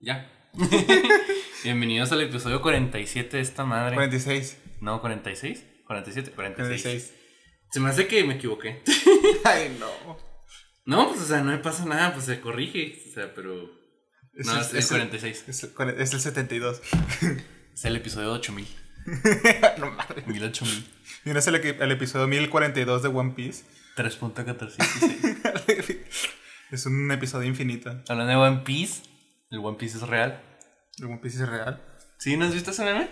Ya. Bienvenidos al episodio 47 de esta madre. 46. No, 46. 47, 46. 46. Se me hace que me equivoqué. Ay, no. No, pues o sea, no me pasa nada, pues se corrige. O sea, pero. Es no, el- es el es el- 46. Es el, es el 72. Es el episodio 8000. no mames. 1000 8000. Mira, es el, el episodio 1042 de One Piece. 3.14. es un episodio infinito. Hablando de One Piece, el One Piece es real. El One Piece es real. ¿Sí? ¿No has visto ese meme?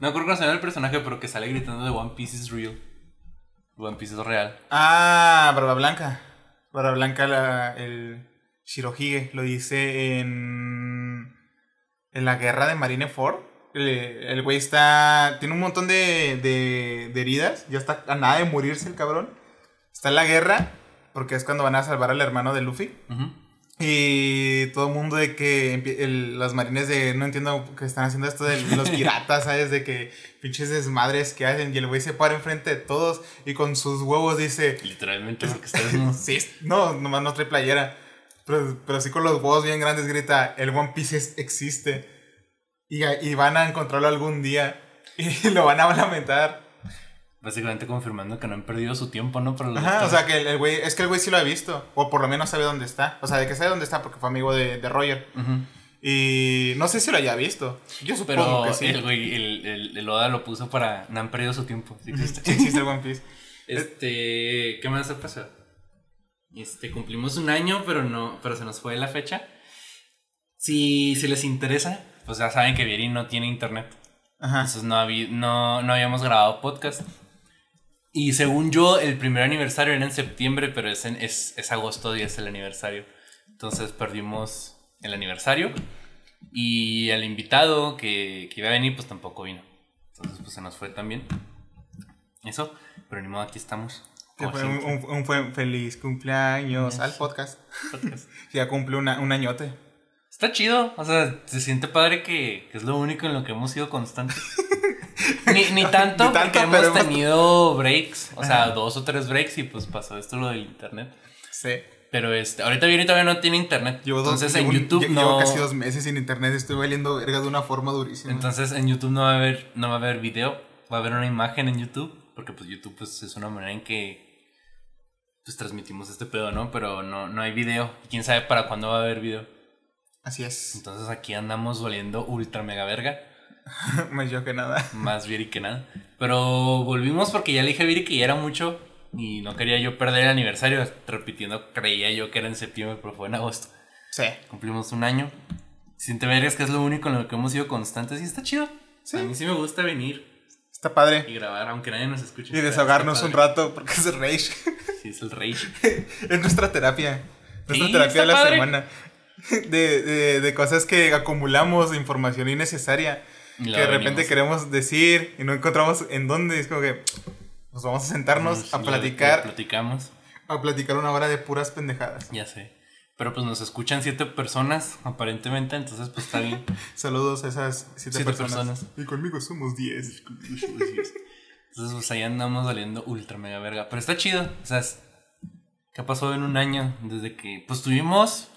No creo que se el personaje, pero que sale gritando de One Piece is real. One Piece es real. Ah, Barba Blanca. Barba Blanca, la, el Shirohige, lo dice en. En la guerra de Marineford. El, el güey está. Tiene un montón de, de, de heridas. Ya está a nada de morirse el cabrón. Está en la guerra. Porque es cuando van a salvar al hermano de Luffy. Ujú. Y todo el mundo de que el- los marines de no entiendo que están haciendo esto de los piratas, ¿sabes? De que pinches desmadres que hacen y el güey se para enfrente de todos y con sus huevos dice, Literalmente porque está desnudo. sí, no, nomás no trae playera, pero, pero sí con los huevos bien grandes grita, el One Piece existe y, y van a encontrarlo algún día y lo van a lamentar. Básicamente confirmando que no han perdido su tiempo, ¿no? Para Ajá, o sea que el, güey, es que el güey sí lo ha visto, o por lo menos sabe dónde está, o sea, de que sabe dónde está porque fue amigo de, de Roger. Ujú. Y no sé si lo haya visto. Yo supongo Pero que sí. el güey, el, el, el Oda lo puso para. No han perdido su tiempo. Sí existe. Sí existe el One Piece. Este. ¿Qué más ha pasado? Este, cumplimos un año, pero no. Pero se nos fue la fecha. Si, si les interesa, pues ya saben que Vieri no tiene internet. Ajá. Entonces no, habí- no, no habíamos grabado podcast. Y según yo, el primer aniversario era en septiembre, pero es, en- es, es agosto y es el aniversario. Entonces perdimos el aniversario. Y el invitado que, que iba a venir, pues tampoco vino. Entonces pues se nos fue también. Eso, pero ni modo, aquí estamos. Fue un, un- un fue- feliz cumpleaños al podcast. Podcast. Ya cumple una, un añote. Está chido, o sea, se siente padre que, que es lo único en lo que hemos sido constantes. ni, ni tanto, Ni tanto, porque hemos hemos- tenido breaks, o sea, Ajá. dos o tres breaks y pues pasó esto lo del internet. Sí. Pero este, ahorita Vieri todavía no tiene internet. Llevo dos- entonces en llevo un- YouTube lle- no. Llevo casi dos meses sin internet. Estoy valiendo verga de una forma durísima. Entonces en YouTube no va a haber, no va a haber video, va a haber una imagen en YouTube, porque pues YouTube pues es una manera en que pues transmitimos este pedo, ¿no? Pero no, no hay video. Quién sabe para cuándo va a haber video. Así es. Entonces aquí andamos valiendo ultra mega verga. Más yo que nada. Más Viri que nada. Pero volvimos porque ya le dije a Viri que ya era mucho y no quería yo perder el aniversario. Repitiendo, creía yo que era en septiembre, pero fue en agosto. Sí. Cumplimos un año. Siente vergas que es lo único en lo que hemos sido constantes y está chido. Sí. A mí sí me gusta venir Está padre. y grabar, aunque nadie nos escuche. Y desahogarnos un rato porque es rage. Sí, es el rage. es nuestra terapia. Nuestra Sí, terapia de la padre. semana. De, de, de cosas que acumulamos, información innecesaria. Que de repente venimos. queremos decir y no encontramos en dónde. Es como que nos vamos a sentarnos Nos- a platicar, Platicamos, a platicar una hora de puras pendejadas. ya sé. Pero pues nos escuchan siete personas, aparentemente, entonces pues está bien. Saludos a esas siete, Siete personas. personas. Y conmigo somos diez. Entonces, pues ahí andamos valiendo ultra mega verga. Pero está chido. O sea, es- ¿qué pasó en un año? Desde que, pues tuvimos.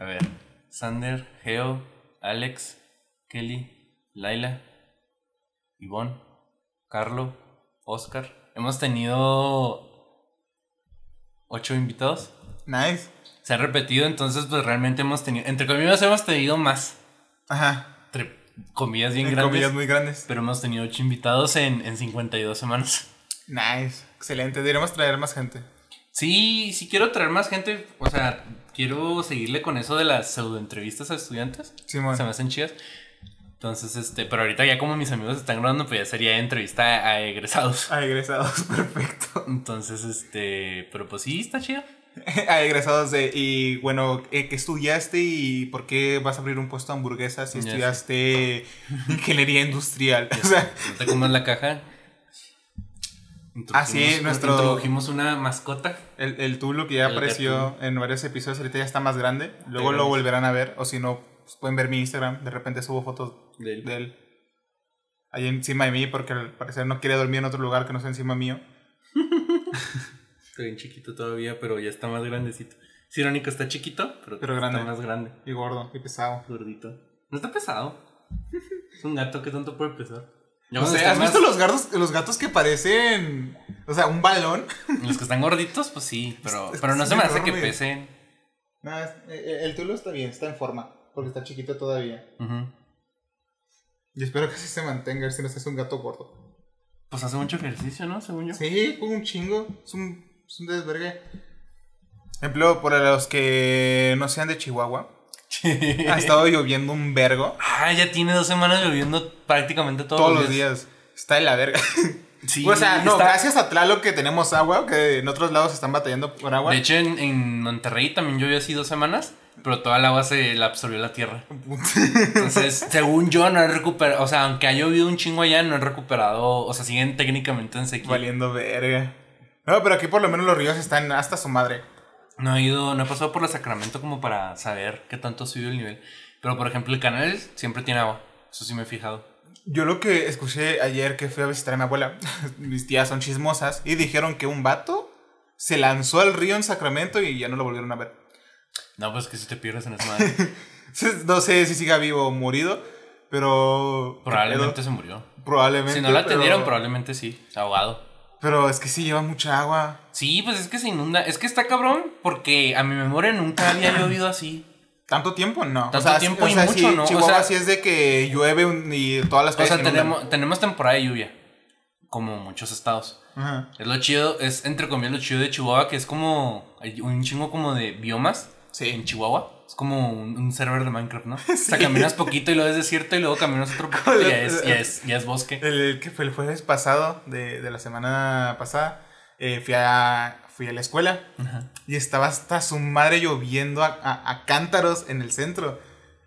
A ver, Sander, Geo, Alex, Kelly, Laila, Ivonne, Carlo, Oscar. Hemos tenido ocho invitados. Nice. Se ha repetido, entonces, pues realmente hemos tenido. Entre comillas, hemos tenido más. Ajá. Entre comillas bien En grandes. comillas muy grandes. Pero hemos tenido 8 invitados en, en 52 semanas. Nice. Excelente. Deberíamos traer más gente. Sí, sí quiero traer más gente. O sea, quiero seguirle con eso de las pseudo entrevistas a estudiantes. Simón. Se me hacen chidas. Entonces, este, pero ahorita ya como mis amigos están grabando, pues ya sería entrevista a egresados. A egresados, perfecto. Entonces, este, pero pues sí, está chido. A egresados de. Y bueno, eh, ¿qué estudiaste y por qué vas a abrir un puesto de hamburguesas si Ya estudiaste ingeniería industrial? O sea, No te comas la caja. Ah, sí, nuestro- Introdujimos una mascota. el, el Tulo que ya El apareció en varios episodios, ahorita ya está más grande. Luego lo volverán a ver. O si no, pues, pueden ver mi Instagram. De repente subo fotos De él. de él. Ahí encima de mí, porque al parecer no quiere dormir en otro lugar que no sea encima mío. Está bien chiquito todavía, pero ya está más grandecito. Es irónico, está chiquito, pero, Pero grande. está más grande. Y gordo, y pesado. Gordito. No está pesado. es un gato que tanto puede pesar. Sé, está ¿has más- visto los gatos, los gatos que parecen. O sea, un balón? Los que están gorditos, pues sí, pero, Es- pero no se me hace que pesen. No, es- eh, el tulo está bien, está en forma. Porque está chiquito todavía. Ujú. Y espero que así se mantenga, si no es un gato gordo. Pues hace mucho ejercicio, ¿no? Según yo. Sí, juega un chingo. Es un, es un desvergue. Ejemplo, para los que no sean de Chihuahua, ha estado lloviendo un vergo ah, ya tiene dos semanas lloviendo prácticamente todos, todos los días. Está de la verga. Sí, o sea, no, está- gracias a Tlaloc que tenemos agua, que en otros lados están batallando por agua. De hecho, en, en Monterrey también llovió así dos semanas, pero toda el agua se la absorbió la tierra. Entonces, según yo, no he recuperado. O sea, aunque ha llovido un chingo allá, no he recuperado. O sea, siguen técnicamente en sequía. Valiendo verga. No, pero aquí por lo menos los ríos están hasta su madre. No he ido, no he pasado por la Sacramento como para saber qué tanto ha subido el nivel. Pero por ejemplo, el canal siempre tiene agua. Eso sí me he fijado. Yo lo que escuché ayer que fui a visitar a mi abuela, mis tías son chismosas, y dijeron que un vato se lanzó al río en Sacramento y ya no lo volvieron a ver. No, pues que si te pierdes en esa madre. No sé si siga vivo o morido, pero... Probablemente se murió. probablemente. Si no la pero- atendieron, probablemente sí. Ahogado. Pero es que sí lleva mucha agua. Sí, pues es que se inunda. Es que está cabrón porque a mi memoria nunca había llovido así. ¿Tanto tiempo? No. Tanto tiempo y mucho, sí, ¿no? O Chihuahua sea- sí es de que llueve un- y todas las O calles sea, tenemos, tenemos temporada de lluvia. Como muchos estados. Ajá. Es lo chido, es entre comillas lo chido de Chihuahua, que es como hay un chingo como de biomas Sí. en Chihuahua. Es como un, un server de Minecraft, ¿no? O sea, caminas poquito y luego es desierto y luego caminas otro poquito y ya es, ya es, ya es bosque. El que fue el jueves pasado, de, de la semana pasada, eh, fui, a, fui a la escuela Ajá. y estaba hasta su madre lloviendo a, a- a cántaros en el centro.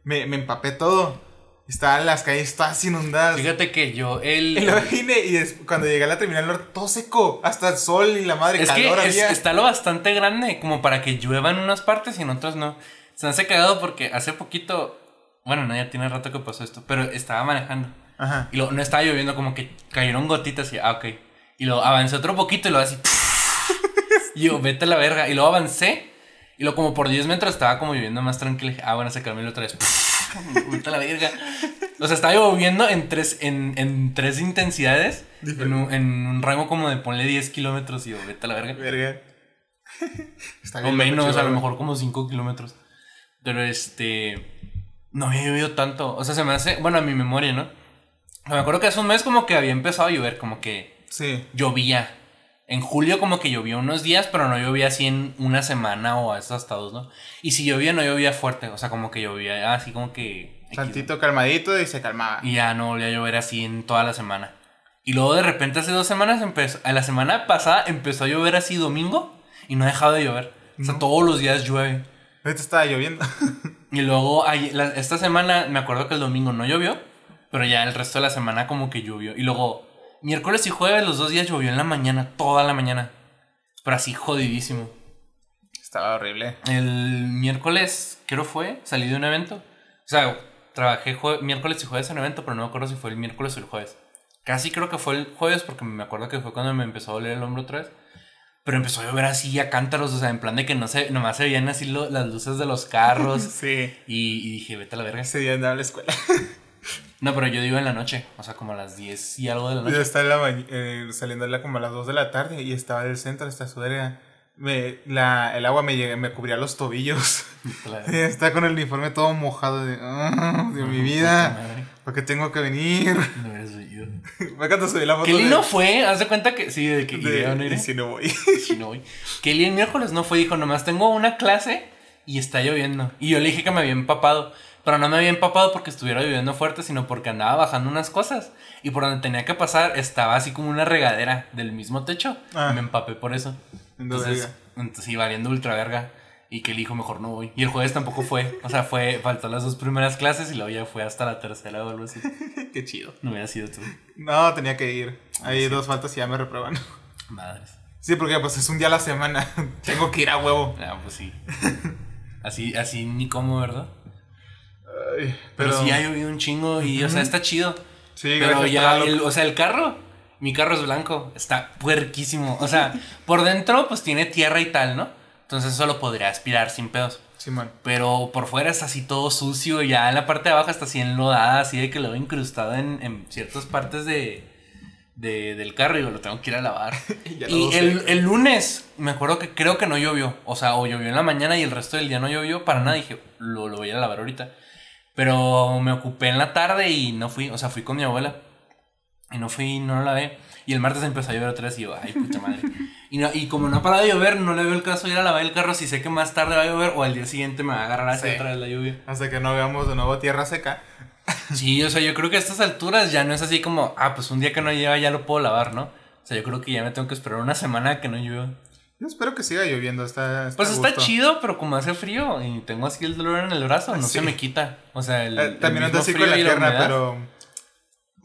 Me, me empapé todo. Estaban las calles todas inundadas. Fíjate que yo, el... Y luego vine y cuando llegué a la terminal todo seco. Hasta el sol y la madre Es que calor es- había. está lo bastante grande como para que llueva en unas partes y en otras no. Se me hace cagado porque hace poquito, bueno, no, ya tiene rato que pasó esto, pero estaba manejando. Ajá. Y luego no estaba lloviendo, como que cayeron gotitas y, ah, ok. Y luego avancé otro poquito y luego así. y yo, vete a la verga. Y luego avancé. Y luego como por 10 metros estaba como lloviendo más tranquilo. Ah, bueno, se y otra vez. la verga. O sea, estaba lloviendo en tres, en, en tres intensidades. En un, en un rango como de ponle 10 kilómetros. Y yo, vete a la verga. Verga. Está O bien menos, loco, a lo mejor como 5 kilómetros. Pero este. No había llovido tanto. O sea, se me hace. Bueno, a mi memoria, ¿no? Me acuerdo que hace un mes como que había empezado a llover, como que Sí. llovía. En julio como que llovió unos días, pero no llovía así en una semana o hasta hasta dos, ¿no? Y si llovía, no llovía fuerte. O sea, como que llovía así como que. Tantito calmadito y se calmaba. Y ya no volvía a llover así en toda la semana. Y luego de repente hace dos semanas empezó. A la semana pasada empezó a llover así domingo y no ha dejado de llover. O sea, No. todos los días llueve. Ahorita estaba lloviendo. Y luego esta semana me acuerdo que el domingo no llovió, pero ya el resto de la semana como que llovió. Y luego miércoles y jueves los dos días llovió en la mañana, toda la mañana. Pero así jodidísimo. estaba horrible. El miércoles, creo fue, salí de un evento. O sea, trabajé jue- miércoles y jueves en un evento, pero no me acuerdo si fue el miércoles o el jueves. Casi creo que fue el jueves porque me acuerdo que fue cuando me empezó a doler el hombro otra vez. Pero empezó a llover así a cántaros, o sea, en plan de que no se, nomás se veían así lo- las luces de los carros. Sí. y, y dije, vete a la verga. Ese día andaba a la escuela. No, pero yo digo en la noche, o sea, como a las 10 y algo de la Yo noche. estaba en la eh, saliendo de la como a las 2 de la tarde y estaba del centro, esta sudadera. Me, la, el agua me, llega- me cubría los tobillos. Verga. estaba con el uniforme todo mojado de, "Ah, de mi vida. Porque tengo que venir. No hubieras oído. Me encanta subir la foto. Kelly de- no fue, haz de cuenta que sí, de que de- iré o no iré. si no voy. Si no voy. Kelly el miércoles no fue, dijo, nomás tengo una clase y está lloviendo. Y yo le dije que me había empapado. Pero no me había empapado porque estuviera lloviendo fuerte, sino porque andaba bajando unas cosas. Y por donde tenía que pasar estaba así como una regadera del mismo techo. Ah. Y me empapé por eso. Entonces, entonces sí, valiendo ultra verga. Y que el hijo mejor no voy. Y el jueves tampoco fue. O sea, fue, faltó las dos primeras clases y luego ya fue hasta la tercera o algo así. Qué chido. No hubiera sido tú. No, tenía que ir. Hay dos faltas y ya me reprueban. Madres. Sí, porque pues es un día a la semana. tengo que ir a huevo. Ah, pues sí. Así, así ni como, ¿verdad? Ay, Pero, sí ha llovido un chingo y, o sea, está chido. Sí, Pero ya, el- o sea, el carro, mi carro es blanco, está puerquísimo. O sea, por dentro, pues tiene tierra y tal, ¿no? Entonces eso lo podría aspirar sin pedos. Simón. Pero por fuera es así todo sucio. Y ya en la parte de abajo está así enlodada, así de que lo he incrustado en, en ciertas partes de, de- del carro y lo tengo que ir a lavar. Y el, el lunes, me acuerdo que creo que no llovió. O sea, o llovió en la mañana y el resto del día no llovió para nada. Dije, lo, lo voy a lavar ahorita. Pero me ocupé en la tarde y no fui. O sea, fui con mi abuela. Y no fui, no lo lavé. Y el martes empezó a llover otra vez y yo, ay, puta madre. Y, no, y como no ha parado de llover, no le veo el caso de ir a lavar el carro si sé que más tarde va a llover o al día siguiente me va a agarrar así Sí. otra vez la lluvia. Hasta que no veamos de nuevo tierra seca. Sí, o sea, yo creo que a estas alturas ya no es así como, ah, pues un día que no lleva ya lo puedo lavar, ¿no? O sea, yo creo que ya me tengo que esperar una semana que no llueva. Yo espero que siga lloviendo. Está, Pues está gusto. chido, pero como hace frío y tengo así el dolor en el brazo, no Sí. se me quita. O sea, el, Eh, el también anda mismo así frío con la pierna, pero.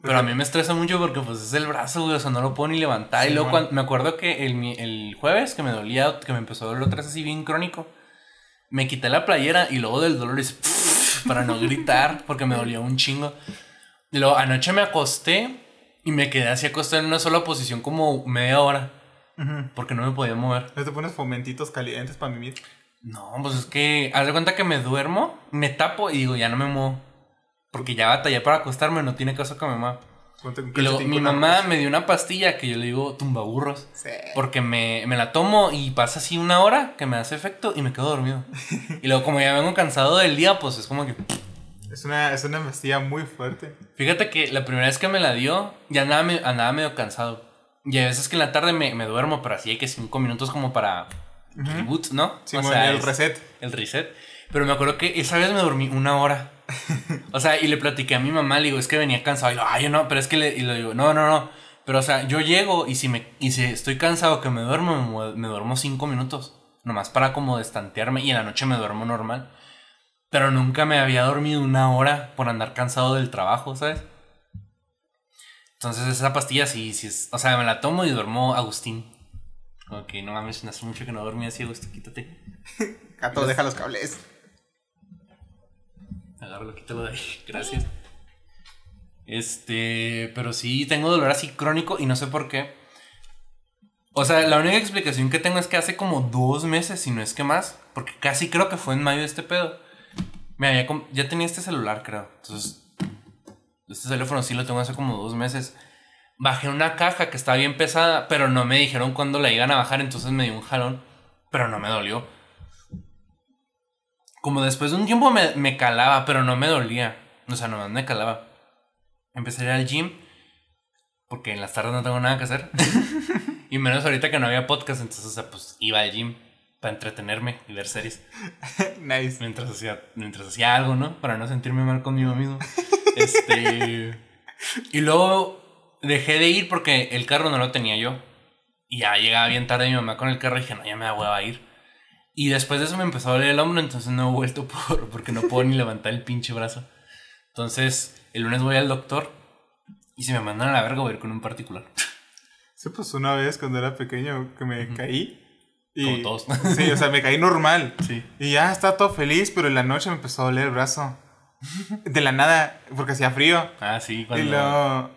Pero a mí me estresa mucho porque pues es el brazo, güey, o sea, no lo puedo ni levantar. Sí, y luego bueno. cuando- me acuerdo que el, el jueves que me dolía, que me empezó a doler otra vez así bien crónico, me quité la playera y luego del dolor hice para no gritar porque me dolía un chingo. Y luego anoche me acosté y me quedé así acostado en una sola posición como media hora Ujú. porque no me podía mover. ¿No te pones fomentitos calientes para mimir? No, pues es que, haz de cuenta que me duermo, me tapo y digo, ya no me muevo. Porque ya batallé para acostarme, no tiene caso que me mueva. Y luego mi mamá me dio una pastilla que yo le digo tumbaburros. Sí. Porque me, me la tomo y pasa así una hora que me hace efecto y me quedo dormido. y luego como ya vengo cansado del día, pues es como que... Es una, es una pastilla muy fuerte. Fíjate que la primera vez que me la dio, ya andaba, me- andaba medio cansado. Y a veces que en la tarde me, me duermo, pero así hay que cinco minutos como para reboot, ¿no? Sí, O sea, el es- reset. el reset. Pero me acuerdo que esa vez me dormí una hora. O sea, y le platiqué a mi mamá, le digo, es que venía cansado. Y lo, ay, no, pero es que le, y le digo, no, no, no. Pero, o sea, yo llego y si, me, y si estoy cansado que me duermo, me, me duermo cinco minutos. Nomás para como destantearme y en la noche me duermo normal. Pero nunca me había dormido una hora por andar cansado del trabajo, ¿sabes? Entonces esa pastilla sí, sí es... O sea, me la tomo y duermo Agustín. Ok, no mames, hace mucho que no dormí así, Agustín, quítate. Gato, deja los cables. Agárralo, quítalo de ahí. Gracias. Este, pero sí, tengo dolor así crónico y no sé por qué. O sea, la única explicación que tengo es que hace como dos meses, si no es que más, porque casi creo que fue en mayo este pedo. Me había ya tenía este celular, creo. Entonces, este teléfono sí lo tengo hace como dos meses. Bajé una caja que estaba bien pesada, pero no me dijeron cuándo la iban a bajar, entonces me dio un jalón, pero no me dolió. Como después de un tiempo me, me calaba, pero no me dolía. O sea, nomás me calaba. Empecé a ir al gym, porque en las tardes no tengo nada que hacer. y menos ahorita que no había podcast, entonces, o sea, pues iba al gym para entretenerme y ver series. nice. Mientras hacía, mientras hacía algo, ¿no? Para no sentirme mal conmigo mismo. Este. Y luego dejé de ir porque el carro no lo tenía yo. Y ya llegaba bien tarde mi mamá con el carro y dije, no, ya me da hueva a ir. Y después de eso me empezó a doler el hombro, entonces no he vuelto por, porque no puedo ni levantar el pinche brazo. Entonces, el lunes voy al doctor y si me mandan a la verga voy a ir con un particular. Sí, pues una vez cuando era pequeño que me caí. Y, Como todos. Sí, o sea, me caí normal. Sí. Y ya estaba todo feliz, pero en la noche me empezó a doler el brazo. De la nada, porque hacía frío. Ah, sí, Y cuando... luego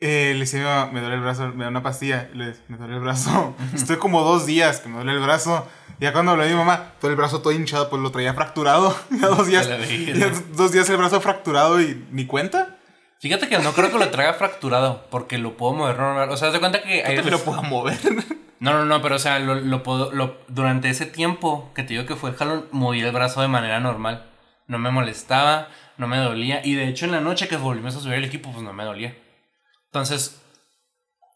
eh, le decía, me duele el brazo, me da una pastilla. Y le decía, me duele el brazo. Estoy como dos días que me duele el brazo. Y ya cuando hablé a mi mamá, todo el brazo todo hinchado, pues lo traía fracturado. Ya dos días, ya dos días el brazo fracturado y ni cuenta. Fíjate que no creo que lo traiga fracturado, porque lo puedo mover normal. O sea, de cuenta que... Hay también lo puedo mover. No, no, no, pero o sea, lo, lo puedo, lo- durante ese tiempo que te digo que fue jalón, moví el brazo de manera normal. No me molestaba, no me dolía. Y de hecho en la noche que volvimos a subir el equipo, pues no me dolía. Entonces,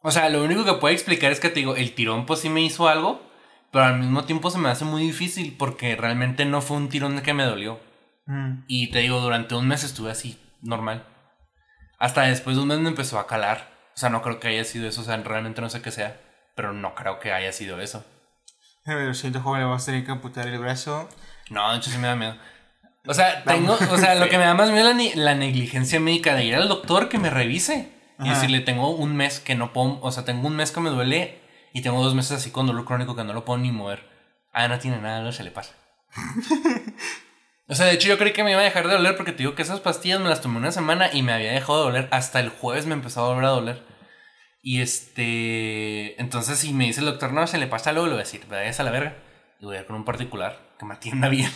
o sea, lo único que puedo explicar es que te digo, el tirón pues sí me hizo algo, pero al mismo tiempo se me hace muy difícil porque realmente no fue un tirón que me dolió. Mm. Y te digo, durante un mes estuve así, normal. Hasta después de un mes me empezó a calar. O sea, no creo que haya sido eso, o sea, realmente no sé qué sea. Pero no creo que haya sido eso. Eh, Lo siento, joven, le vamos a tener que amputar el brazo. No, de hecho sí me da miedo. O sea, tengo, o sea, lo que me da más miedo es la, negligencia médica de ir al doctor que me revise. Y decirle, tengo un mes que no puedo, o sea, tengo un mes que me duele y tengo dos meses así con dolor crónico que no lo puedo ni mover. Ah, no tiene nada, no se le pasa. o sea, de hecho yo creí que me iba a dejar de doler porque te digo que esas pastillas me las tomé una semana y me había dejado de doler. Hasta el jueves me empezó a volver a doler. Y este, entonces si me dice el doctor, no, se le pasa luego, le voy a decir, vayas a la verga. y voy a ir con un particular que me atienda bien.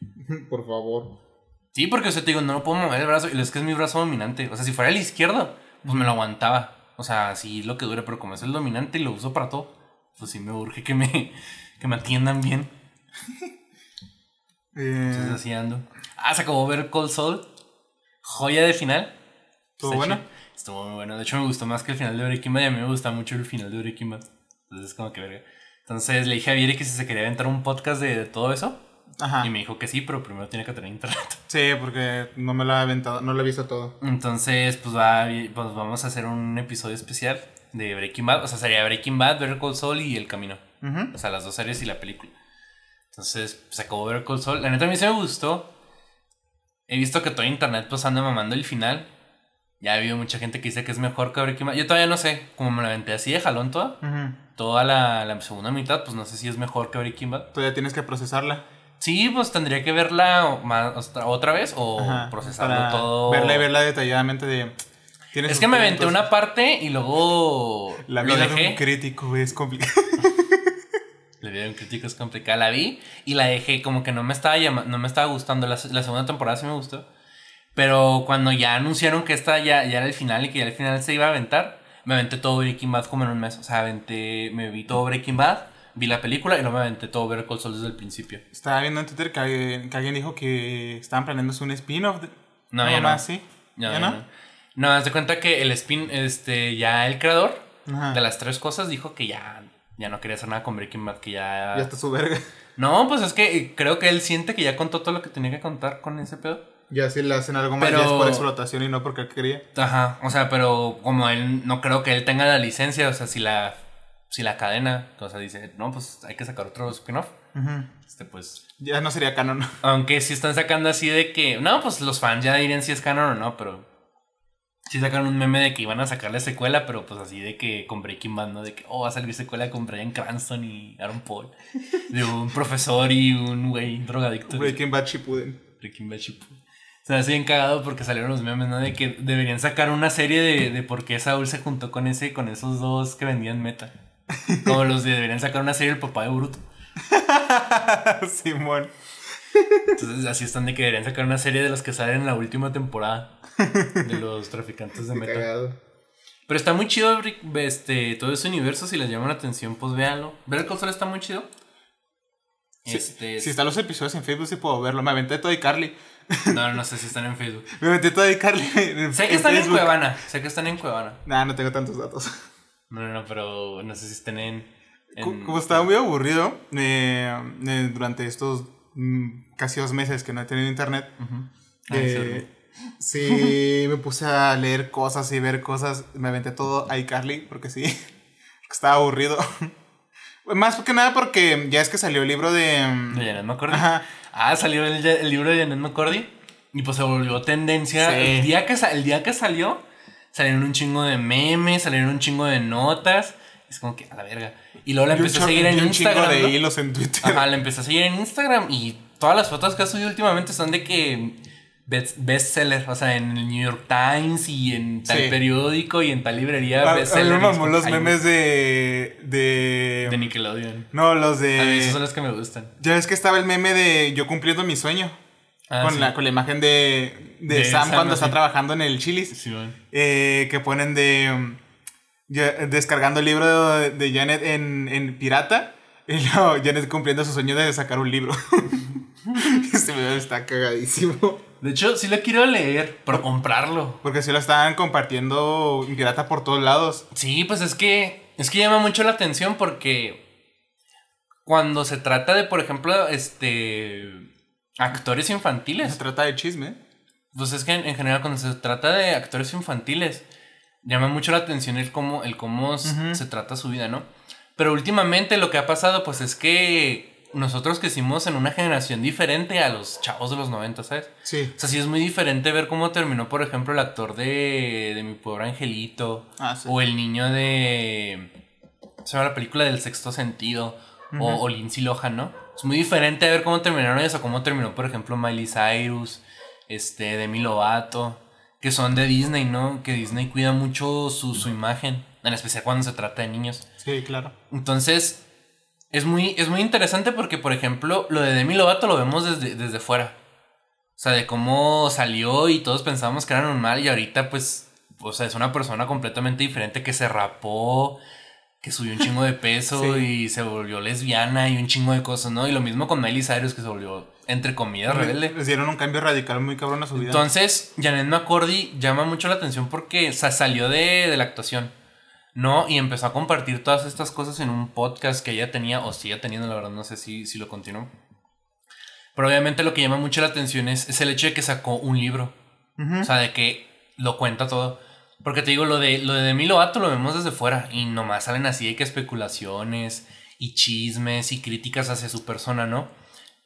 Por favor. Sí, porque o sea, te digo, no lo puedo mover el brazo. Y es que es mi brazo dominante. O sea, si fuera el izquierdo, pues me lo aguantaba. O sea, así lo que dure, pero como es el dominante y lo uso para todo, pues sí me urge que me, que me atiendan bien. Entonces Eh, así ando. Ah, se acabó ver Cold Soul. Joya de final. ¿Estuvo Está bueno? Estuvo muy bueno. De hecho, me gustó más que el final de Breaking Bad. Y a mí me gusta mucho el final de Breaking Bad. Entonces, es como que verga. Entonces le dije a Vieri que si se quería aventar un podcast de, de todo eso. Ajá. Y me dijo que sí, pero primero tiene que tener internet. Sí, porque no me lo he aventado, no lo he visto todo. Entonces, pues, va, pues vamos a hacer un episodio especial de Breaking Bad. O sea, sería Breaking Bad, Better Call Saul y El Camino. Ujú. O sea, las dos series y la película. Entonces, se acabó Better Call Saul. La neta a mí sí me gustó. He visto que todo internet pues anda mamando el final. Ya ha habido mucha gente que dice que es mejor que Breaking Bad. Yo todavía no sé. Como me la aventé así de jalón toda. Toda la, la segunda mitad, pues no sé si es mejor que Breaking Bad. Todavía tienes que procesarla. Sí, pues tendría que verla más, otra- vez o Ajá, procesarlo todo. Verla y verla detalladamente de... Es que me aventé una parte y luego La vida de un crítico es complicada. La vida de un crítico es complicada. La vi y la dejé como que no me estaba no me estaba gustando. La, la segunda temporada sí me gustó. Pero cuando ya anunciaron que esta ya, ya era el final y que ya el final se iba a aventar, me aventé todo Breaking Bad como en un mes. O sea, aventé, me vi todo Breaking Bad, vi la película y luego me aventé todo Better Call Saul desde el principio. Estaba viendo en Twitter que alguien, que alguien dijo que estaban planeando un spin-off. de- No, ya no. ¿sí? No, ¿Ya ya no? no. No, haz de cuenta que el spin, este, ya el creador Ajá. de las tres cosas dijo que ya, ya no quería hacer nada con Breaking Bad, que ya... Ya está su verga. No, pues es que creo que él siente que ya contó todo lo que tenía que contar con ese pedo. Ya si le hacen algo más Pero- ya es por explotación y no porque él quería. Ajá, o sea, pero como él no creo que él tenga la licencia, o sea, si la si la cadena, o sea, dice, no, pues hay que sacar otro spin-off, Ujú. este pues Ya no sería canon. aunque sí están sacando así de que, no, pues los fans ya dirían si es canon o no, pero sí sacaron un meme de que iban a sacarle secuela, pero pues así de que con Breaking Bad, ¿no? De que, oh, va a salir secuela con Brian Cranston y Aaron Paul, de un profesor y un güey drogadicto. Breaking Bad Shippuden. Breaking Bad Shippuden. Sea, así bien cagado porque salieron los memes, ¿no? De que deberían sacar una serie de, de por qué Saúl se juntó con ese, con esos dos que vendían meta. Como los de deberían sacar una serie del papá de Bruto. Simón. Entonces así están de que deberían sacar una serie de los que salen en la última temporada. De los traficantes de meta. cagado. Pero está muy chido este, todo ese universo. Si les llama la atención, pues véanlo. Ver el console está muy chido. Sí, Este, Si están los episodios en Facebook, sí puedo verlo. Me aventé todo y Carly. no, no sé si están en Facebook. Me aventé todo y Carly. En, Sé que están en Facebook. Cuevana. Sé que están en Cuevana. Nah, no tengo tantos datos. No, no, no, pero no sé si estén en. en- Co- Como estaba muy aburrido eh, eh, durante estos mm, casi dos meses que no he tenido internet. Ah, eh, sí me puse a leer cosas y ver cosas. Me aventé todo a iCarly porque sí, estaba aburrido. Más que nada porque ya es que salió el libro de... mm, De Janet McCordy. Ajá. Ah, salió el, el libro de Janet McCordy. Y pues se volvió tendencia. Sí. El, día que, el día que salió, salieron un chingo de memes, salieron un chingo de notas. Es como que a la verga. Y luego la empecé a seguir en Instagram. de hilos en Twitter. Ajá, la empecé a seguir en Instagram. Y todas las fotos que ha subido últimamente son de que best- bestseller. O sea, en el New York Times y en tal Sí. periódico y en tal librería. A, a mí los memes de... De... De Nickelodeon. no, los A mí de... esos son los que me gustan. Ya ves que estaba el meme de yo cumpliendo mi sueño. Ah, con, sí. la, con la imagen de, de, De Sam, Sam, cuando así. está trabajando en el Chili's. Sí, man. eh, que ponen de. descargando el libro de, de Janet en, en pirata. Y luego Janet cumpliendo su sueño de sacar un libro. este video está cagadísimo. De hecho, sí lo quiero leer, pero comprarlo. Porque si lo estaban compartiendo en pirata por todos lados. Sí, pues es que es que llama mucho la atención porque cuando se trata de, por ejemplo, este actores Se infantiles, trata de chisme. pues es que en, en general cuando se trata de actores infantiles llama mucho la atención el cómo el cómo se trata su vida, ¿no? Pero últimamente lo que ha pasado pues es que nosotros crecimos en una generación diferente a los chavos de los 90, ¿sabes? Sí. O sea, sí es muy diferente ver cómo terminó, por ejemplo, el actor de, de Mi Pobre Angelito. Ah, sí. O el niño de. Se llama la película del sexto sentido. o, o Lindsay Lohan, ¿no? Es muy diferente a ver cómo terminaron ellos o cómo terminó, por ejemplo, Miley Cyrus, este, Demi Lovato. Que son de Disney, ¿no? Que Disney cuida mucho su, su imagen. En especial cuando se trata de niños. Sí, claro. Entonces, es muy, es muy interesante porque, por ejemplo, lo de Demi Lovato lo vemos desde, desde fuera. O sea, de cómo salió y todos pensábamos que era normal y ahorita pues, o sea, es una persona completamente diferente que se rapó, que subió un chingo de peso y se volvió lesbiana y un chingo de cosas, ¿no? Y lo mismo con Miley Cyrus que se volvió, entre comillas, rebelde. Les dieron un cambio radical muy cabrón a su vida. Entonces, Janet McCordy llama mucho la atención porque o sea, salió de, de la actuación. ¿No? Y empezó a compartir todas estas cosas en un podcast que ella tenía, o sigue teniendo, la verdad, no sé si, si lo continuó. Pero obviamente lo que llama mucho la atención es, es el hecho de que sacó un libro. O sea, de que lo cuenta todo. Porque te digo, lo de, lo de Demi Lovato lo vemos desde fuera. Y nomás salen así de que especulaciones y chismes y críticas hacia su persona, ¿no?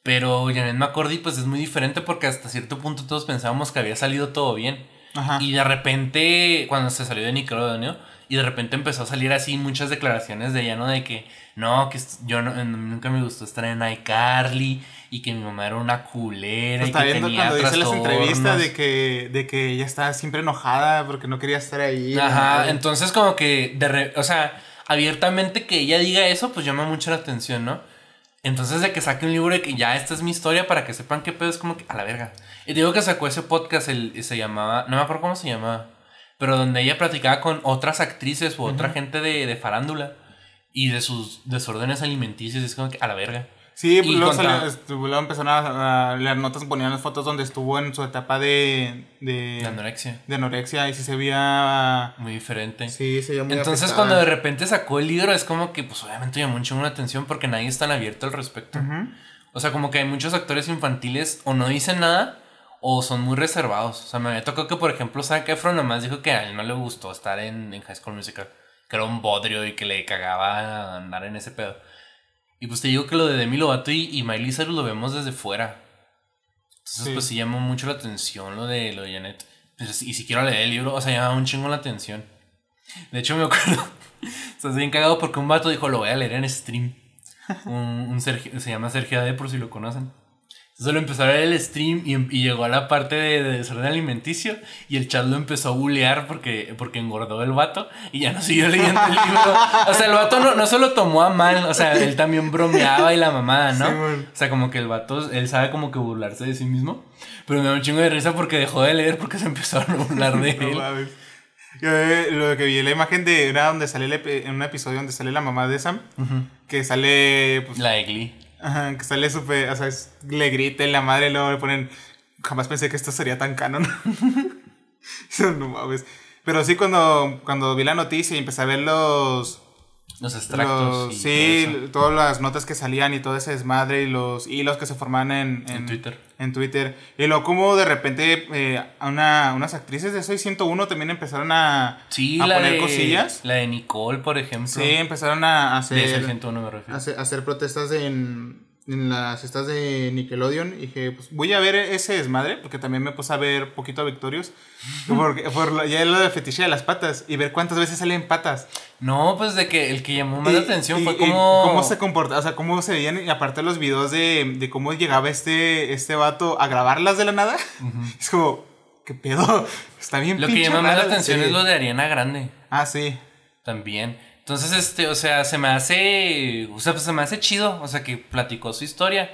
Pero Janet McCordy, pues es muy diferente porque hasta cierto punto todos pensábamos que había salido todo bien. Ajá. Y de repente, cuando se salió de Nickelodeon. Y de repente empezó a salir así muchas declaraciones de ella, ¿no? De que, no, que yo no- nunca me gustó estar en iCarly y que mi mamá era una culera. Está y que viendo tenía cuando dice las entrevistas de que, de que ella estaba siempre enojada porque no quería estar ahí. Ajá, entonces como que, de re- o sea, abiertamente que ella diga eso, pues llama mucho la atención, ¿no? Entonces de que saque un libro de que ya esta es mi historia para que sepan qué pedo es como que a la verga. Y digo que sacó ese podcast, el, se llamaba, no me acuerdo cómo se llamaba, pero donde ella platicaba con otras actrices u otra gente de, de farándula y de sus desórdenes alimenticios, es como que a la verga. Sí, Y luego, contra- salió- estuvo- luego empezaron a, a leer notas, ponían las fotos donde estuvo en su etapa de, de, De anorexia, de anorexia y sí se veía... muy diferente. Sí, se veía muy Entonces afectada. cuando de repente sacó el libro es como que pues obviamente llamó un chingo la atención porque nadie es tan abierto al respecto. O sea, como que hay muchos actores infantiles o no dicen nada o son muy reservados. O sea, me había tocado que, por ejemplo, Zac Efron nomás dijo que a él no le gustó estar en, en High School Musical. Que era un bodrio y que le cagaba andar en ese pedo. Y pues te digo que lo de Demi Lovato y, y Miley Cyrus lo vemos desde fuera. Entonces, Sí. pues sí llamó mucho la atención lo de, lo de Janet. Pues, y si quiero leer el libro, o sea, llama un chingo la atención. De hecho, me acuerdo. o sea, bien cagado porque un vato dijo, lo voy a leer en stream. Un, un Sergio- se llama Sergio Ade, por si lo conocen. Entonces lo empezó a ver el stream y, y llegó a la parte de, de desorden alimenticio y el chat lo empezó a bullear porque, porque engordó el vato y ya no siguió leyendo el libro. O sea, el vato no, no se lo tomó a mal, o sea, él también bromeaba y la mamada, ¿no? Sí, o sea, como que el vato, él sabe como que burlarse de sí mismo, pero me da un chingo de risa porque dejó de leer porque se empezaron a burlar de él. Yo eh, lo que vi la imagen de era donde sale el en un episodio donde sale la mamá de Sam, que sale pues, La de Glee. Ajá, que sale súper, o sea, le grita en la madre y luego le ponen jamás pensé que esto sería tan canon. Eso no mames. Pero sí cuando cuando vi la noticia y empecé a ver los Los extractos. los- sí, todo todas las notas que salían y todo ese desmadre y los hilos que se formaban en, En Twitter. En Twitter. Y luego como de repente eh, a una, unas actrices de Soy 101 también empezaron a, Sí, a la poner de, cosillas. La de Nicole, por ejemplo. Sí, empezaron a De hacer, 101 me refiero. hacer, hacer protestas en, en las estas de Nickelodeon. Y dije, pues voy a ver ese desmadre, porque también me puse a ver poquito a Victorious. Porque, por lo- ya lo de fetiche de las patas y ver cuántas veces salen patas. No, pues de que el que llamó más Y- la atención y- fue como. cómo se comporta, o sea, cómo se veían, y aparte los videos de, de cómo llegaba este, este vato a grabarlas de la nada. Es como, ¿qué pedo? Está bien Lo que llama más la atención serie. es lo de Ariana Grande. Ah, sí. También. Entonces, este, o sea, se me hace. O sea, pues se me hace chido. O sea, que platicó su historia.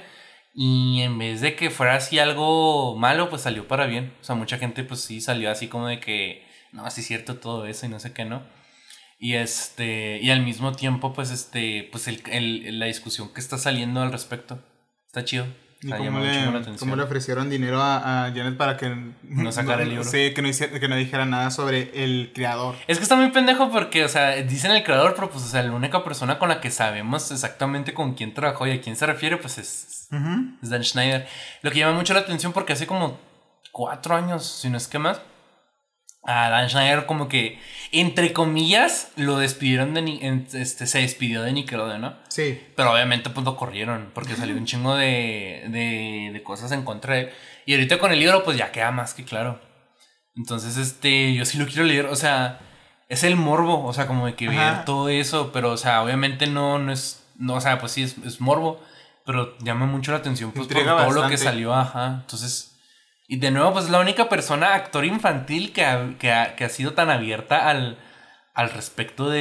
Y en vez de que fuera así algo malo, pues salió para bien. O sea, mucha gente, pues sí, salió así como de que. No, sí es cierto todo eso y no sé qué, ¿no? Y este. Y al mismo tiempo, pues este. Pues el, el- la discusión que está saliendo al respecto. Está chido. O Y sea, cómo le, atención. cómo le ofrecieron dinero a, a Janet para que No sacara el libro. Sí, que no, hiciera- que no dijera nada sobre el creador. Es que está muy pendejo porque, o sea, dicen el creador, pero pues, o sea, la única persona con la que sabemos exactamente con quién trabajó y a quién se refiere, pues es, es Dan Schneider. Lo que llama mucho la atención porque hace como cuatro años, si no es que más, a Dan Schneider como que, entre comillas, lo despidieron de, este, se despidió de Nickelodeon, ¿no? Sí. Pero obviamente pues lo corrieron porque salió un chingo de, de, de cosas en contra de él. Y ahorita con el libro pues ya queda más que claro. Entonces este, yo sí lo quiero leer, o sea, es el morbo, o sea, como de que Ajá. ver todo eso, pero o sea, obviamente no, no es, no, o sea, pues sí es, es morbo, pero llama mucho la atención pues por todo lo que bastante. salió, ajá. Entonces, y de nuevo pues la única persona, actor infantil que ha, que ha, que ha sido tan abierta al, al respecto de,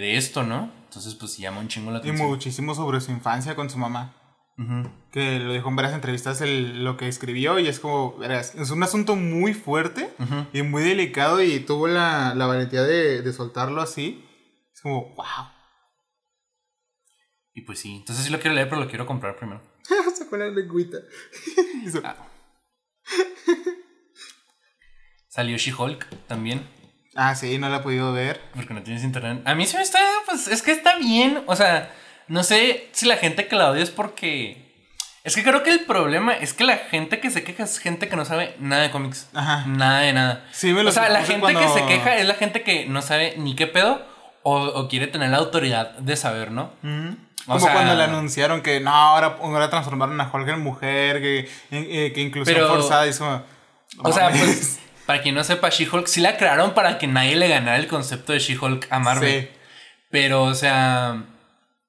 de esto, ¿no? Entonces, pues llama un chingo la Y atención. muchísimo sobre su infancia con su mamá. Ujú. Que lo dijo en varias entrevistas el- lo que escribió y es como, verás, es un asunto muy fuerte y muy delicado y tuvo la, la valentía de, de soltarlo así. Es como, wow. Y pues sí, entonces sí lo quiero leer, pero lo quiero comprar primero. Sacó la lengüita. Salió She-Hulk también, ah, sí, no la he podido ver. porque no tienes internet. A mí sí me está, pues es que está bien. O sea, no sé si la gente que la odia es porque... Es que creo que el problema es que la gente que se queja es gente que no sabe nada de cómics. Ajá. Nada de nada. Sí, me lo O sea, la gente que se queja es la gente que no sabe ni qué pedo o, o quiere tener la autoridad de saber, ¿no? O Como sea- cuando le anunciaron que no, ahora, ahora transformaron a Hulk en mujer, que, eh, que inclusión Pero- forzada. No O sea, mames. pues, para quien no sepa, She-Hulk sí la crearon para que nadie le ganara el concepto de She-Hulk a Marvel. Sí, Pero, o sea,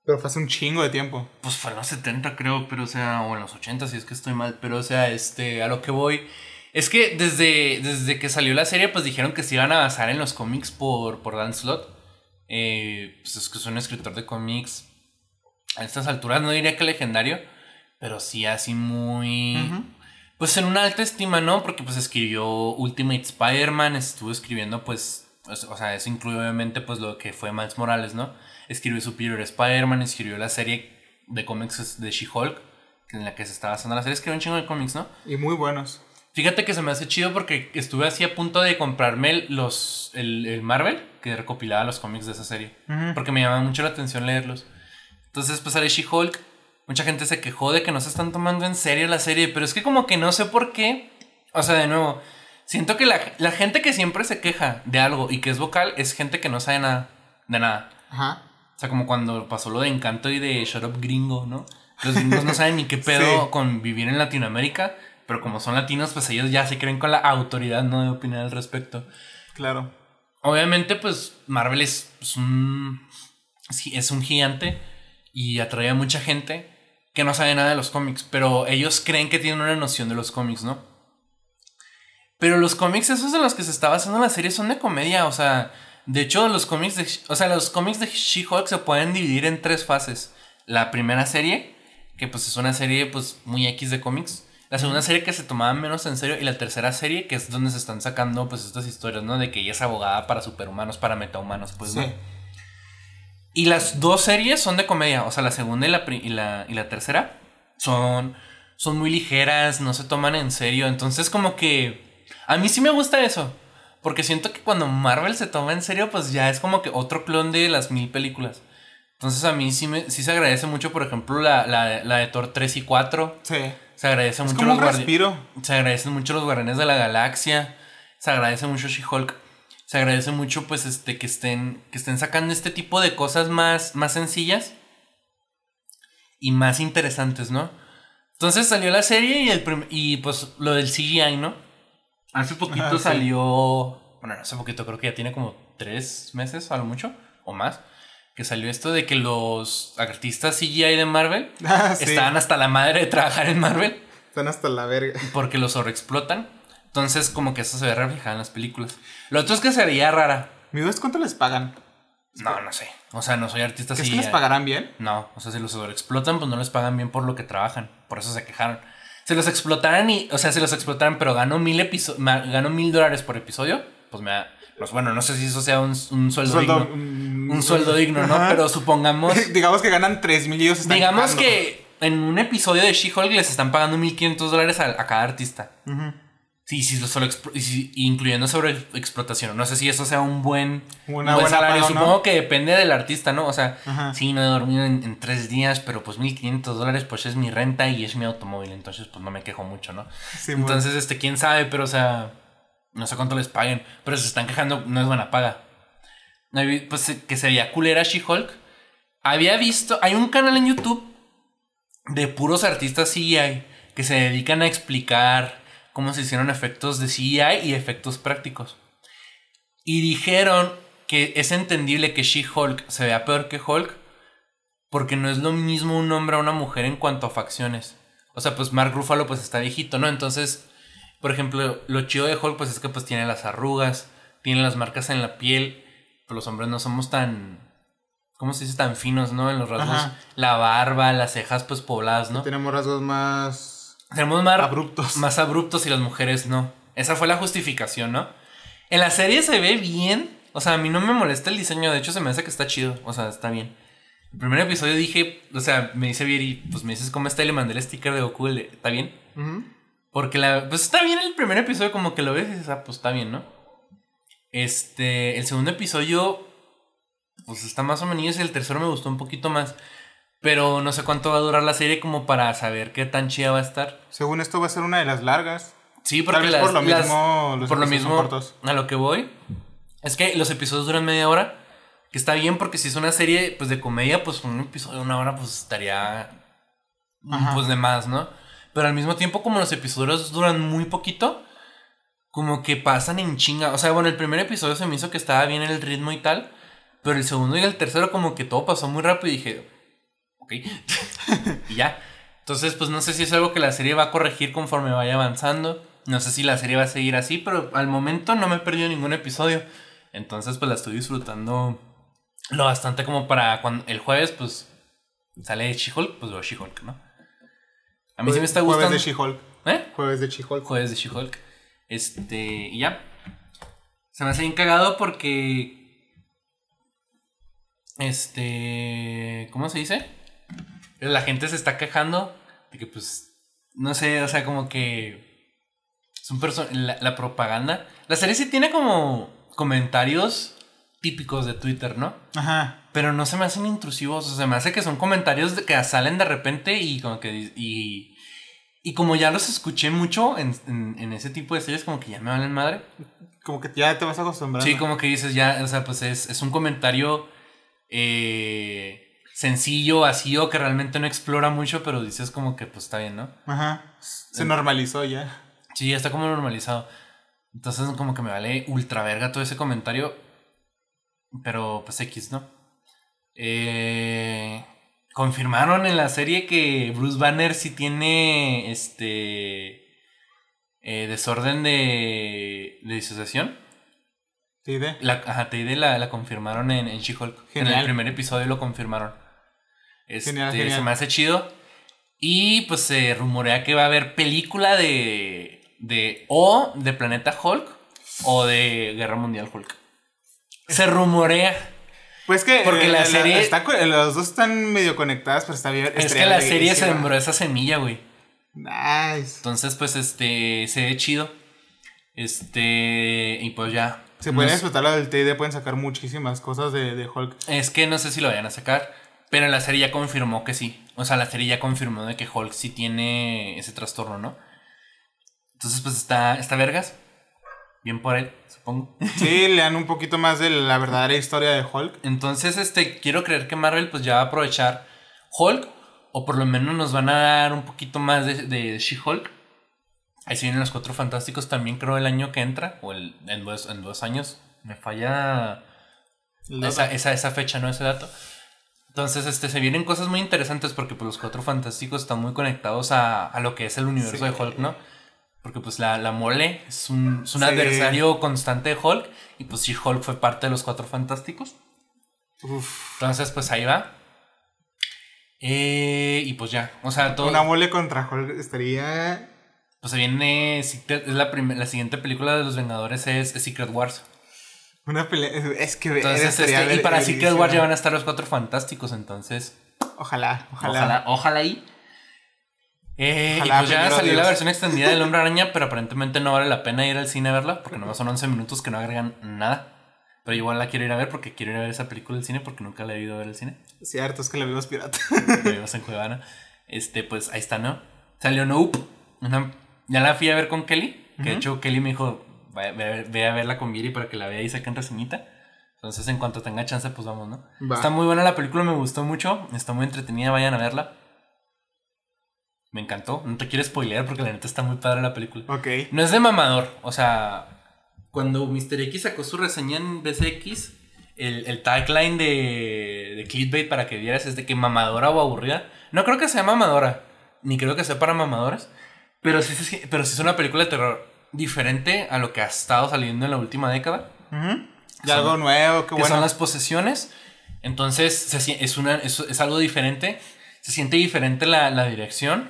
pero fue hace un chingo de tiempo. pues fue en los 70 creo, pero o sea, o en los 80 si es que estoy mal. Pero, o sea, este, a lo que voy. Es que desde, desde que salió la serie, pues dijeron que se iban a basar en los cómics por, por Dan Slott. Eh, pues es que es un escritor de cómics. A estas alturas no diría que legendario, pero sí así muy... Pues en una alta estima, ¿no? Porque pues escribió Ultimate Spider-Man, estuvo escribiendo pues, o sea, eso incluye obviamente pues lo que fue Miles Morales, ¿no? Escribió Superior Spider-Man, escribió la serie de cómics de She-Hulk, en la que se está basando la serie, escribió un chingo de cómics, ¿no? Y muy buenos. Fíjate que se me hace chido porque estuve así a punto de comprarme los, el, el Marvel, que recopilaba los cómics de esa serie. Porque me llama mucho la atención leerlos. Entonces, pues sale She-Hulk. Mucha gente se quejó de que no se están tomando en serio la serie, pero es que como que no sé por qué. O sea, de nuevo, siento que la, la gente que siempre se queja de algo y que es vocal es gente que no sabe nada, de nada. Ajá. O sea, como cuando pasó lo de Encanto y de Shut Up Gringo, ¿no? Los gringos no saben ni qué pedo Sí. con vivir en Latinoamérica, pero como son latinos, pues ellos ya se creen con la autoridad, ¿no? De opinar al respecto. Claro. Obviamente, pues Marvel es, es un. sí, Es un gigante y atrae a mucha gente que no sabe nada de los cómics, pero ellos creen que tienen una noción de los cómics, ¿no? Pero los cómics, esos de los que se está basando la serie, son de comedia, o sea. De hecho, los cómics de. O sea, los cómics de She-Hulk se pueden dividir en tres fases. La primera serie, que pues es una serie pues muy X de cómics. La segunda serie que se tomaba menos en serio. Y la tercera serie, que es donde se están sacando pues estas historias, ¿no? De que ella es abogada para superhumanos, para metahumanos, pues, sí. ¿no? Y las dos series son de comedia. O sea, la segunda y la, y la, y la tercera son, son muy ligeras, no se toman en serio. Entonces, como que. A mí sí me gusta eso. Porque siento que cuando Marvel se toma en serio, pues ya es como que otro clon de las mil películas. Entonces, a mí sí, me, sí se agradece mucho, por ejemplo, la, la, la de Thor 3 y 4. Sí. Se agradece Es mucho como los respiro. se agradecen mucho los Guardianes de la Galaxia. Se agradece mucho She-Hulk. Se agradece mucho, pues, este, que estén, que estén sacando este tipo de cosas más, más sencillas y más interesantes, ¿no? Entonces salió la serie y, el y pues lo del CGI, ¿no? Hace poquito sí. salió. Bueno, no hace poquito, creo que ya tiene como tres meses, a lo mucho, o más. Que salió esto de que los artistas CGI de Marvel Ah, sí. estaban hasta la madre de trabajar en Marvel Están hasta la verga. porque los sobreexplotan. Entonces, como que eso se ve reflejado en las películas. Lo otro es que se veía rara. ¿Mi duda es cuánto les pagan? No, no sé. O sea, no soy artista ¿Crees así. que les pagarán bien? No, o sea, si los sobreexplotan, pues no les pagan bien por lo que trabajan. Por eso se quejaron. Si los explotaran y, o sea, si los explotaran, pero gano mil gano mil dólares por episodio, pues me da, pues bueno, no sé si eso sea un, un sueldo, Sueldo, digno. mm, Un sueldo digno, ¿no? Ajá. Pero supongamos, Digamos que ganan 3 mil y ellos están digamos que en un episodio de She-Hulk les están pagando 1500 dólares a, a cada artista. Ujú. Sí, sí, lo solo incluyendo sobre explotación. No sé si eso sea un buen, un buen salario. Supongo que depende del artista, ¿no? O sea, Ajá. sí, no he dormido en, en tres días, pero pues 1500 dólares, pues es mi renta y es mi automóvil. Entonces, pues no me quejo mucho, ¿no? Sí, bueno. Entonces, este, quién sabe, pero o sea, no sé cuánto les paguen, pero se están quejando, no es buena paga. Pues que se veía culera She-Hulk. Había visto, hay un canal en YouTube de puros artistas CGI que se dedican a explicar cómo se hicieron efectos de CGI y efectos prácticos. Y dijeron que es entendible que She-Hulk se vea peor que Hulk porque no es lo mismo un hombre a una mujer en cuanto a facciones. O sea, pues Mark Ruffalo pues está viejito, ¿no? Entonces, por ejemplo, lo chido de Hulk pues es que pues tiene las arrugas, tiene las marcas en la piel, pero los hombres no somos tan ¿cómo se dice? Tan finos, ¿no? En los rasgos. Ajá. La barba, las cejas, pues pobladas, ¿no? Tenemos rasgos más Tenemos más abruptos. más abruptos y las mujeres no. Esa fue la justificación, ¿no? En la serie se ve bien. O sea, a mí no me molesta el diseño. De hecho, se me hace que está chido. O sea, está bien. El primer episodio dije, o sea, me dice Vieri, pues me dices cómo está y le mandé el sticker de Goku. ¿Está bien? Porque la, pues está bien el primer episodio, como que lo ves y dices, ah, pues está bien, ¿no? Este, el segundo episodio, pues está más o menos y el tercero me gustó un poquito más. Pero no sé cuánto va a durar la serie como para saber qué tan chida va a estar. Según esto va a ser una de las largas. Sí, porque Tal vez las- por lo las- mismo los por lo mismo cortos. a lo que voy es que los episodios duran media hora, que está bien porque si es una serie pues de comedia, pues un episodio de una hora pues estaría Ajá. pues de más, ¿no? Pero al mismo tiempo como los episodios duran muy poquito, como que pasan en chinga. O sea, bueno, el primer episodio se me hizo que estaba bien el ritmo y tal, pero el segundo y el tercero como que todo pasó muy rápido y dije, ok, y ya. Entonces, pues no sé si es algo que la serie va a corregir conforme vaya avanzando. No sé si la serie va a seguir así, pero al momento no me he perdido ningún episodio. Entonces, pues la estoy disfrutando lo bastante como para cuando el jueves, pues sale She-Hulk, pues veo She-Hulk, ¿no? A mí sí me está Jueves gustando. de She-Hulk. ¿Eh? Jueves de She-Hulk. Jueves de She-Hulk. Este, y ya. Se me hace bien cagado porque. Este. ¿Cómo se dice? La gente se está quejando de que, pues. No sé, o sea, como que. Perso- la, la propaganda. La serie sí tiene como comentarios típicos de Twitter, ¿no? Ajá. Pero no se me hacen intrusivos. O sea, se me hace que son comentarios de- que salen de repente y como que. Y, y como ya los escuché mucho en, en- en ese tipo de series, como que ya me valen madre. Como que ya te vas acostumbrando. Sí, como que dices ya, o sea, pues es, es un comentario eh, sencillo, vacío, que realmente no explora mucho, pero dices como que pues está bien, ¿no? Ajá. Se normalizó ya. Sí, ya está como normalizado. Entonces como que me vale ultra verga todo ese comentario. Pero pues X, ¿no? Eh, confirmaron en la serie que Bruce Banner sí tiene este eh, desorden de, de disociación. De. La, ajá, TID la, la confirmaron en, en She-Hulk. En el primer episodio lo confirmaron. Este, Genial, genial. Se me hace chido. Y pues se rumorea que va a haber película de. de o de Planeta Hulk o de Guerra Mundial Hulk. Se rumorea. Pues que. Porque la eh, serie- está co- los dos están medio conectadas, pero está bien. Es que la serie verguísima. sembró esa semilla, güey. Nice. Entonces, pues, este. Se ve chido. Este. Y pues ya. Se pueden explotar la del TD, pueden sacar muchísimas cosas de, de Hulk. Es que no sé si lo vayan a sacar, pero la serie ya confirmó que sí. O sea, la serie ya confirmó de que Hulk sí tiene ese trastorno, ¿no? Entonces, pues está, está vergas. Bien por él, supongo. Sí, le dan un poquito más de la verdadera historia de Hulk. Entonces, este, quiero creer que Marvel pues ya va a aprovechar Hulk, o por lo menos nos van a dar un poquito más de, de She-Hulk. Ahí se vienen los Cuatro Fantásticos también, creo, el año que entra, o el, en, dos, en dos años. Me falla La- esa, esa, esa fecha, ¿no? Ese dato. Entonces, este, se vienen cosas muy interesantes porque pues, los cuatro fantásticos están muy conectados a, a lo que es el universo Sí. de Hulk, ¿no? Porque pues la, la mole es un, es un Sí. adversario constante de Hulk y pues sí, Hulk fue parte de los cuatro fantásticos. Uf. Entonces, pues ahí va. Eh, y pues ya, o sea, todo... Una mole contra Hulk estaría. Pues se viene, es la, la siguiente película de los Vengadores es, es Secret Wars. Una pelea. Es que. Entonces, este, y para Secret. Wars ya van a estar los cuatro fantásticos, entonces... Ojalá, ojalá. Ojalá, ojalá ahí. Eh, Ojalá, y pues ya salió la versión extendida del Hombre Araña, pero aparentemente no vale la pena ir al cine a verla, porque nomás son 11 minutos que no agregan nada. Pero igual la quiero ir a ver porque quiero ir a ver esa película del cine porque nunca la he ido a ver al cine. Cierto, es que la vimos pirata. La vimos en Cuevana. Este, pues ahí está, ¿no? Salió Nope. una- ya la fui a ver con Kelly. Que de hecho Kelly me dijo, ve, ve- ve a verla con Viri para que la vea y saquen reseñita. Entonces en cuanto tenga chance, pues vamos, ¿no? Va. Está muy buena la película, me gustó mucho. Está muy entretenida, vayan a verla. Me encantó. No te quiero spoilear porque la neta está muy padre la película. Ok. No es de mamador, o sea, cuando Mr. X sacó su reseña en BCX, el, el tagline de, de Clickbait para que vieras es de que mamadora o aburrida. No creo que sea mamadora, ni creo que sea para mamadores, pero sí, sí- pero sí es una película de terror diferente a lo que ha estado saliendo en la última década. Y Son- algo nuevo, qué que bueno. son las posesiones. Entonces, se es, una, es, es algo diferente. Se siente diferente la, la dirección.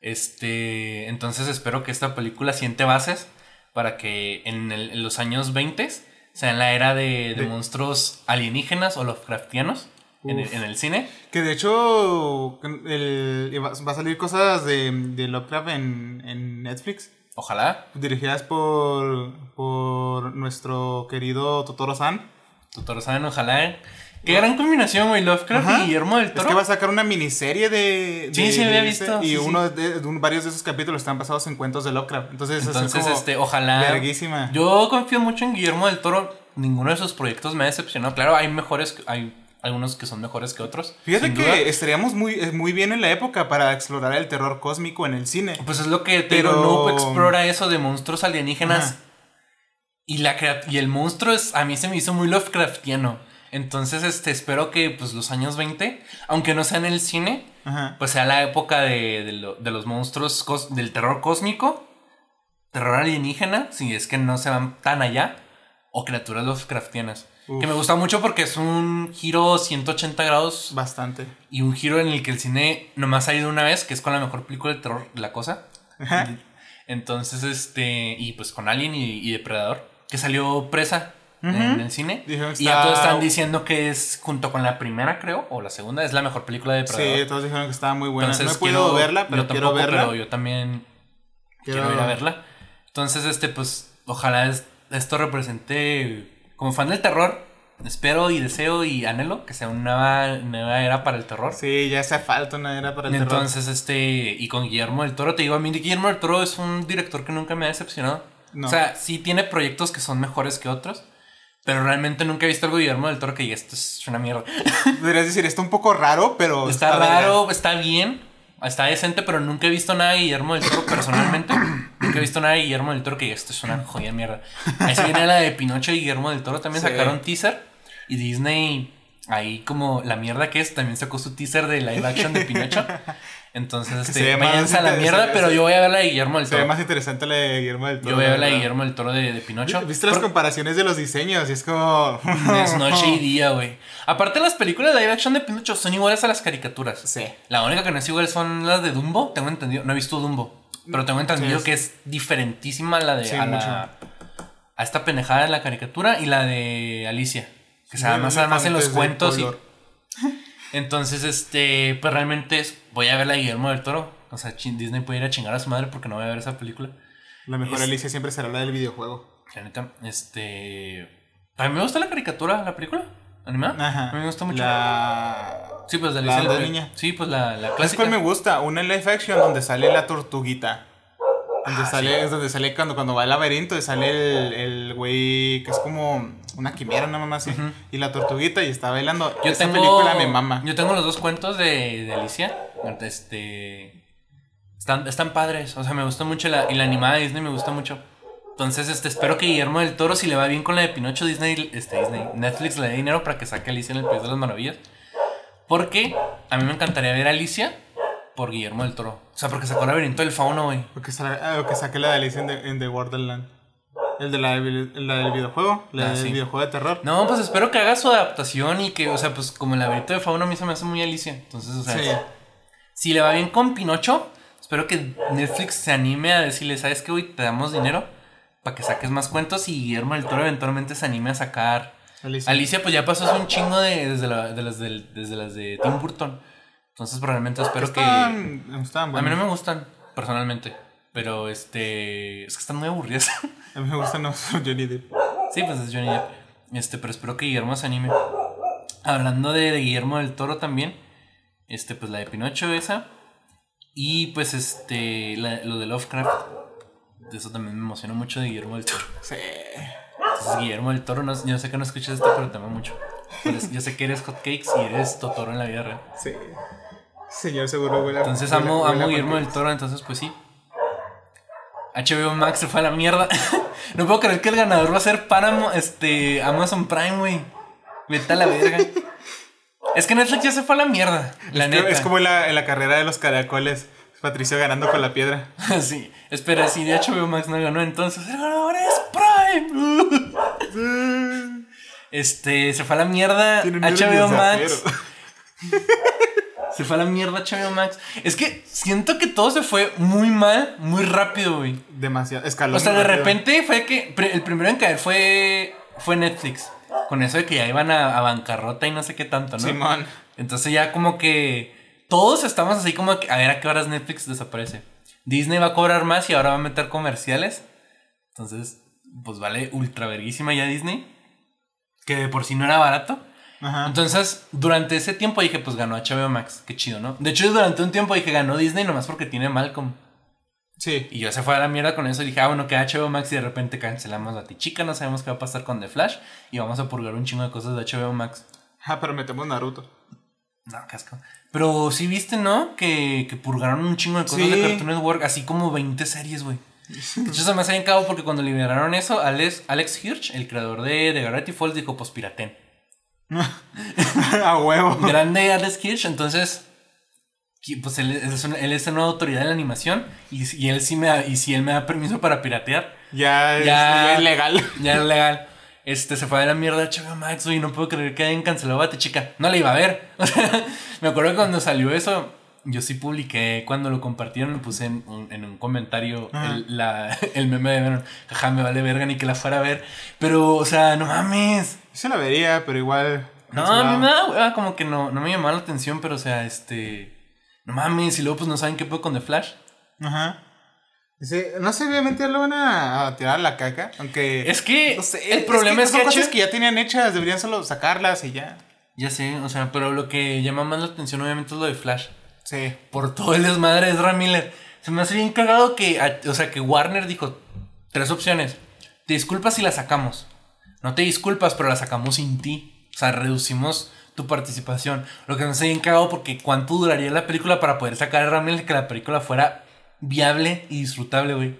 Este, entonces espero que esta película siente bases para que en, el- en los años 20 sea en la era de, de De- monstruos alienígenas o Lovecraftianos en el, en el cine. Que de hecho el- va a salir cosas de, de Lovecraft en, en Netflix. Ojalá. Dirigidas por, por nuestro querido Totoro-san. Totoro-san, ojalá. Qué gran combinación, güey. Lovecraft Ajá. y Guillermo del Es Toro. que va a sacar una miniserie de. Sí, de- sí, había visto, sí, y sí. uno de, varios de esos capítulos están basados en cuentos de Lovecraft. Entonces, es Entonces, este, ojalá. verguísima. Yo confío mucho en Guillermo del Toro. Ninguno de sus proyectos me ha decepcionado. Claro, hay mejores, que- hay algunos que son mejores que otros. Fíjate que duda. estaríamos muy, eh, muy bien en la época para explorar el terror cósmico en el cine. Pues es lo que te Pero- digo, explora eso de monstruos alienígenas. Ajá. Y, la y el monstruo es, a mí se me hizo muy Lovecraftiano. Entonces, este, espero que pues los años 20, aunque no sea en el cine, Ajá. pues sea la época de, de lo- de los monstruos, cos- del terror cósmico, terror alienígena, si es que no se van tan allá, o criaturas Lovecraftianas. Uf. Que me gusta mucho porque es un giro 180 grados Bastante. y un giro en el que el cine nomás ha ido una vez, que es con la mejor película de terror de la cosa. Ajá. Entonces, este, y pues con Alien y, y Depredador, que salió presa en el cine. Dijeron que Y ya está- todos están diciendo que es, junto con la primera, creo, o la segunda, es la mejor película de Depredador. Sí, todos dijeron que estaba muy buena. Entonces, no he podido quiero- verla, pero yo quiero tampoco, verla. Pero yo también quiero, Quiero- ir a verla. Entonces, este, pues, ojalá es- esto represente, como fan del terror, espero y deseo y anhelo que sea una nueva, era para el terror. Sí, ya hace falta una era para el terror. Entonces, este, y con Guillermo del Toro, te digo, a mí Guillermo del Toro es un director que nunca me ha decepcionado. No. O sea, sí tiene proyectos que son mejores que otros, pero realmente nunca he visto algo de Guillermo del Toro que diga, esto es una mierda. Podrías decir, está un poco raro, pero. Está raro, está bien, está decente, pero nunca he visto nada de Guillermo del Toro personalmente. nunca he visto nada de Guillermo del Toro que esto es una joya de mierda. Ahí se viene la de Pinocho y Guillermo del Toro también Sí. sacaron teaser y Disney, ahí como la mierda que es, también sacó su teaser de live action de Pinocho. Entonces, se este, váyanse a la mierda, pero se- yo voy a ver la de Guillermo del Se ve Toro. más interesante la de Guillermo del Toro. Yo voy a ver la de. Guillermo del Toro de, de Pinocho. ¿Viste las Por- comparaciones de los diseños? Y es como. Es noche y día, güey. Aparte, las películas de live action de Pinocho son iguales a las caricaturas. Sí. La única que no es igual son las de Dumbo. Tengo entendido. No he visto Dumbo. Pero tengo entendido Sí, que es diferentísima la de. Sí, a, la- mucho. a esta pendejada de la caricatura y la de Alicia. Que se Sí, da más, más en los cuentos. Y, entonces, este. Pues realmente es- voy a ver la de Guillermo del Toro. O sea, Disney puede ir a chingar a su madre porque no voy a ver esa película. La mejor Es- Alicia siempre será la del videojuego. La neta, este. A mí me gusta la caricatura, la película animada. Ajá. A mí me gusta mucho. La. Sí, pues la La Alicia de la- niña. Sí, pues la, la ¿Sabes clásica. cuál me gusta? Una en live action donde sale la tortuguita. Donde Ah, sale, sí. es donde sale cuando, cuando va al laberinto y sale el, el güey que es como una quimera, nada más así. Y la tortuguita y está bailando. Yo Esa tengo, película me mama. Yo tengo los dos cuentos de, de Alicia. Este. Están, están padres. O sea, me gusta mucho la, y la animada de Disney me gusta mucho. Entonces, este, espero que Guillermo del Toro, si le va bien con la de Pinocho, Disney, este, Disney, Netflix le dé dinero para que saque Alicia en el País de las Maravillas. Porque a mí me encantaría ver a Alicia por Guillermo del Toro. O sea, porque sacó el laberinto del fauno, güey. Porque sa- ah, saque la de Alicia en The, en The Borderland. El de la, la del videojuego. La Ah, del sí. videojuego de terror. No, pues espero que haga su adaptación y que, o sea, pues como el laberinto de fauno a mí se me hace muy Alicia. Entonces, o sea, Sí. si le va bien con Pinocho, espero que Netflix se anime a decirle, ¿sabes qué, güey? Te damos dinero para que saques más cuentos y Guillermo del Toro eventualmente se anime a sacar. Alicia. Alicia, pues ya pasó hace un chingo de, desde, la- de las del- desde las de Tim Burton. Entonces, probablemente espero que. A Estaban, estaban mí no me gustan, personalmente. Pero este. Es que están muy aburridas. A mí me gustan los Johnny Depp. Sí, pues es Johnny Depp. Este, pero espero que Guillermo se anime. Hablando de, de Guillermo del Toro también. Este, pues la de Pinocho esa. Y pues este. la- lo de Lovecraft. De eso también me emocionó mucho de Guillermo del Toro. Sí. Entonces, Guillermo del Toro, no, yo sé que no escuchas esto, pero te amo mucho. Eres- yo sé que eres hotcakes y eres Totoro en la vida real. Sí. Señor seguro huele Entonces amo, huele Guillermo del. Toro, entonces pues sí. HBO Max se fue a la mierda. no puedo creer que el ganador va a ser este, Amazon Prime, güey. Vete a la verga. es que Netflix ya se fue a la mierda, la Es que-. Es como en la, en la carrera de los caracoles. Patricio ganando con la piedra. sí, espera, si de HBO Max no ganó, entonces el ganador es Prime. Este, se fue a la mierda HBO Max. Se fue a la mierda HBO Max. Es que siento que todo se fue muy mal, muy rápido, güey. Demasiado. Escalón. O sea, de rápido. repente fue que el primero en caer fue, fue Netflix. Con eso de que ya iban a, a bancarrota y no sé qué tanto, ¿no? Simón. Entonces ya como que todos estamos así como que a ver a qué horas Netflix desaparece. Disney va a cobrar más y ahora va a meter comerciales. Entonces, pues vale ultra verguísima ya Disney. Que de por sí no era barato. Ajá. Entonces, durante ese tiempo dije, pues ganó HBO Max. Qué chido, ¿no? De hecho, durante un tiempo dije, ganó Disney nomás porque tiene Malcolm. Sí. Y yo se fue a la mierda con eso y dije, ah, bueno, que HBO Max y de repente cancelamos la Tichica, no sabemos qué va a pasar con The Flash y vamos a purgar un chingo de cosas de HBO Max. Ah, pero metemos Naruto. No, casco. Pero sí viste, ¿no? Que, que purgaron un chingo de cosas Sí. de Cartoon Network, así como 20 series, güey. De hecho, se me hace bien cabo porque cuando liberaron eso, Alex, Alex Hirsch, el creador de, de Gravity Falls, dijo, pues piraten. a huevo. Grande Alex Hirsch, entonces, pues él es, una, él es una autoridad en la animación y, y él sí me da, y si él me da permiso para piratear, Ya, es- Ya. ya es legal. ya es legal. Este, se fue de la mierda HBO Max, güey, no puedo creer que hayan cancelado Bate Chica. No la iba a ver. O sea, me acuerdo que cuando salió eso, yo sí publiqué, cuando lo compartieron, lo puse en un, en un comentario el, la- el meme de Venom. Jaja, me vale verga ni que la fuera a ver. Pero, o sea, no mames. Se la vería, pero igual. No, a mí me da hueva, como que no, no me llamaba la atención, pero, o sea, este... No mames, y luego pues no saben qué puedo con The Flash. Ajá. Sí, no sé, obviamente lo van a, tirar a la caca. Aunque. Es que no sé, el problema es, son que... cosas H- que ya tenían hechas, deberían solo sacarlas y ya. Ya sé, o sea, pero lo que llama más la atención obviamente es lo de Flash. Sí. por todo el desmadre de Ezra Miller. Se me hace bien cagado que, o sea, que Warner dijo tres opciones. Te disculpas si la sacamos. No te disculpas, pero la sacamos sin ti. O sea, reducimos tu participación. Lo que me hace bien cagado porque cuánto duraría la película para poder sacar a Ezra Miller que la película fuera viable y disfrutable, güey.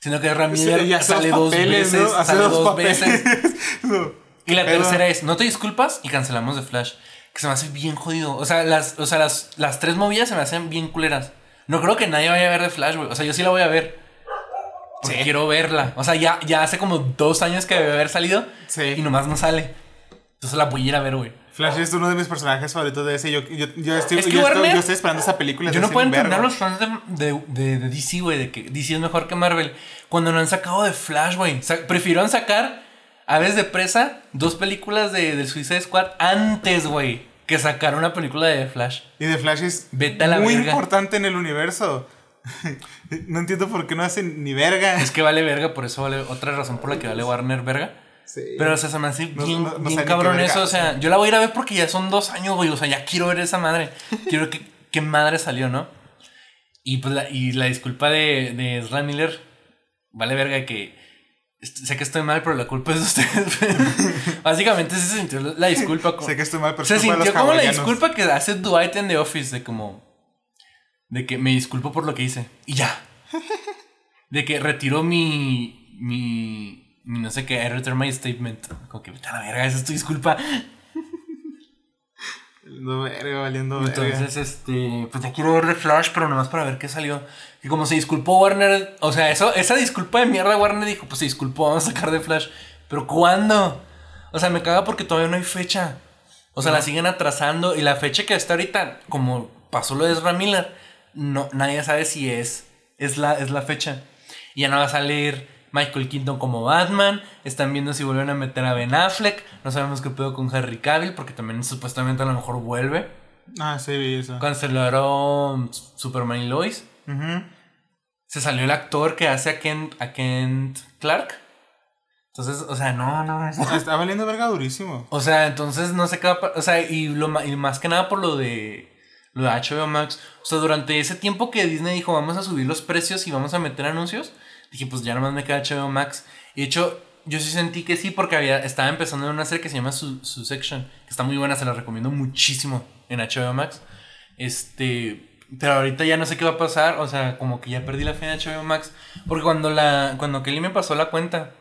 Sino que Miller Sí, sale dos papeles, veces, sale dos veces. Y la Pero- tercera es, no te disculpas y cancelamos de Flash. Que se me hace bien jodido. O sea, las, o sea, las, las tres movidas se me hacen bien culeras. No creo que nadie vaya a ver de Flash, güey. O sea, yo sí la voy a ver. Porque Sí. quiero verla. O sea, ya, ya hace como dos años que debe haber salido. Sí. Y nomás no sale. Entonces la voy a ir a ver, güey. Flash es uno de mis personajes favoritos de ese. Yo, yo, yo estoy, Es que yo, estoy, Warner- yo estoy esperando esa película. Yo no puedo entender los fans de, de, de- DC, güey, de que DC es mejor que Marvel. Cuando no han sacado de Flash, güey. Sa- prefirieron sacar Aves de Presa, dos películas de, del Suicide Squad antes, güey, que sacar una película de Flash. Y de Flash es Vete a la muy verga. importante en el universo. no entiendo por qué no hacen ni verga. Es que vale verga, por eso vale otra razón por la que vale Warner verga. Sí. Pero, o sea, se me hace No- bien, no- no bien saben ni cabrón eso. O sea, yo la voy a ir a ver porque ya son dos años, güey. O sea, ya quiero ver esa madre. Quiero ver qué, madre salió, ¿no? Y pues la, y la disculpa de, de Ezra Miller, vale verga que. Sé que estoy mal, pero la culpa es de ustedes. Básicamente se sintió la disculpa. como- sé que estoy mal, pero se culpa sintió como la disculpa que hace Dwight en The Office, de como. De que me disculpo por lo que hice. Y ya. De que retiró mi. Mi. No sé qué, I return my statement. Como que vete a la verga, esa es tu disculpa. Valiendo verga, valiendo verga. Entonces, este. Pues ya quiero ver The Flash, pero nomás para ver qué salió. Y como se disculpó Warner. O sea, eso, esa disculpa de mierda, Warner dijo: Pues se disculpó, vamos a sacar The Flash. Pero ¿cuándo? O sea, me caga porque todavía no hay fecha. O sea, la siguen atrasando. Y la fecha que está ahorita, como pasó lo de Ezra Miller, no, nadie sabe si es, es, la, es la fecha. Y ya no va a salir Michael Keaton como Batman. Están viendo si vuelven a meter a Ben Affleck. No sabemos qué pedo con Harry Cavill, porque también supuestamente a lo mejor vuelve. Ah, sí, vi eso. Cancelaron Superman y Lois. Ujú. Se salió el actor que hace a Kent, a Kent Clark. Entonces, o sea, no, no. es- Ah, Está valiendo verga durísimo. O sea, entonces no sé qué va O sea, y, lo, y más que nada por lo de, lo de HBO Max. O sea, durante ese tiempo que Disney dijo, vamos a subir los precios y vamos a meter anuncios, dije, pues ya nomás me queda HBO Max. Y de hecho, yo sí sentí que sí, porque había, estaba empezando en una serie que se llama Su, Su Section, que está muy buena, se la recomiendo muchísimo en HBO Max. Este. Pero ahorita ya no sé qué va a pasar. O sea, como que ya perdí la fe en HBO Max. Porque cuando la. Cuando Kelly me pasó la cuenta.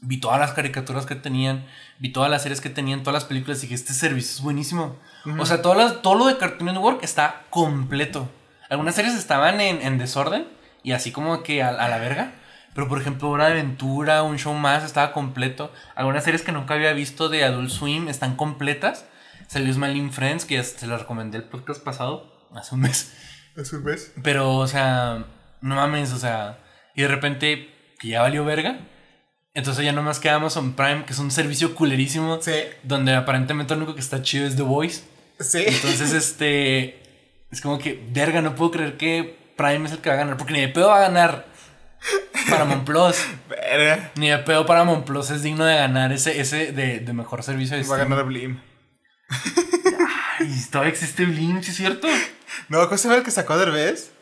Vi todas las caricaturas que tenían. Vi todas las series que tenían. Todas las películas. Y dije, este servicio es buenísimo. O sea, todo, las- todo lo de Cartoon Network está completo. Algunas series estaban en, en desorden. Y así como que a, a la verga. Pero por ejemplo, Hora de Aventura, un show más, estaba completo. Algunas series que nunca había visto de Adult Swim están completas. Salió Smiling Friends, que ya se las recomendé el podcast pasado, hace un mes. ¿Hace un mes? Pero, o sea, no mames, o sea, y de repente, que ya valió verga. Entonces ya nomás queda Amazon Prime, que es un servicio culerísimo. Sí. Donde aparentemente lo único que está chido es The Voice. Sí. Entonces, este. Es como que, verga, no puedo creer que Prime es el que va a ganar. Porque ni de pedo va a ganar Paramount Plus. Verga. Ni de pedo Paramount Plus es digno de ganar ese, ese de, de mejor servicio de Va a ganar Blim. Ay, todavía existe Blim, ¿sí es cierto? No, ¿cómo se ve el que sacó Derbez?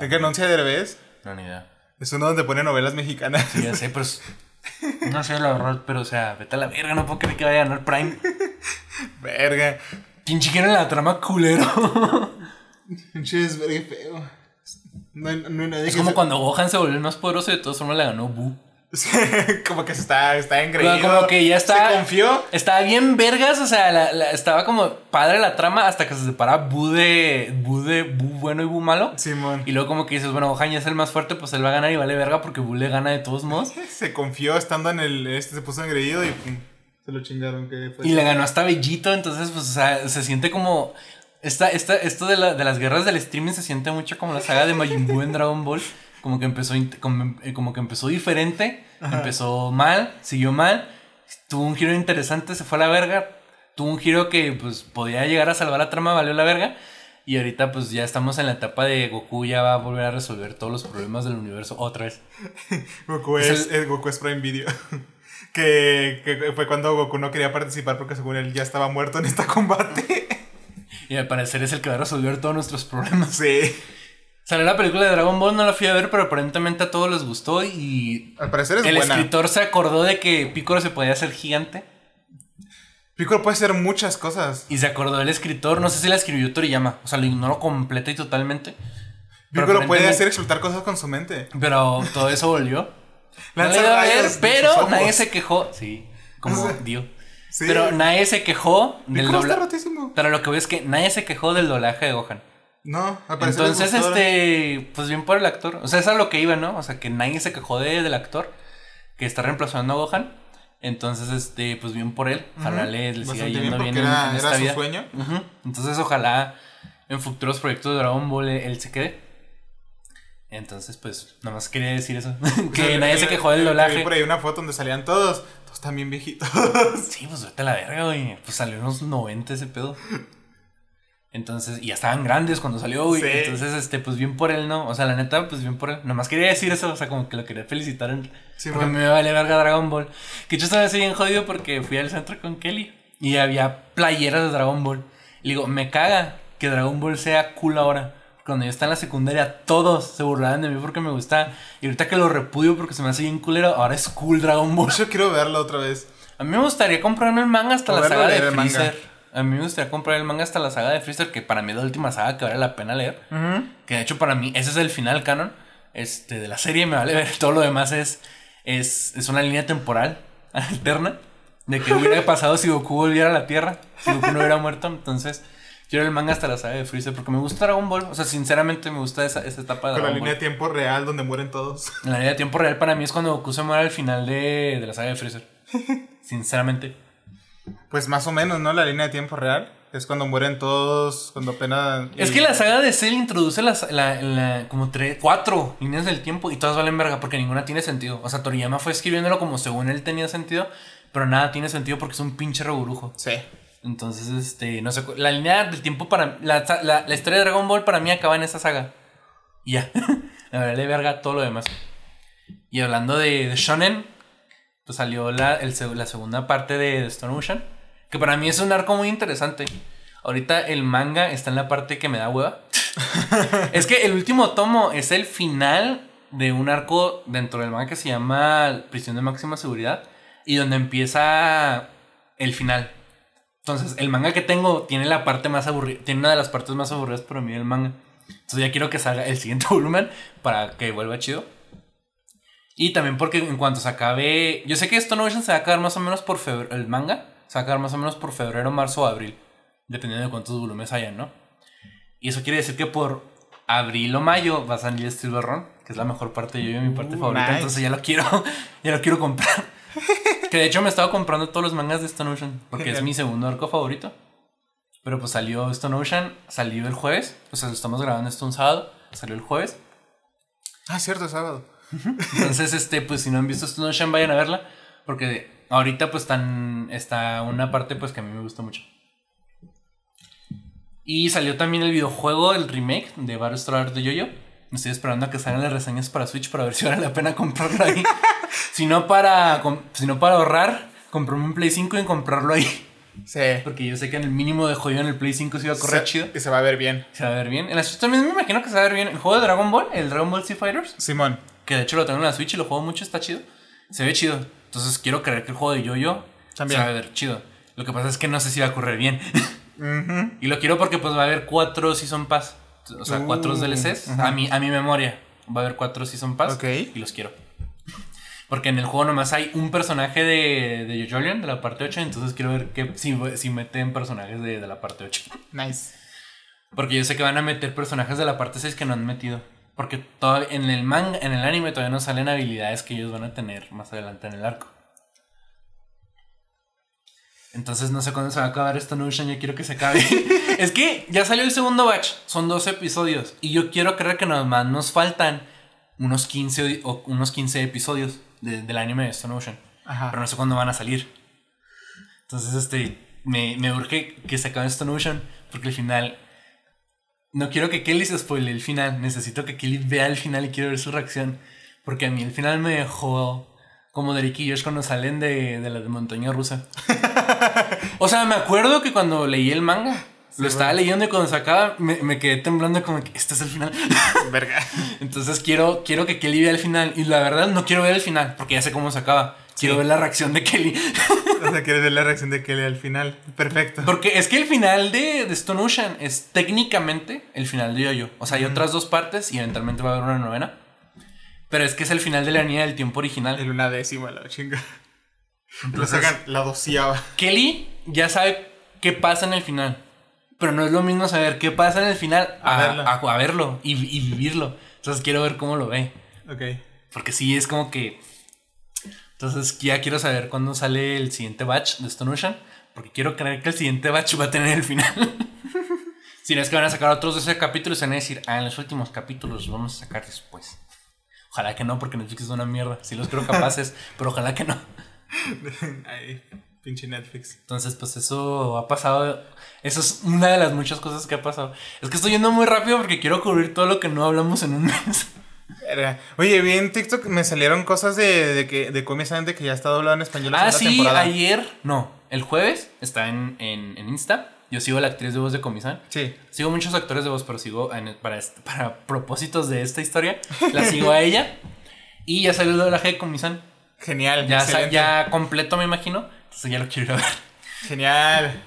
El que anuncia Derbez. No, ni idea. Es uno donde pone novelas mexicanas. Sí, ya sé, pero. No sé la verdad, pero o sea, vete a la verga, no puedo creer que vaya a ganar Prime. Verga. Pinche quiere la trama culero. Pinches, verga, feo. No hay, no hay nadie Es que como se- cuando Gohan se volvió el más poderoso y de todas formas le ganó Buu. como que se está, está engreído. Como que ya está. Se confió. Estaba bien vergas, o sea, la- la- estaba como padre la trama hasta que se separa Buu de. Buu de. Buu bueno y Buu malo. Simón. Y luego como que dices, bueno, Gohan ya es el más fuerte, pues él va a ganar y vale verga porque Buu le gana de todos modos. Se confió estando en el. Este se puso engreído y pum, se lo chingaron. Que fue Y le ganó hasta Bellito, entonces, pues, o sea, se siente como. Esta, esta, esto de, la- de las guerras del streaming se siente mucho como la saga de Majin Buu en Dragon Ball. Como que empezó, como, eh, como que empezó diferente, empezó mal, siguió mal, tuvo un giro interesante, se fue a la verga, tuvo un giro que pues podía llegar a salvar la trama, valió la verga. Y ahorita pues ya estamos en la etapa de Goku ya va a volver a resolver todos los problemas del universo otra vez. Goku Es es, es Goku es Prime Video. que, que fue cuando Goku no quería participar porque según él ya estaba muerto en este combate. Y al parecer es el que va a resolver todos nuestros problemas. sí. Salió la película de Dragon Ball, no la fui a ver, pero aparentemente a todos les gustó y Al parecer es el buena. escritor se acordó de que Piccolo se podía hacer gigante Piccolo puede hacer muchas cosas. y se acordó del escritor, no sé si la escribió Toriyama, o sea, lo ignoró completa y totalmente. Piccolo puede hacer explotar cosas con su mente. Pero todo eso volvió. No la iba a ver, pero nadie se quejó. Sí, como Dio. Sí. Pero nadie se quejó del doblaje. Pero lo que veo es que nadie se quejó del doblaje de Gohan. No, Entonces, este, pues bien por el actor. O sea, eso es a lo que iba, ¿no? O sea, que nadie se quejó de, del actor que está reemplazando a Gohan. Entonces, este, pues bien por él. Ojalá Ujú. le, le siga yendo bien, en, era- en era su sueño. Entonces, ojalá en futuros proyectos de Dragon Ball él, él se quede. Entonces, pues, nada más quería decir eso. que nadie se quejó del Vi doblaje. por ahí una foto donde salían todos. También viejitos. Sí, pues vete a la verga, güey. Pues salió en los 90 ese pedo. Entonces, y ya estaban grandes cuando salió, güey. Sí. Entonces, este, pues bien por él, ¿no? O sea, la neta, pues bien por él. Nomás quería decir eso, o sea, como que lo quería felicitar. En, Sí, porque me vale verga Dragon Ball. Que yo estaba así bien jodido porque fui al centro con Kelly y había playeras de Dragon Ball. Y le digo, me caga que Dragon Ball sea cool ahora. Cuando yo estaba en la secundaria, todos se burlaban de mí porque me gustaba. Y ahorita que lo repudio porque se me hace bien culero, ahora es cool Dragon Ball. Yo quiero verlo otra vez. A mí me gustaría comprarme el manga hasta O la saga de. Freezer. A mí me gustaría comprar el manga hasta la saga de Freezer, que para mí es la última saga que vale la pena leer. Que de hecho para mí ese es el final canon este, de la serie, me vale ver. Todo lo demás es, es, es una línea temporal alterna de que hubiera pasado si Goku volviera a la Tierra, si Goku no hubiera muerto. Entonces, quiero el manga hasta la saga de Freezer porque me gusta Dragon Ball. O sea, sinceramente me gusta esa, esa etapa de Con la línea de tiempo real donde mueren todos. La línea de tiempo real para mí es cuando Goku se muere al final de, de la saga de Freezer. Sinceramente. Pues más o menos, ¿no? La línea de tiempo real. Es cuando mueren todos, cuando apenas... Es que la saga de Cell introduce las, la, la- como tres, cuatro líneas del tiempo y todas valen verga porque ninguna tiene sentido. O sea, Toriyama fue escribiéndolo como según él tenía sentido, pero nada tiene sentido porque es un pinche reburujo. Sí. Entonces, este, no sé, la línea del tiempo para... La, la- la historia de Dragon Ball para mí acaba en esa saga. Y ya. la verdad, le verga todo lo demás. Y hablando de, de Shonen, pues salió la, el la segunda parte de, de Stone Ocean. Que para mí es un arco muy interesante. Ahorita el manga está en la parte que me da hueva. es que el último tomo es el final de un arco dentro del manga que se llama Prisión de Máxima Seguridad. Y donde empieza el final. Entonces, el manga que tengo tiene la parte más aburrida. Tiene una de las partes más aburridas para mí del manga. Entonces ya quiero que salga el siguiente volumen para que vuelva chido. Y también porque en cuanto se acabe. Yo sé que Stone Ocean se va a acabar más o menos por febrero. El manga se va a acabar más o menos por febrero, marzo o abril. Dependiendo de cuántos volúmenes hayan, ¿no? Y eso quiere decir que por abril o mayo va a salir Steel Run, que es la mejor parte de yo mi parte Uh, favorita. nice. Entonces ya lo quiero, ya lo quiero comprar. Que de hecho me estaba comprando todos los mangas de Stone Ocean, porque es mi segundo arco favorito. Pero pues salió Stone Ocean, salió el jueves, o sea, estamos grabando esto un sábado, salió el jueves. Ah, cierto, sábado. Entonces, este, pues si no han visto Stone Ocean, vayan a verla. Porque ahorita pues tan, está una parte pues que a mí me gusta mucho. Y salió también el videojuego, el remake de Battlestar de Yoyo. Me estoy esperando a que salgan las reseñas para Switch para ver si vale la pena comprarlo ahí. si, no para, com- si no para ahorrar, comprarme un Play 5 y comprarlo ahí. Sí. Porque yo sé que en el mínimo de joyo en el Play 5 se iba a correr Se- chido. Y se va a ver bien. Se va a ver bien. En la Switch también me imagino que se va a ver bien. El juego de Dragon Ball, el Dragon Ball Z Fighters. Simón. Que de hecho lo tengo en la Switch y lo juego mucho, está chido. Se ve chido. Entonces quiero creer que el juego de Yo-Yo También. se va a ver chido. Lo que pasa es que no sé si va a correr bien. Y lo quiero porque pues va a haber cuatro Season Pass. O sea, cuatro Uh, DLCs. A, mi, a mi memoria. Va a haber cuatro Season Pass. Ok. Y los quiero. Porque en el juego nomás hay un personaje de, de Jojolion, de la parte 8. Entonces quiero ver que, si, si meten personajes de, de la parte 8. Nice. Porque yo sé que van a meter personajes de la parte 6 que no han metido. Porque todavía, en el manga, en el anime todavía no salen habilidades que ellos van a tener más adelante en el arco. Entonces no sé cuándo se va a acabar esta Ocean, ya quiero que se acabe. es que ya salió el segundo batch, son 12 episodios. Y yo quiero creer que nomás nos faltan unos 15, o unos 15 episodios de- del anime de Stone Ocean. Ajá. Pero no sé cuándo van a salir. Entonces, este, me, me urge que se acabe Stone Ocean, porque el final... No quiero que Kelly se spoile el final, necesito que Kelly vea el final y quiero ver su reacción. Porque a mí el final me dejó como Derek y Josh cuando salen de, de la montaña rusa. o sea, me acuerdo que cuando leí el manga, lo estaba leyendo y cuando se acaba me, me quedé temblando como que este es el final. Verga. Entonces quiero, quiero que Kelly vea el final. Y la verdad no quiero ver el final, porque ya sé cómo se acaba. Quiero Sí. ver la reacción de Kelly. O sea, quieres ver la reacción de Kelly al final. Perfecto. Porque es que el final de, de Stone Ocean es técnicamente el final de Yoyo. O sea, hay otras dos partes y eventualmente va a haber una novena. Pero es que es el final de la línea del tiempo original. El una décima, la chinga. Lo Entonces- sacan la doceava. Kelly ya sabe qué pasa en el final. Pero no es lo mismo saber qué pasa en el final A a, verlo. a- a verlo y, y vivirlo. Entonces quiero ver cómo lo ve. Ok. Porque sí, es como que. Entonces ya quiero saber cuándo sale el siguiente batch de Stone Ocean. Porque quiero creer que el siguiente batch va a tener el final. si no es que van a sacar otros de ese capítulo y se van a decir, ah, en los últimos capítulos los vamos a sacar después. Ojalá que no, porque Netflix es una mierda. Sí los creo capaces, pero ojalá que no. Pinche Netflix. Entonces, pues eso ha pasado. Eso es una de las muchas cosas que ha pasado. Es que estoy yendo muy rápido porque quiero cubrir todo lo que no hablamos en un mes. Oye, vi en TikTok me salieron cosas de, de que de Komi San de que ya está doblado en español la Ah, sí, temporada. ayer, no, el jueves está en, en, en Insta. Yo sigo a la actriz de voz de Comisan. Sí. Sigo muchos actores de voz, pero sigo en- para, para propósitos de esta historia. La sigo a ella. Y ya salió el doblaje de Comisan. Genial. Ya, ya completo, me imagino. Entonces ya lo quiero ir a ver. Genial.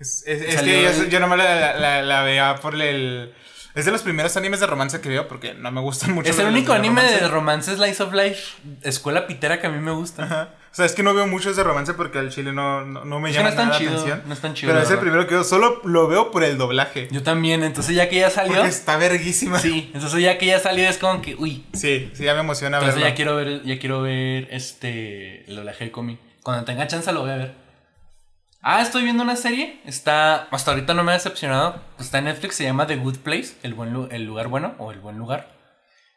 Es, es- es Salió que yo, yo nomás la, la, la veía por el. Es de los primeros animes de romance que veo porque no me gustan mucho. es el único anime romance. de romance Slice of Life, escuela pitera que a mí me gusta. Ajá. O sea, es que no veo muchos de romance porque al chile no, no, no me llama no la atención. no es tan chido, Pero es el primero que veo. Solo lo veo por el doblaje. Yo también, entonces ya que ya salió. Porque está verguísima. Sí, entonces ya que ya salió es como que, uy, Sí, sí, ya me emociona Entonces verlo. ya quiero ver, ya quiero ver este el doblaje del cómic. Cuando tenga chance lo voy a ver. Ah, estoy viendo una serie. Está. Hasta ahorita no me ha decepcionado. Está en Netflix, se llama The Good Place, el, buen lu- el lugar bueno o el buen lugar.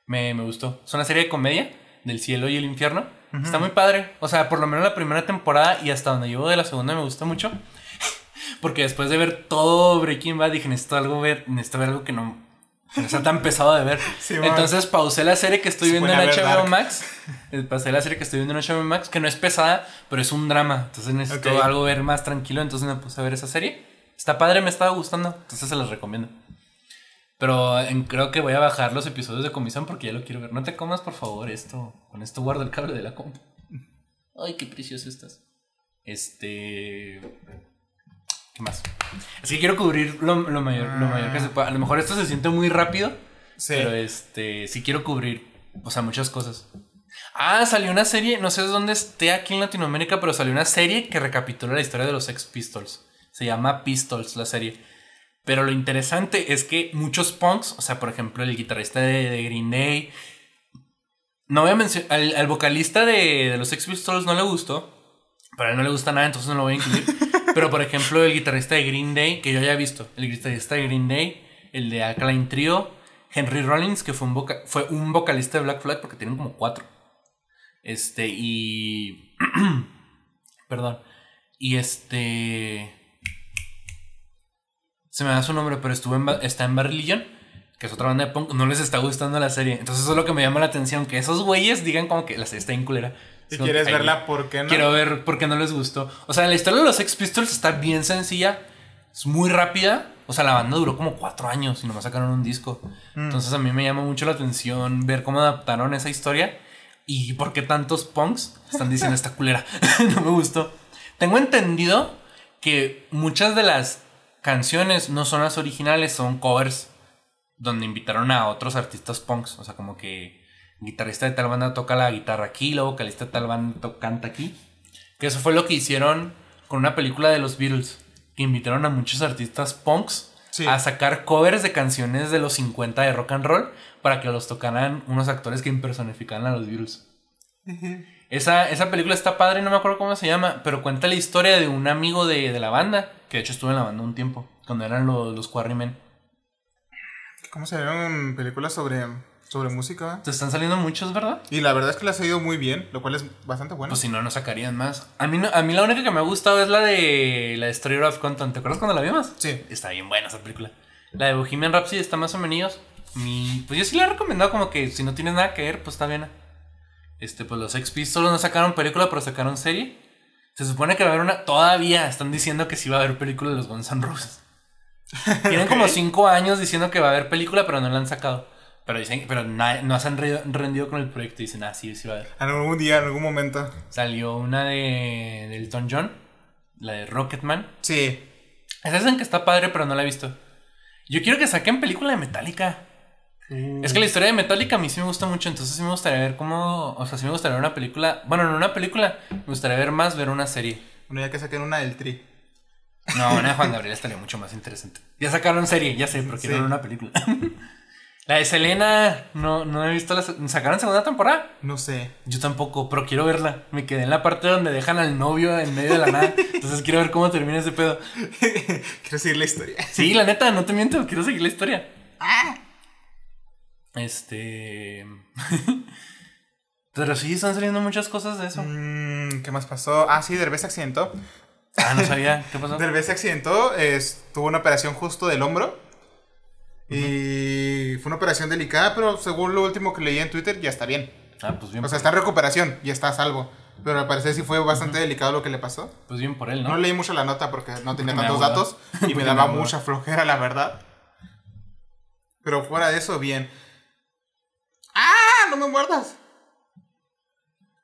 Me, me gustó. Es una serie de comedia del cielo y el infierno. Está muy padre. O sea, por lo menos la primera temporada y hasta donde llevo de la segunda me gustó mucho. Porque después de ver todo Breaking Bad dije, necesito algo ver, necesito ver algo que no, sea tan pesado de ver. Sí. Entonces pausé la serie que estoy Se viendo en HBO Dark. Max. Eh, Pasé la serie que estoy viendo en HBO Max, que no es pesada, pero es un drama. Entonces necesito algo ver más tranquilo. Entonces me puse a ver esa serie. Está padre, me estaba gustando. Entonces se las recomiendo. Pero en- creo que voy a bajar los episodios de comisión porque ya lo quiero ver. No te comas, por favor, esto. Con esto guardo el cable de la compu. Ay, qué precioso estás. Este. ¿Qué más? Es que quiero cubrir lo, lo mayor, lo mayor que se pueda. A lo mejor esto se siente muy rápido. Sí. Pero este, sí quiero cubrir, o sea, muchas cosas. Ah, salió una serie, no sé dónde esté aquí en Latinoamérica, pero salió una serie que recapitula la historia de los Ex Pistols. Se llama Pistols la serie. Pero lo interesante es que muchos punks, o sea, por ejemplo, el guitarrista de, de Green Day, No voy a mencionar. Al, al vocalista de, de los Sex Pistols no le gustó. Pero a él no le gusta nada, entonces no lo voy a incluir. pero por ejemplo, el guitarrista de Green Day, que yo ya he visto. El guitarrista de Green Day, el de Alkaline Trio, Henry Rollins, que fue un, voca- fue un vocalista de Black Flag, porque tienen como cuatro. Este, y. Perdón. Y este. Se me da su nombre, pero estuvo en, está en Religion, que es otra banda de punk. No les está gustando la serie. Entonces, eso es lo que me llama la atención. Que esos güeyes digan como que la serie está bien culera. Si quieres ay, verla, ¿por qué no? Quiero ver por qué no les gustó. O sea, la historia de los Sex Pistols está bien sencilla. Es muy rápida. O sea, la banda duró como cuatro años y nomás sacaron un disco. Mm. Entonces a mí me llama mucho la atención ver cómo adaptaron esa historia. Y por qué tantos punks están diciendo esta culera. no me gustó. Tengo entendido que muchas de las canciones no son las originales, son covers. Donde invitaron a otros artistas punks. O sea, como que guitarrista de tal banda toca la guitarra aquí, la vocalista de tal banda canta aquí. Que eso fue lo que hicieron con una película de los Beatles. Que invitaron a muchos artistas punks Sí. a sacar covers de canciones de los 50 de rock and roll para que los tocaran unos actores que impersonificaran a los Beatles. Esa, esa película está padre, no me acuerdo cómo se llama, pero cuenta la historia de un amigo de, de la banda, que de hecho estuvo en la banda un tiempo, cuando eran los, los Quarrymen. ¿Cómo se ven películas sobre, sobre música? Te están saliendo muchos, ¿verdad? Y la verdad es que las ha ido muy bien, lo cual es bastante bueno. Pues si no, no sacarían más. A mí, no- a mí la única que me ha gustado es la de la de Story of Compton. ¿Te acuerdas cuando la vimos? Sí. Está bien buena esa película. La de Bohemian Rhapsody está más o menos. Mi, pues yo sí la he recomendado como que si no tienes nada que ver, pues está bien. Este, pues los Sex Pistols no sacaron película, pero sacaron serie. Se supone que va a haber una. Todavía están diciendo que sí va a haber película de los Guns N' Roses. Tienen como cinco años diciendo que va a haber película, pero no la han sacado. Pero dicen, pero na- no se han re- rendido con el proyecto. Dicen, ah, sí, sí va a haber. En algún día, en algún momento. Salió una de, de Elton John, la de Rocketman. Sí. Esa dicen que está padre, pero no la he visto. Yo quiero que saquen película de Metallica. Es que la historia de Metallica a mí sí me gusta mucho, entonces sí me gustaría ver cómo. O sea, sí me gustaría ver una película. Bueno, no una película, me gustaría ver más, ver una serie. Bueno, ya que saquen una del Tri. No, una de Juan Gabriel estaría mucho más interesante. Ya sacaron serie, ya sé, pero quiero Sí. ver una película. la de Selena, no, no he visto la. ¿Sacaron segunda temporada? No sé. Yo tampoco, pero quiero verla. Me quedé en la parte donde dejan al novio en medio de la nada. Entonces quiero ver cómo termina ese pedo. Quiero seguir la historia. Sí, la neta, no te miento, quiero seguir la historia. Este. Pero sí, están saliendo muchas cosas de eso. Mm, ¿Qué más pasó? Ah, sí, Derbez se accidentó. Ah, no sabía. ¿Qué pasó? Derbez se accidentó, tuvo una operación justo del hombro. Y fue una operación delicada, pero según lo último que leí en Twitter, ya está bien. Ah, pues bien, O sea, está en recuperación, ya está a salvo. Pero al parecer sí fue bastante delicado lo que le pasó. pues bien por él, ¿no? No leí mucho la nota porque no tenía Porque tantos da datos y me daba mucha flojera, la verdad. Pero fuera de eso, bien. ¡Ah! ¡No me muerdas!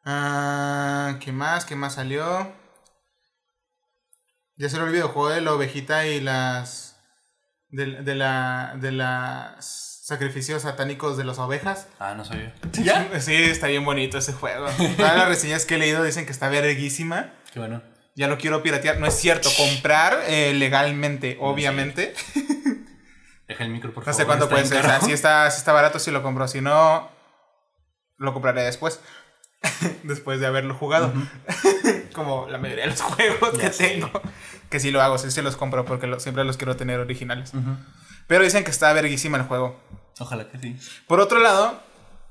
Ah, ¿Qué más? ¿Qué más salió? Ya se el videojuego de la ovejita y las. De, de la. De las sacrificios satánicos de las ovejas. Ah, no sabía. ¿Ya? Sí, está bien bonito ese juego. Todas las reseñas que he leído dicen que está verguísima. Qué bueno. Ya lo quiero piratear. No es cierto, comprar eh, legalmente, obviamente. Deja el micro, por No favor. sé cuánto puede ser. Si está, si está barato, si lo compro. Si no, lo compraré después. después de haberlo jugado. Como la mayoría de los juegos Ya que tengo. Que sí lo hago, sí, sí los compro porque lo- siempre los quiero tener originales. Ujú. Pero dicen que está verguísima el juego. Ojalá que sí. Por otro lado,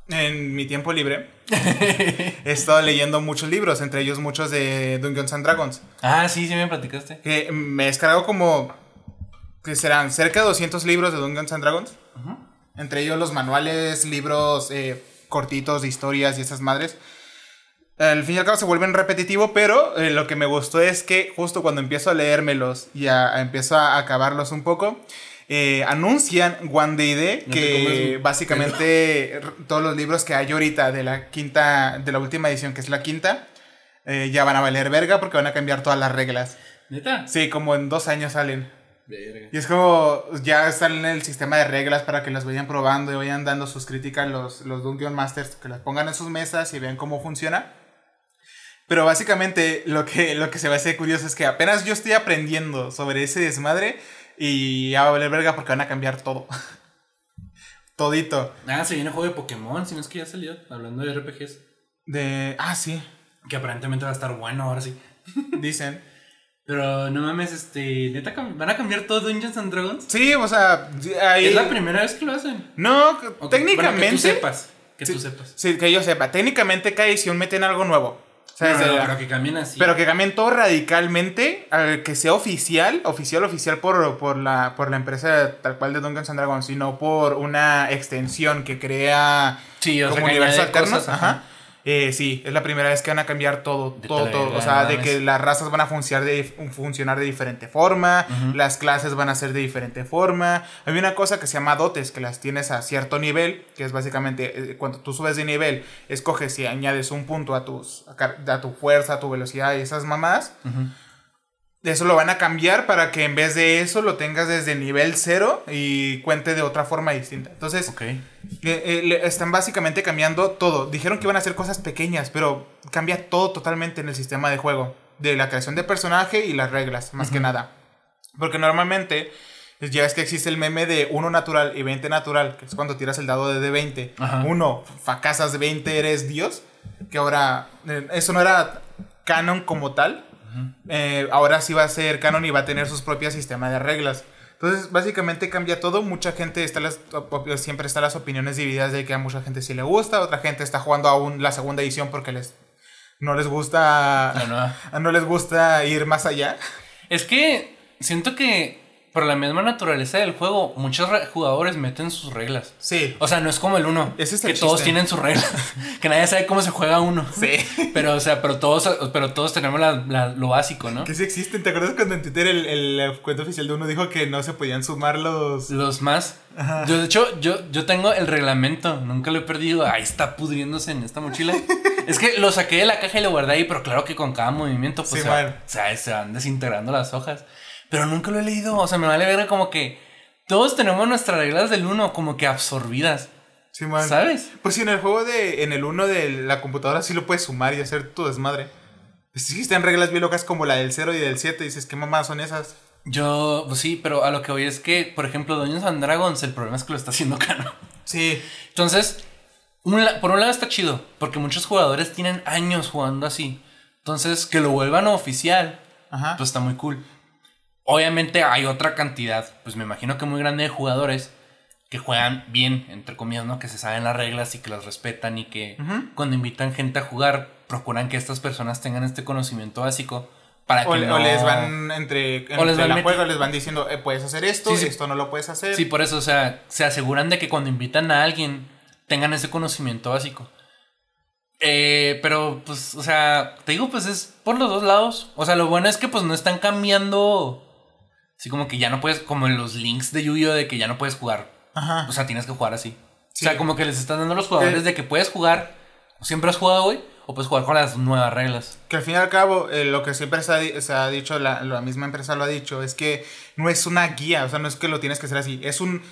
en mi tiempo libre, he estado leyendo muchos libros, entre ellos muchos de Dungeons and Dragons. Ah, sí, sí me platicaste. Que me he descargado como. que serán cerca de 200 libros de Dungeons and Dragons. Ujú. Entre ellos los manuales, libros eh, cortitos de historias y esas madres. Al fin y al cabo se vuelven repetitivo, pero eh, lo que me gustó es que justo cuando empiezo a leérmelos y a, a empiezo a acabarlos un poco, eh, anuncian One Day Day, No que básicamente todos los libros que hay ahorita de la quinta, de la última edición, que es la quinta, eh, ya van a valer verga porque van a cambiar todas las reglas. ¿Neta? Sí, como en dos años salen. Verga. Y es como, ya están en el sistema de reglas para que las vayan probando y vayan dando sus críticas los, los Dungeon Masters, que las pongan en sus mesas y vean cómo funciona. Pero básicamente lo que, lo que se va a hacer curioso es que apenas yo estoy aprendiendo sobre ese desmadre y ya va a valer verga porque van a cambiar todo. Todito. Ah, se viene el juego de Pokémon, si no es que ya salió, hablando de RPGs. De. Ah, sí. Que aparentemente va a estar bueno ahora sí. Dicen. Pero no mames, este. ¿Neta van a cambiar todo Dungeons and Dragons? Sí, o sea. ahí- Es la primera vez que lo hacen. No, técnicamente. bueno, que tú sepas. Que Sí. tú sepas. Sí, que yo sepa. Técnicamente cada edición meten algo nuevo. Sea, pero que cambien así. Pero que cambien todo radicalmente al que sea oficial, oficial, oficial por, por, la, por la empresa tal cual de Dungeons and Dragons, sino por una extensión que crea sí, o sea, como que universo alterno. cosas, Ajá. Eh, sí, es la primera vez que van a cambiar todo, De todo, todo. O sea, de que las razas van a funcionar de, funcionar de diferente forma, las clases van a ser de diferente forma. Hay una cosa que se llama dotes, que las tienes a cierto nivel, que es básicamente eh, cuando tú subes de nivel, escoges si añades un punto a, tus, a, tu fuerza, a tu velocidad y esas mamás. Eso lo van a cambiar para que en vez de eso lo tengas desde nivel cero y cuente de otra forma distinta. Entonces, Ok. eh, eh, le- están básicamente cambiando todo. Dijeron que iban a hacer cosas pequeñas, pero cambia todo totalmente en el sistema de juego. De la creación de personaje y las reglas, más que nada. Porque normalmente pues, ya es que existe el meme de 1 natural y 20 natural, que es cuando tiras el dado de D20. Ajá. Uno, fracasas de 20, eres Dios. Que ahora, eh, eso no era canon como tal. Eh, ahora sí va a ser canon y va a tener sus propios sistemas de reglas. Entonces, básicamente cambia todo. Mucha gente está las, siempre están las opiniones divididas de que a mucha gente sí le gusta, otra gente está jugando aún la segunda edición porque les no les gusta no les gusta ir más allá. Es que siento que por la misma naturaleza del juego, muchos re- jugadores meten sus reglas. Sí. O sea, no es como el uno, Ese es que el todos chiste. tienen sus reglas, que nadie sabe cómo se juega uno. Sí. Pero, o sea, pero todos, pero todos tenemos la- la- lo básico, ¿no? Que sí existen. ¿Te acuerdas cuando en Twitter el, el, el cuento oficial de uno dijo que no se podían sumar los Los más. Yo, de hecho, yo, yo tengo el reglamento, nunca lo he perdido. Ahí está pudriéndose en esta mochila. es que lo saqué de la caja y lo guardé ahí, pero claro que con cada movimiento, pues Sí, se, man. va- se, se van desintegrando las hojas. Pero nunca lo he leído. O sea, me vale ver como que todos tenemos nuestras reglas del uno como que absorbidas. Sí, man. ¿Sabes? Pues sí, en el juego de. En el uno de la computadora sí lo puedes sumar y hacer tu desmadre. Sí existen reglas bien locas como la del 0 y del 7. Dices, ¿qué mamás son esas? Yo, pues sí, pero a lo que voy es que, por ejemplo, Dungeons and Dragons, el problema es que lo está haciendo Cano. Sí. Entonces, un la- por un lado está chido, porque muchos jugadores tienen años jugando así. Entonces, que lo vuelvan oficial, Ajá. pues está muy cool. Obviamente hay otra cantidad, pues me imagino que muy grande de jugadores que juegan bien, entre comillas, ¿no? Que se saben las reglas y que las respetan y que cuando invitan gente a jugar, procuran que estas personas tengan este conocimiento básico para que O, no... les van entre, entre O les van la juego, les van diciendo, eh, puedes hacer esto, Sí, sí. esto no lo puedes hacer. Sí, por eso, o sea, se aseguran de que cuando invitan a alguien tengan ese conocimiento básico. Eh, pero, pues, o sea, te digo, pues es por los dos lados. O sea, lo bueno es que, pues, no están cambiando. Así como que ya no puedes, como en los links de Yu-Gi-Oh! de que ya no puedes jugar. Ajá. O sea, tienes que jugar así. Sí. O sea, como que les están dando a los jugadores Eh. de que puedes jugar. Siempre has jugado hoy, o puedes jugar con las nuevas reglas. Que al fin y al cabo, eh, lo que siempre se ha, di- se ha dicho, la, la misma empresa lo ha dicho, es que no es una guía, o sea, no es que lo tienes que hacer así, es un...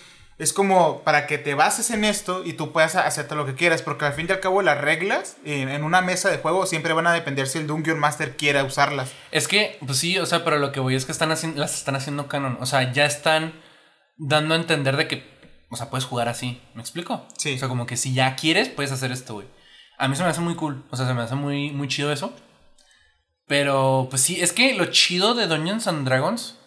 Es como para que te bases en esto y tú puedas hacerte lo que quieras, porque al fin y al cabo las reglas en, una mesa de juego siempre van a depender si el Dungeon Master quiere usarlas. Es que, pues sí, o sea, pero lo que voy es que están haciendo, las están haciendo canon. O sea, ya están dando a entender de que, o sea, puedes jugar así. ¿Me explico? Sí. O sea, como que si ya quieres, puedes hacer esto, güey. A mí se me hace muy cool. O sea, se me hace muy, muy chido eso. Pero, pues sí, es que lo chido de Dungeons and Dragons.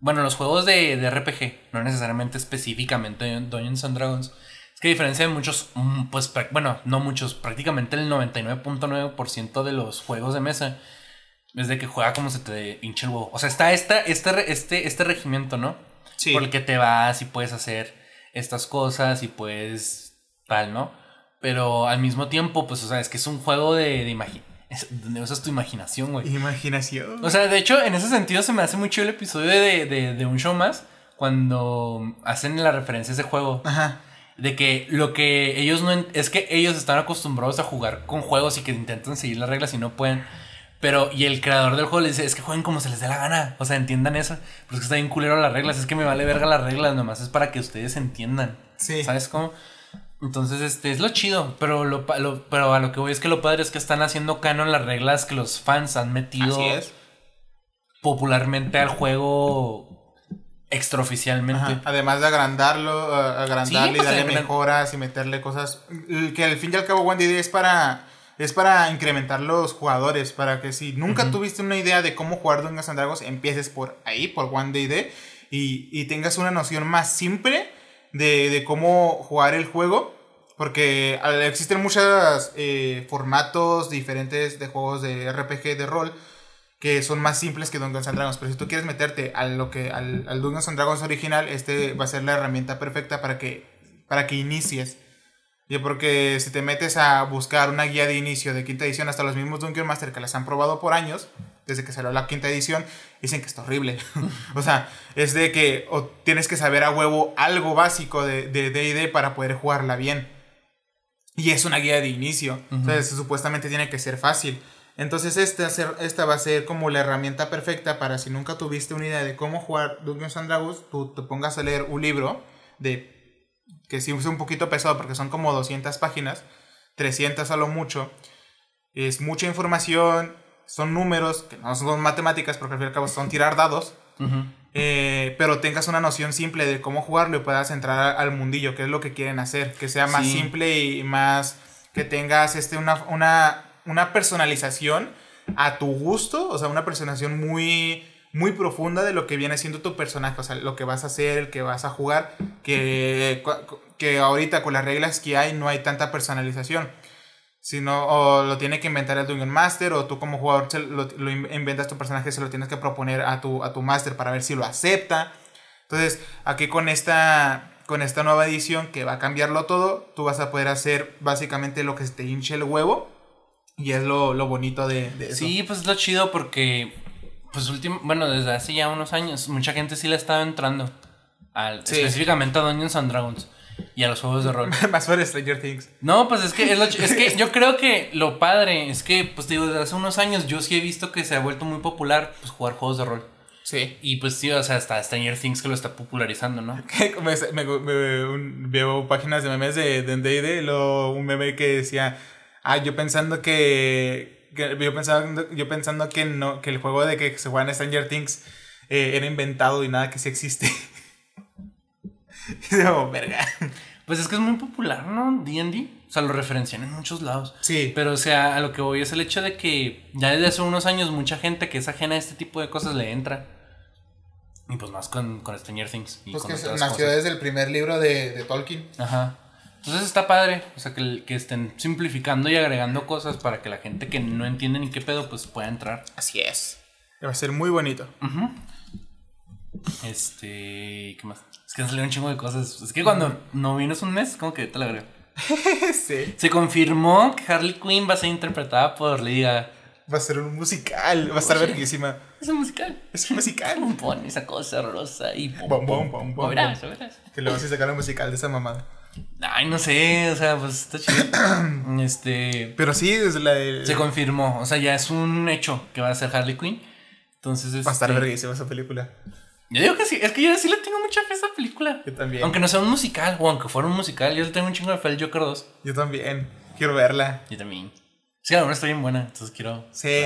Bueno, los juegos de, de RPG, no necesariamente específicamente Dungeons and Dragons. Es que a diferencia de muchos, mm, pues, bueno, no muchos, prácticamente el 99.9% de los juegos de mesa es de que juega como se te hincha el huevo. O sea, está esta, este, este, este regimiento, ¿no? Sí. Por el que te vas y puedes hacer estas cosas y puedes tal, ¿no? Pero al mismo tiempo, pues, o sea, es que es un juego de, de es- donde usas tu imaginación, güey. Imaginación. O sea, de hecho, en ese sentido se me hace muy chido el episodio de, de, de un show más cuando hacen la referencia a ese juego. Ajá. De que lo que ellos no... Es que ellos están acostumbrados a jugar con juegos y que intentan seguir las reglas y no pueden. Pero, y el creador del juego les dice, es que jueguen como se les dé la gana. O sea, entiendan eso. Pero es que está bien culero las reglas. Es que me vale verga las reglas, nomás es para que ustedes entiendan. Sí. ¿Sabes cómo? Entonces, este, es lo chido. Pero, lo, pa- lo- pero a lo que voy es que lo padre es que están haciendo canon las reglas que los fans han metido Así es. popularmente al juego extraoficialmente. Ajá, Además de agrandarlo, uh, agrandarle Sí, y pues, darle mejoras y meterle cosas. Que al fin y al cabo One DD es para. Es para incrementar los jugadores. Para que si nunca tuviste una idea de cómo jugar Dungeons and Dragons, empieces por ahí, por One DD. Y, y tengas una noción más simple de, de cómo jugar el juego. Porque existen muchos eh, formatos diferentes de juegos de RPG de rol que son más simples que Dungeons and Dragons. Pero si tú quieres meterte a lo que, al, al Dungeons and Dragons original, este va a ser la herramienta perfecta para que, para que inicies. Yo porque si te metes a buscar una guía de inicio de quinta edición, hasta los mismos Dungeon Master que las han probado por años, desde que salió la quinta edición, dicen que está horrible. o sea, es de que o tienes que saber a huevo algo básico de de D&D para poder jugarla bien. Y es una guía de inicio. Entonces, supuestamente tiene que ser fácil. Entonces, esta, ser- esta va a ser como la herramienta perfecta para si nunca tuviste una idea de cómo jugar Dungeons and Dragons, tú te pongas a leer un libro de que sí es un poquito pesado porque son como 200 páginas, 300 a lo mucho. Es mucha información, son números, que no son matemáticas porque al fin y al cabo son tirar dados. Eh, pero tengas una noción simple de cómo jugarlo y puedas entrar al mundillo, que es lo que quieren hacer, que sea más Sí. simple y más que tengas este, una, una, una personalización a tu gusto, o sea, una personalización muy, muy profunda de lo que viene siendo tu personaje, o sea, lo que vas a hacer, el que vas a jugar, que, que ahorita con las reglas que hay no hay tanta personalización. Sino, o lo tiene que inventar el Dungeon Master, o tú como jugador se lo, lo in- inventas tu personaje, se lo tienes que proponer a tu, a tu Master para ver si lo acepta. Entonces, aquí con esta, con esta nueva edición que va a cambiarlo todo, tú vas a poder hacer básicamente lo que se te hinche el huevo. Y es lo, lo bonito de, de eso. Sí, pues es lo chido porque, pues último, bueno, desde hace ya unos años, mucha gente sí le estaba entrando. Al, Sí. Específicamente a Dungeons and Dragons y a los juegos de rol. Más por Stranger Things. No, pues es que, es, lo es que yo creo que lo padre es que, pues digo, desde hace unos años yo sí he visto que se ha vuelto muy popular pues, jugar juegos de rol. Sí. Y pues sí, o sea, hasta Stranger Things que lo está popularizando, ¿no? me, me- me- un- veo páginas de memes de de D&D, luego un meme que decía, ah, yo pensando que, que- yo pensando, yo pensando que no, que el juego de que se juega en Stranger Things eh, era inventado y nada que sí existe. y digo, verga. Pues es que es muy popular, ¿no? D&D. O sea, lo referencian en muchos lados. Sí. Pero, o sea, a lo que voy es el hecho de que ya desde hace unos años mucha gente que es ajena a este tipo de cosas le entra. Y pues más con, con Stranger Things. Y Pues con que otras nació cosas. desde el primer libro de, de Tolkien. Ajá. Entonces está padre. O sea, que, que estén simplificando y agregando cosas para que la gente que no entiende ni qué pedo, pues pueda entrar. Así es. Va a ser muy bonito. Ujú. Este. ¿Qué más? Es que han salido un chingo de cosas. Es que cuando no vienes un mes, como que te la agrego. sí. Se confirmó que Harley Quinn va a ser interpretada por Gaga. Va a ser un musical. Va a estar verguísima. Es un musical. Es un musical. Un pon esa cosa horrorosa y bom, pum. bom, bom, O verás, verás. Que luego se sacaron un musical de esa mamada. Ay, no sé, o sea, pues está chido. este. Pero sí, desde la de... Se confirmó, o sea, ya es un hecho que va a ser Harley Quinn. Entonces, Va a estar este, verguísima esa película. Yo digo que sí, es que yo sí le tengo mucha fe a esa película. Yo también. Aunque no sea un musical, o aunque fuera un musical, yo le tengo un chingo de fe al Joker 2. Yo también. Quiero verla. Yo también. Sí, la verdad está bien buena, entonces quiero. Sí.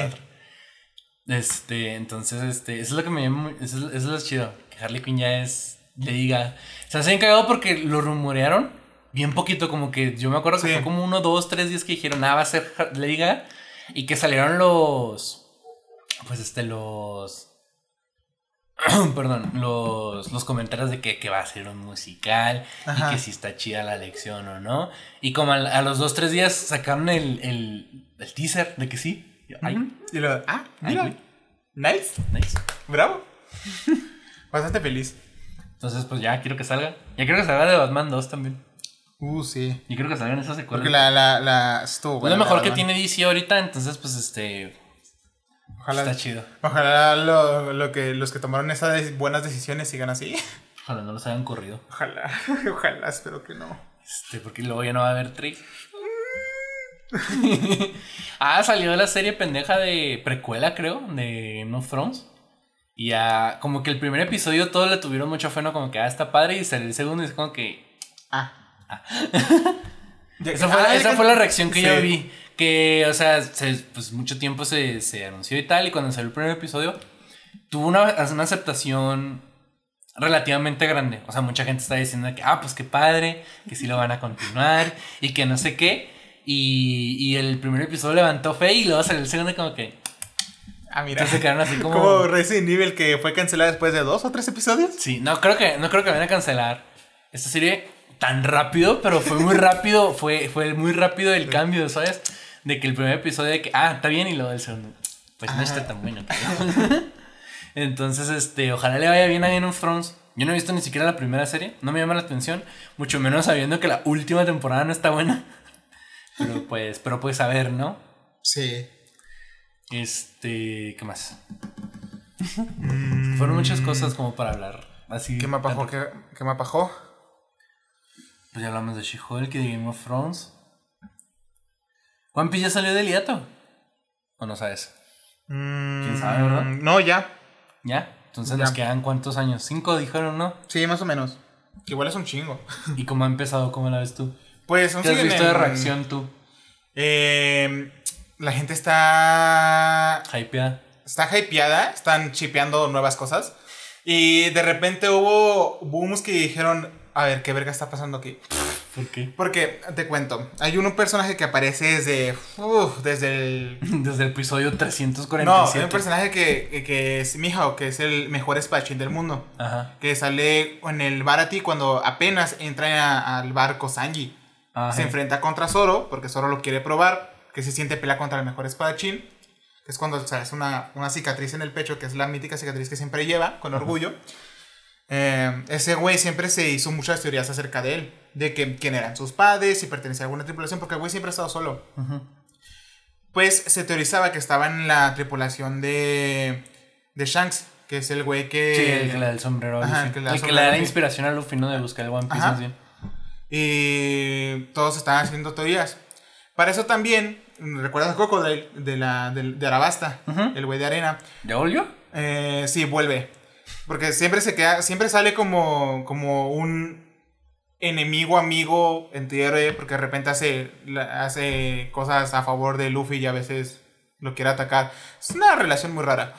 Este, entonces, este, eso es lo que me llama eso, es- eso es lo chido, que Harley Quinn ya es, le diga, se bien cagado porque lo rumorearon bien poquito, como que yo me acuerdo que Sí. fue como uno, dos, tres días que dijeron, ah, va a ser Lady Gaga, y que salieron los, pues este, los, perdón, los, los comentarios de que, que va a ser un musical Ajá. y que si está chida la lección o no. Y como a, los dos, tres días sacaron el, el, el teaser de que sí. Yo. Y luego, ah, mira. nice. nice. Bravo. Bastante feliz. Entonces, pues ya quiero que salga. Ya quiero que salga de Batman 2 también. Uh, sí. Y quiero que salgan esas secuelas. Porque la, la, la estuvo es lo mejor que tiene DC ahorita, entonces, pues este. Ojalá, Está chido. ojalá lo, lo que, los que tomaron esas buenas decisiones sigan así. Ojalá no los hayan corrido. Ojalá, ojalá, espero que no. Este, porque luego ya no va a haber Trick. ah, salió la serie pendeja de precuela, creo, de Game of Thrones. Y ya, como que el primer episodio todos le tuvieron mucho fe, ¿no? Como que, ah, está padre. Y salió el segundo y es como que. Ah. Ya- Esa fue, Ah, esa que- fue la reacción que yo vi. Que, o sea, se- pues mucho tiempo se, se anunció y tal. Y cuando salió el primer episodio, tuvo una, una aceptación relativamente grande. O sea, mucha gente está diciendo que, ah, pues qué padre, que sí lo van a continuar y que no sé qué. Y, y el primer episodio levantó fe y luego salió el segundo como que... Ah, mira. Entonces se quedaron así como... Como Resident Evil que fue cancelada después de dos o tres episodios. Sí, no creo que, no creo que vayan a cancelar esta serie tan rápido, pero fue muy rápido, fue, fue muy rápido el cambio, ¿sabes? De que el primer episodio de que, ah, está bien, y luego el segundo, pues no está tan bueno. Entonces, este, ojalá le vaya bien a Game of Thrones. Yo no he visto ni siquiera la primera serie, no me llama la atención, mucho menos sabiendo que la última temporada no está buena. Pero pues, pero pues a ver, ¿no? Sí. Este, ¿qué más? Mm, Fueron muchas cosas como para hablar. Así. ¿Qué me apajó? ¿Qué, qué me apajó? Pues ya hablamos de She-Hulk y de Game of Thrones. ¿One Piece ya salió del hiato? ¿O no sabes? ¿Quién sabe, verdad? Mm, No, ya. ¿Ya? Entonces Ya. nos quedan cuántos años? Cinco dijeron, ¿no? Sí, más o menos. Igual es un chingo. ¿Y cómo ha empezado? ¿Cómo la ves tú? Pues aún ¿Qué has visto de reacción tú? Eh, la gente está. Hypeada. Está hypeada, están chipeando nuevas cosas. Y de repente hubo booms que dijeron: A ver, ¿qué verga está pasando aquí? ¿Por qué? Porque te cuento: hay un personaje que aparece desde. uf, desde el. Desde el episodio No, 347. hay un personaje que, que es Mihawk, que es el mejor espadachín del mundo. Ajá. Que sale en el Barati cuando apenas entra a- al barco Sanji. Ajá. Se enfrenta contra Zoro, porque Zoro lo quiere probar, que se siente pelea contra el mejor espadachín, que es cuando o sea, es una, una cicatriz en el pecho, que es la mítica cicatriz que siempre lleva, con orgullo. Eh, ese güey siempre se hizo muchas teorías acerca de él, de que quién eran sus padres, si pertenecía a alguna tripulación, porque el güey siempre ha estado solo. Pues se teorizaba que estaba en la tripulación de, de Shanks, que es el güey que... Sí, el que le da el sombrero Ajá, el que le da El que le da inspiración a Luffy, ¿no? De buscar el One Piece Ajá. Y todos estaban haciendo teorías. Para eso también, ¿recuerdas a Crocodile de, la, de, de Arabasta? El güey de arena. ¿Ya volvió? Eh, sí, vuelve. Porque siempre se queda, siempre sale como, como un enemigo, amigo, antihéroe, porque de repente hace, hace cosas a favor de Luffy y a veces lo quiere atacar. Es una relación muy rara.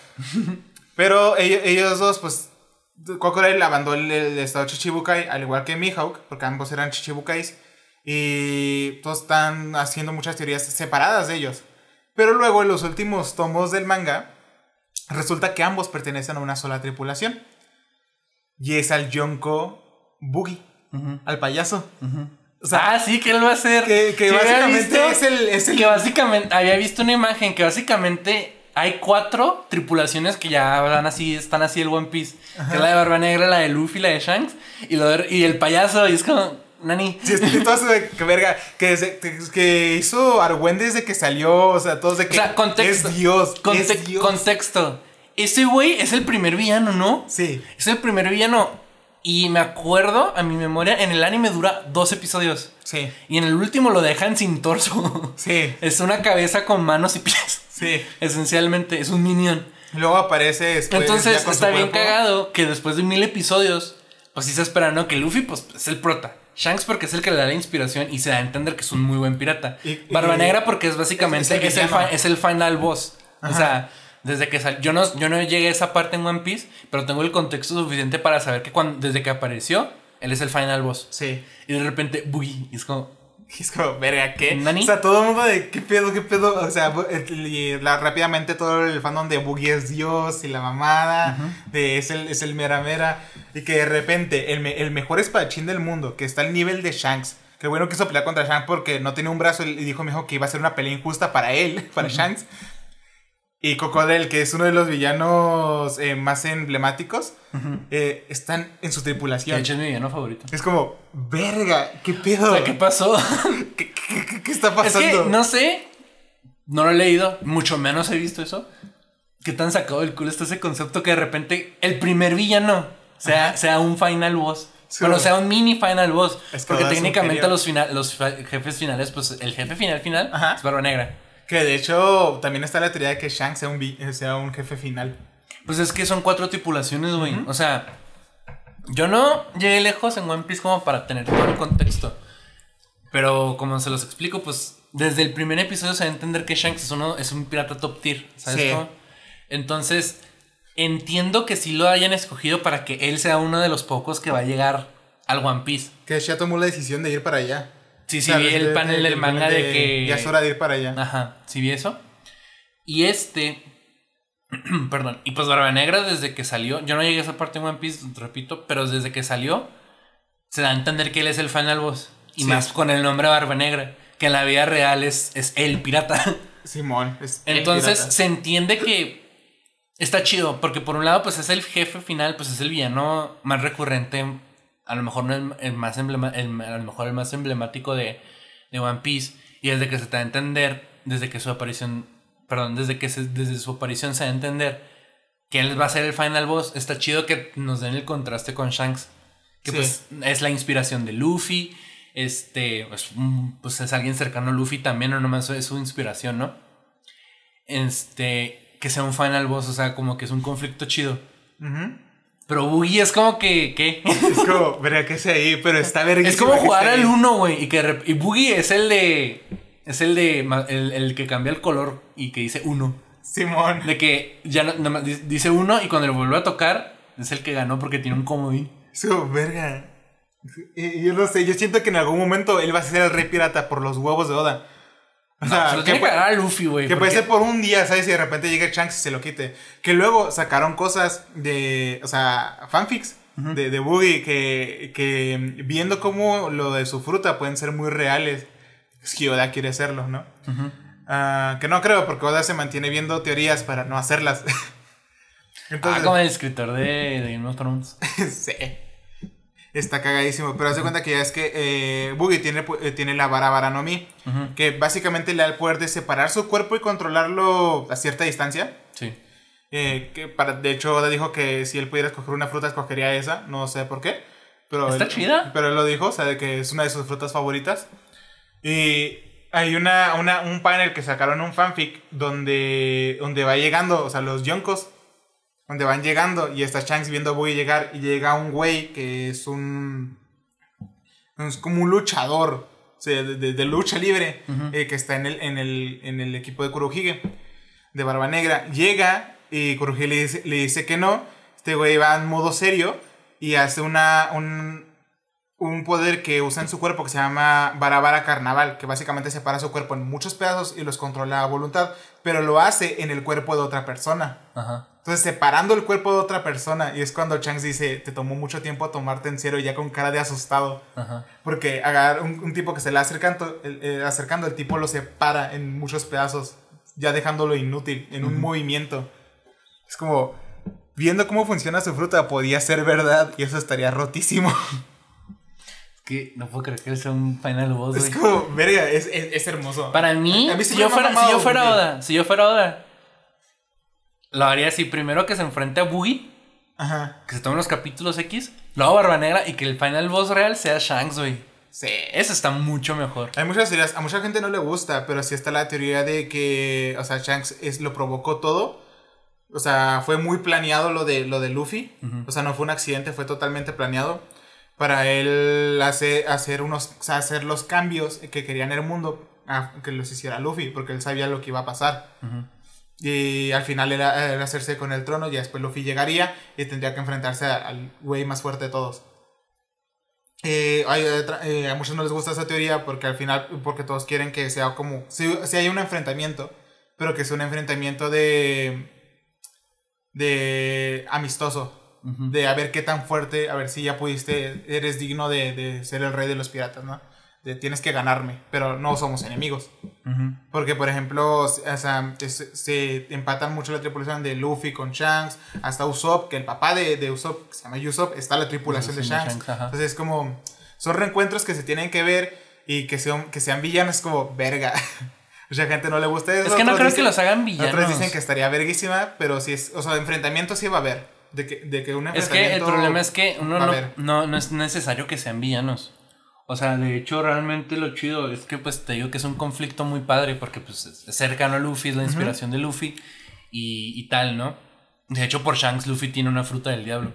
Pero ellos, ellos dos, pues, Crocodile abandonó el, el estado Chichibukai, al igual que Mihawk, porque ambos eran Chichibukais. Y todos están haciendo muchas teorías separadas de ellos. Pero luego en los últimos tomos del manga, resulta que ambos pertenecen a una sola tripulación. Y es al Yonko Boogie, al payaso. ujú. O sea, ah, sí, que él va a ser. que, básicamente visto es el, es el- Que básicamente, había visto una imagen que básicamente hay cuatro tripulaciones que ya van así, están así el One Piece. Que es la de Barba Negra, la de Luffy, la de Shanks y, lo de- y el payaso. Y es como, Nani. Sí, es que todos de que verga, que, hizo Arwen desde que salió, o sea, todos de que O sea, contexto. es Dios, Conte- es Dios. Contexto. Ese güey es el primer villano, ¿no? Sí, Es el primer villano. Y me acuerdo, a mi memoria, en el anime dura dos episodios. sí, Y en el último lo dejan sin torso. sí, Es una cabeza con manos y pies. sí. Esencialmente, es un minion. Luego aparece después. Entonces está bien cagado que después de mil episodios, pues sí se espera, ¿no? Que Luffy, pues es el prota. Shanks porque es el que le da la inspiración y se da a entender que es un muy buen pirata. Y- y- Barba Negra porque es básicamente, es el es, el, villano. fi- es el final boss. O sea, desde que sal- yo no, yo no llegué a esa parte en One Piece, pero tengo el contexto suficiente para saber que cuando, desde que apareció, él es el final boss. Sí. Y de repente, Boogie, y es como, Y Es como, verga, ¿qué? ¿Nani? O sea, todo el mundo de, ¿qué pedo, qué pedo? O sea, y la- rápidamente todo el fandom de Boogie es Dios y la mamada, de es el, es el mera mera. Y que de repente, el, me- el mejor espadachín del mundo, que está al nivel de Shanks, que bueno quiso pelear contra Shanks porque no tenía un brazo y dijo, me dijo que iba a ser una pelea injusta para él, para Shanks. Y Cocodrile, que es uno de los villanos eh, más emblemáticos, eh, están en su de tripulación. hecho es mi villano favorito. Es como, verga, ¿qué pedo? O sea, ¿qué pasó? ¿Qué, qué- qué- qué está Es pasando? que no sé, no lo he leído, mucho menos he visto eso. ¿Qué tan sacado del culo está ese concepto que de repente el primer villano sea, sea un final boss? Sí. bueno, sea un mini final boss. Es que porque es técnicamente los, final, los jefes finales, pues el jefe final final Ajá. es Barba Negra. Que de hecho también está la teoría de que Shanks sea un, vi- sea un jefe final. Pues es que son cuatro tripulaciones, güey. O sea, yo no llegué lejos en One Piece como para tener todo el contexto. Pero como se los explico, pues desde el primer episodio se va a entender que Shanks es, uno, es un pirata top tier. ¿Sabes Sí. cómo? Entonces, entiendo que sí lo hayan escogido para que él sea uno de los pocos que va a llegar al One Piece. Que ya tomó la decisión de ir para allá. Sí, sí, vi el de- panel de- del manga de que... Ya es hora de ir para allá. Ajá, sí vi eso. Y este... Perdón. Y pues Barba Negra desde que salió... Yo no llegué a esa parte en One Piece, repito, pero desde que salió se da a entender que él es el final boss. Y Sí. más con el nombre Barba Negra, que en la vida real es, es el pirata. Simón. es el Entonces pirata. se entiende que está chido, porque por un lado pues es el jefe final, pues es el villano más recurrente, a lo mejor no el, el más emblema- el- a lo mejor el más emblemático de, de One Piece, y desde que se te da a entender, desde que su aparición, perdón, desde que se- desde su aparición se da a entender que él va a ser el final boss, está chido que nos den el contraste con Shanks, que Sí. pues es la inspiración de Luffy, este, pues, un- pues es alguien cercano a Luffy también, no nomás es su inspiración, ¿no? Este, que sea un final boss, o sea, como que es un conflicto chido. Pero Boogie es como que, ¿qué? Es como, verga, que sea ahí, pero está verga. es como jugar al 1, güey, y que y Boogie es el de es el de el, el que cambia el color y que dice 1. Simón. De que ya no, dice 1 y cuando le vuelve a tocar es el que ganó porque tiene un comodín. Como, verga. Yo no sé, yo siento que en algún momento él va a ser el rey pirata por los huevos de Oda. O No, se lo que, tiene que puede, dar a Luffy, güey. que puede ser por un día, ¿sabes? Y de repente llega Shanks y se lo quite. Que luego sacaron cosas de, o sea, fanfics de, de Boogie que, que viendo cómo lo de su fruta pueden ser muy reales. Es que Oda quiere hacerlo, ¿no? Ah, que no creo, porque Oda se mantiene viendo teorías para no hacerlas. Ah, como el escritor de, de Game of Thrones. sí. Está cagadísimo. Pero haz de cuenta que ya es que eh, Boogie tiene, eh, tiene la vara Baranomi. Ujú. Que básicamente le da el poder de separar su cuerpo y controlarlo a cierta distancia. Sí. Eh, que para, de hecho, Oda dijo que si él pudiera escoger una fruta, escogería esa. No sé por qué. Pero ¿Está él- chida? Pero él lo dijo, o sea, de que es una de sus frutas favoritas. Y hay una, una, un panel que sacaron un fanfic donde, donde va llegando, o sea, los yonkos, donde van llegando y está Shanks viendo a Boogie llegar y llega un güey que es un... Es como un luchador, o sea, de, de- de lucha libre, eh, que está en el, en, el, en el equipo de Kurohige, de Barba Negra. Llega y Kurohige le dice, le dice que no. Este güey va en modo serio y hace una, un, un poder que usa en su cuerpo que se llama Barabara Carnaval, que básicamente separa su cuerpo en muchos pedazos y los controla a voluntad, pero lo hace en el cuerpo de otra persona. Ajá. Entonces, separando el cuerpo de otra persona, y es cuando Shanks dice, te tomó mucho tiempo tomarte en serio, ya con cara de asustado. Ajá. Porque agarra un, un tipo que se le acercando el, eh, acercando, el tipo lo separa en muchos pedazos, ya dejándolo inútil en un movimiento. Es como, viendo cómo funciona su fruta, podía ser verdad, y eso estaría rotísimo. Que no puedo creer que él sea un final boss, es güey. como, verga, es, es, es hermoso. Para mí, A mí sí si, me yo ha fuera, si mamado yo fuera. Oda, si yo fuera Oda, lo haría así. Primero que se enfrente a Boogie, Ajá. que se tomen los capítulos X, luego Barba Negra y que el final boss real sea Shanks, güey. Sí. Eso está mucho mejor. Hay muchas teorías, a mucha gente no le gusta, pero sí está la teoría de que, o sea, Shanks es, lo provocó todo. O sea, fue muy planeado lo de, lo de Luffy. Ujú. O sea, no fue un accidente, fue totalmente planeado. Para él hacer, hacer, unos, o sea, hacer los cambios que quería en el mundo, a que los hiciera Luffy, porque él sabía lo que iba a pasar. Y al final era, era hacerse con el trono, y después Luffy llegaría y tendría que enfrentarse al güey más fuerte de todos. Eh, hay otra- eh, a muchos no les gusta esa teoría porque al final, porque todos quieren que sea como, si, si hay un enfrentamiento, pero que sea un enfrentamiento de, de amistoso, De a ver qué tan fuerte, a ver si ya pudiste, eres digno de, de ser el rey de los piratas, ¿no? De, tienes que ganarme, pero no somos enemigos. Porque, por ejemplo, o sea, es- se empatan mucho la tripulación de Luffy con Shanks, hasta Usopp, que el papá de, de Usopp, que se llama Usopp, está la tripulación de Sí, de Shanks. Entonces es como, son reencuentros que se tienen que ver y que sean, que sean villanos, como, verga. Mucha gente no le gusta eso. Es que no creo dicen- que los hagan villanos. Otros dicen que estaría verguísima, pero si es, o sea, enfrentamiento sí va a haber. De que, de que un Es que el problema es que uno no, no, no es necesario que sean villanos. O sea, de hecho, realmente lo chido es que, pues, te digo que es un conflicto muy padre porque, pues, es cercano a Luffy, es la inspiración de Luffy y, y tal, ¿no? De hecho, por Shanks, Luffy tiene una fruta del diablo.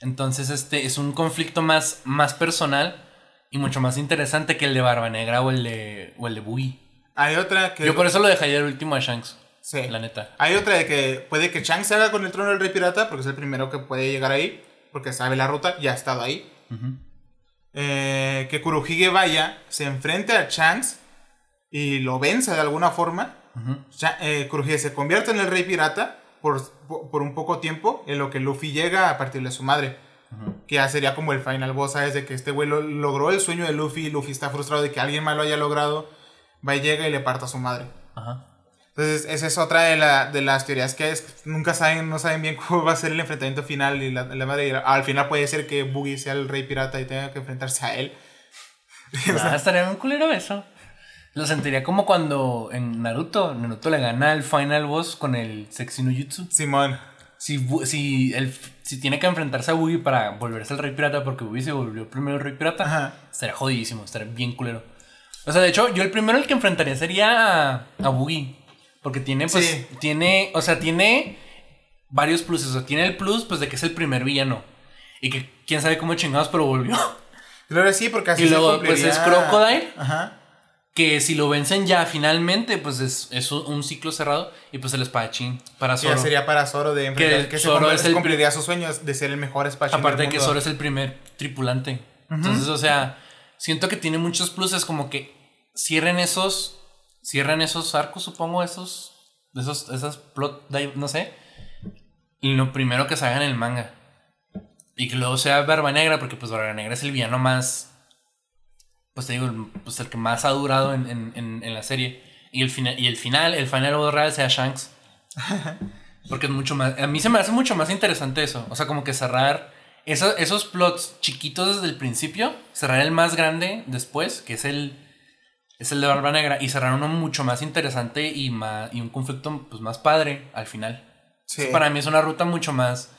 Entonces, este es un conflicto más, más personal y mucho más interesante que el de Barba Negra o el de, o el de Boogie. Hay otra que... Yo por eso lo dejaría el último a Shanks. Sí. La neta. Hay otra de que puede que Chang se haga con el trono del rey pirata, porque es el primero que puede llegar ahí, porque sabe la ruta, ya ha estado ahí. Eh, que Kurohige vaya, se enfrente a Shanks y lo venza de alguna forma. Eh, Kurohige se convierte en el rey pirata por, por, un poco tiempo, en lo que Luffy llega a partir de su madre. Que ya sería como el final boss, ¿sabes? De que este güey lo- logró el sueño de Luffy, Luffy está frustrado de que alguien más lo haya logrado, va y llega y le parta a su madre. Ajá. Entonces, esa es otra de, la- de las teorías que es, nunca saben, no saben bien cómo va a ser el enfrentamiento final. Y la, la madre, y al final puede ser que Boogie sea el rey pirata y tenga que enfrentarse a él. Ah, estaría bien culero eso. Lo sentiría como cuando en Naruto, Naruto le gana al final boss con el Sexy no Jutsu. Simón. Si, si, el, si tiene que enfrentarse a Boogie para volverse el rey pirata, porque Boogie se volvió primero el rey pirata, Ajá. estaría jodidísimo, estaría bien culero. O sea, de hecho, yo el primero el que enfrentaría sería a, a Boogie. Porque tiene, pues, Sí. tiene, o sea, tiene varios pluses. O sea, tiene el plus, pues, de que es el primer villano. Y que quién sabe cómo chingados, pero volvió. Claro, sí, porque así Y se luego, pues, es Crocodile. Ajá. Que si lo vencen ya finalmente, pues es, es un, ciclo cerrado. Y pues el espadachín para Que ya Zoro. sería para Zoro de que, se Zoro cum- es se el cumpliría sus sueños de ser el mejor espadachín Aparte de que. Zoro es el primer tripulante. Entonces, o sea, siento que tiene muchos pluses, como que cierren esos. Cierren esos arcos, supongo, esos. Esos, esas plot, no sé. Y lo primero que se haga en el manga. Y que luego sea Barba Negra, porque pues Barba Negra es el villano más. Pues te digo, el- pues el que más ha durado en, en- en- en la serie. Y el, final, y el final, el final real sea Shanks. Porque es mucho más. A mí se me hace mucho más interesante eso. O sea, como que cerrar eso- esos plots chiquitos desde el principio, cerrar el más grande después, que es el. Es el de Barba Negra, y cerrar uno mucho más interesante y, más, y un conflicto pues, más padre al final. Sí. Para mí es una ruta mucho más,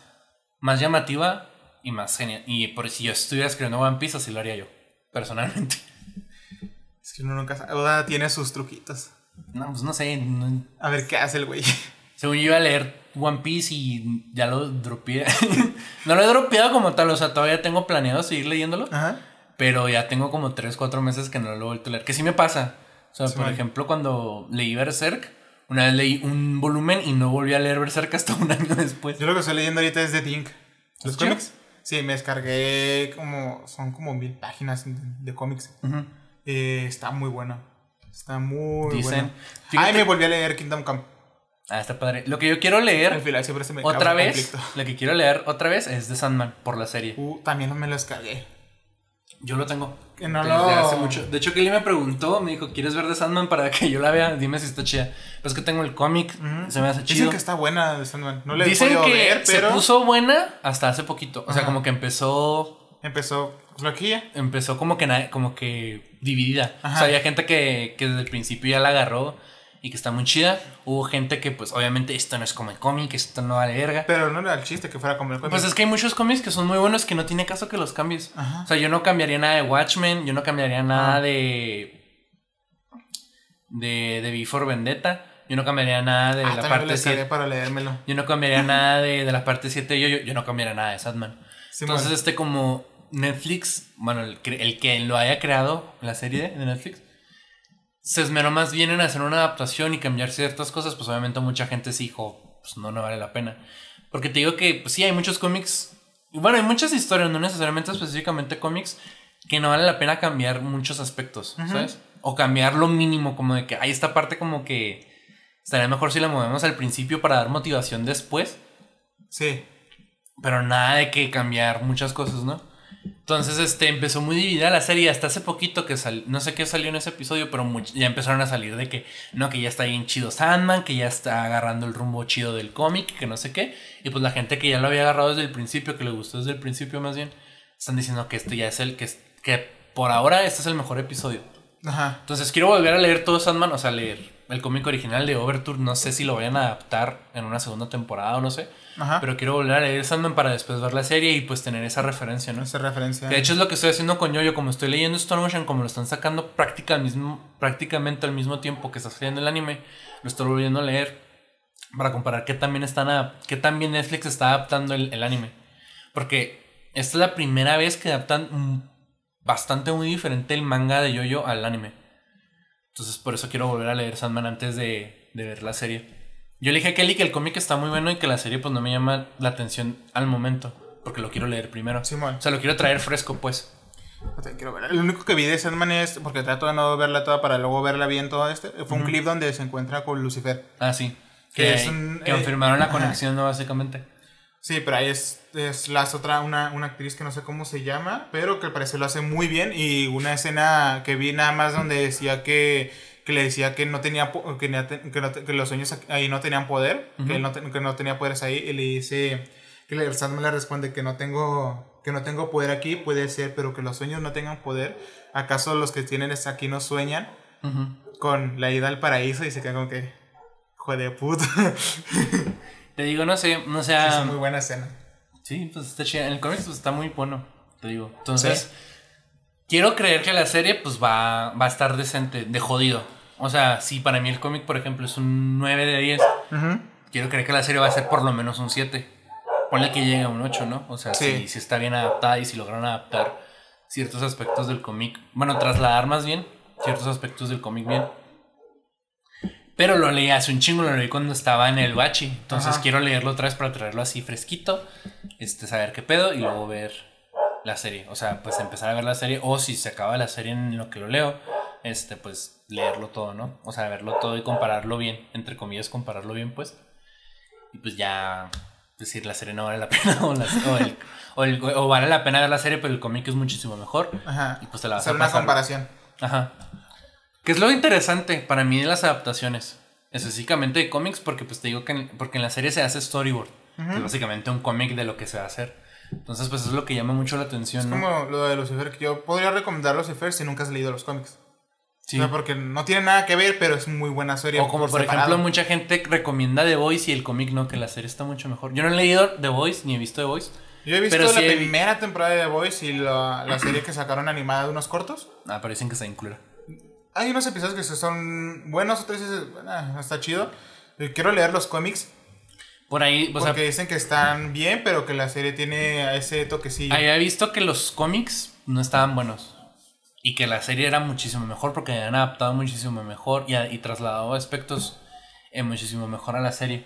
más llamativa y más genial. Y por si yo estuviera escribiendo One Piece, así lo haría yo, personalmente. Es que uno nunca sabe. Oda tiene sus truquitos. No, pues no sé. no- A ver qué hace el güey. Según yo iba a leer One Piece y ya lo dropeé. no lo he dropeado como tal, o sea, todavía tengo planeado seguir leyéndolo. Ajá. Pero ya tengo como 3, 4 meses que no lo he vuelto a leer. Que sí me pasa. O sea, Sí, por man. ejemplo, cuando leí Berserk, una vez leí un volumen y no volví a leer Berserk hasta un año después. Yo lo que estoy leyendo ahorita es de Tink. ¿Los cómics? Sí, me descargué como. Son como mil páginas de, cómics. Eh, está muy bueno. Está muy Dicen. bueno. Ay, me volví a leer Kingdom Come. Ah, está padre. Lo que yo quiero Al leer final siempre se me otra vez, conflicto. lo que quiero leer otra vez es de Sandman por la serie. Uh, también me lo descargué. Yo lo tengo. Que no Desde lo- hace mucho. De hecho, Kelly me preguntó, me dijo, ¿quieres ver de Sandman para que yo la vea? Dime si está chida. Pero es que tengo el cómic, se me hace Dicen chido. que está buena de Sandman. No le Dicen que ver, pero se puso buena hasta hace poquito. O sea, como que empezó empezó floquilla. empezó como que como que dividida. O sea, había gente que, que desde el principio ya la agarró y que está muy chida. Hubo gente que, pues, obviamente, esto no es como el cómic, esto no vale verga. Pero no era el chiste que fuera como el cómic. Pues es que hay muchos cómics que son muy buenos que no tiene caso que los cambies. Ajá. O sea, yo no cambiaría nada de Watchmen, yo no cambiaría nada de. de. de Before Vendetta, yo no cambiaría nada de Ah, la parte descargué 7. para leérmelo. Yo no cambiaría nada de, de la parte 7 yo, yo, yo no cambiaría nada de Sadman. Sí, Entonces, bueno. este como Netflix, bueno, el que lo haya creado, la serie de Netflix, se esmeró más bien en hacer una adaptación y cambiar ciertas cosas, pues obviamente mucha gente sí dijo, pues no, no vale la pena. Porque te digo que, pues sí, hay muchos cómics, y bueno, hay muchas historias, no necesariamente específicamente cómics, que no vale la pena cambiar muchos aspectos. ¿sabes? O cambiar lo mínimo, como de que hay esta parte como que estaría mejor si la movemos al principio para dar motivación después. Sí. Pero nada de que cambiar muchas cosas, ¿no? Entonces, este, empezó muy dividida la serie hasta hace poquito que salió, no sé qué salió en ese episodio, pero ya empezaron a salir de que, no, que ya está bien chido Sandman, que ya está agarrando el rumbo chido del cómic, que no sé qué. Y pues la gente que ya lo había agarrado desde el principio, que le gustó desde el principio más bien, están diciendo que esto ya es el, que, que por ahora este es el mejor episodio. Ajá. Entonces quiero volver a leer todo Sandman, o sea, leer el cómic original de Overture, no sé si lo vayan a adaptar en una segunda temporada o no sé. Ajá. Pero quiero volver a leer Sandman para después ver la serie y pues tener esa referencia, ¿no? Esa referencia. De hecho es lo que estoy haciendo con Yoyo, como estoy leyendo Stone Ocean, como lo están sacando práctica al mismo, prácticamente al mismo tiempo que está saliendo el anime, lo estoy volviendo a leer para comparar qué también están qué también Netflix está adaptando el, el anime. Porque esta es la primera vez que adaptan bastante muy diferente el manga de Yoyo al anime. Entonces por eso quiero volver a leer Sandman antes de, de ver la serie. Yo le dije a Kelly que el cómic está muy bueno y que la serie pues no me llama la atención al momento. Porque lo quiero leer primero. Simón. O sea, lo quiero traer fresco, pues. Quiero ver. Lo único que vi de Sandman es, porque trato de no verla toda para luego verla bien todo este, fue un clip donde se encuentra con Lucifer. Ah, sí. Que Que, es un- que eh, confirmaron la conexión, ¿no? Básicamente. Sí, pero ahí es, es la otra, una, una actriz que no sé cómo se llama, pero que al parecer lo hace muy bien. Y una escena que vi nada más donde decía que, que le decía que no tenía que, no que, los sueños ahí no tenían poder, que, él no que no tenía poderes ahí, y le dice que le, Sandman le responde que no tengo que no tengo poder aquí, puede ser, pero que los sueños no tengan poder. ¿Acaso los que tienen aquí no sueñan? Con la ida al paraíso y se queda como que, hijo de puta. Te digo, no sé, no es sea. muy buena escena. Sí, pues está chida. En el cómic pues, está muy bueno, te digo. Entonces, quiero creer que la serie pues va, va a estar decente, de jodido. O sea, si para mí el cómic, por ejemplo, es un 9 de 10, Ujú. quiero creer que la serie va a ser por lo menos un 7. Ponle que llegue a un 8, ¿no? O sea, Sí. si, si está bien adaptada y si lograron adaptar ciertos aspectos del cómic. Bueno, trasladar más bien ciertos aspectos del cómic bien. Pero lo leí hace un chingo, lo leí cuando estaba en el bachi. Entonces Ajá. quiero leerlo otra vez para traerlo así fresquito. Este, saber qué pedo y luego ver la serie. O sea, pues empezar a ver la serie. O si se acaba la serie en lo que lo leo, este, pues leerlo todo, ¿no? O sea, verlo todo y compararlo bien. Entre comillas, compararlo bien, pues. Y pues ya decir la serie no vale la pena. O, la- o el- o el- o vale la pena ver la serie, pero el cómic es muchísimo mejor. Ajá. Y pues te la vas Hacer a una pasar. comparación. Ajá. Que es lo interesante para mí de las adaptaciones. Específicamente de cómics, porque pues te digo que en, porque en la serie se hace storyboard. que es básicamente un cómic de lo que se va a hacer. Entonces, pues es lo que llama mucho la atención, Es ¿no? como lo de Lucifer, que yo podría recomendar Lucifer si nunca has leído los cómics. Sí. O sea, porque no tiene nada que ver, pero es muy buena serie. O como por ejemplo, mucha gente recomienda The Voice y el cómic no, que la serie está mucho mejor. Yo no he leído The Voice ni he visto The Voice. Yo he visto pero la he primera temporada de The Voice y la, la serie que sacaron animada de unos cortos. Ah, pero dicen que está incluida. Hay unos episodios que son buenos, otros dices, "Ah, está chido. Eh, Quiero leer los cómics Por ahí, o sea, porque dicen que están bien, pero que la serie tiene ese toquecillo. había visto que los cómics no estaban buenos. Y que la serie era muchísimo mejor porque habían adaptado muchísimo mejor y, y trasladado aspectos eh, muchísimo mejor a la serie.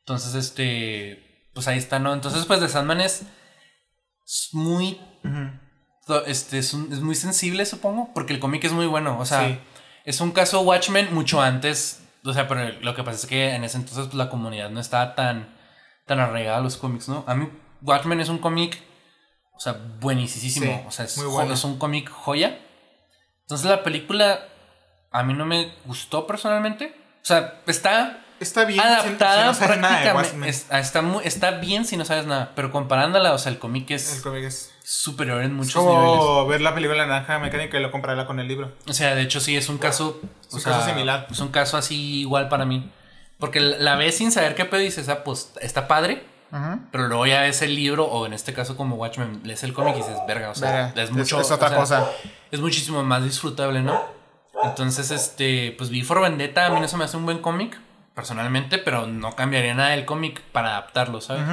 Entonces, este. Pues ahí está, ¿no? Entonces, pues The Sandman es muy. To- Este, es, un- es muy sensible, supongo, porque el cómic es muy bueno. O sea, Sí. es un caso Watchmen mucho antes. O sea, pero lo que pasa es que en ese entonces pues, la comunidad no estaba tan, tan arraigada a los cómics, ¿no? A mí, Watchmen es un cómic, o sea, buenísimo. Sí, o sea, es, muy bueno. es un cómic joya. Entonces la película a mí no me gustó personalmente. O sea, está Está bien. adaptada si no sabes nada de prácticamente. Es- está, muy- está bien si no sabes nada. Pero comparándola, o sea, el cómic El es cómic es, superior en es muchos niveles. como ver la película Naranja Mecánica y lo compararla con el libro. O sea, de hecho sí es un caso... Es un sea, caso similar. Es un caso así igual para mí. Porque la la ves sin saber qué pedo y dices, ah, pues está padre. Pero luego ya ves el libro, o en este caso como Watchmen, lees el cómic y dices, verga, o sea, es es- mucho... es otra o sea, cosa. Es muchísimo más disfrutable, ¿no? Entonces, este, pues vi For Vendetta, a mí no se me hace un buen cómic, personalmente, pero no cambiaría nada del cómic para adaptarlo, ¿sabes?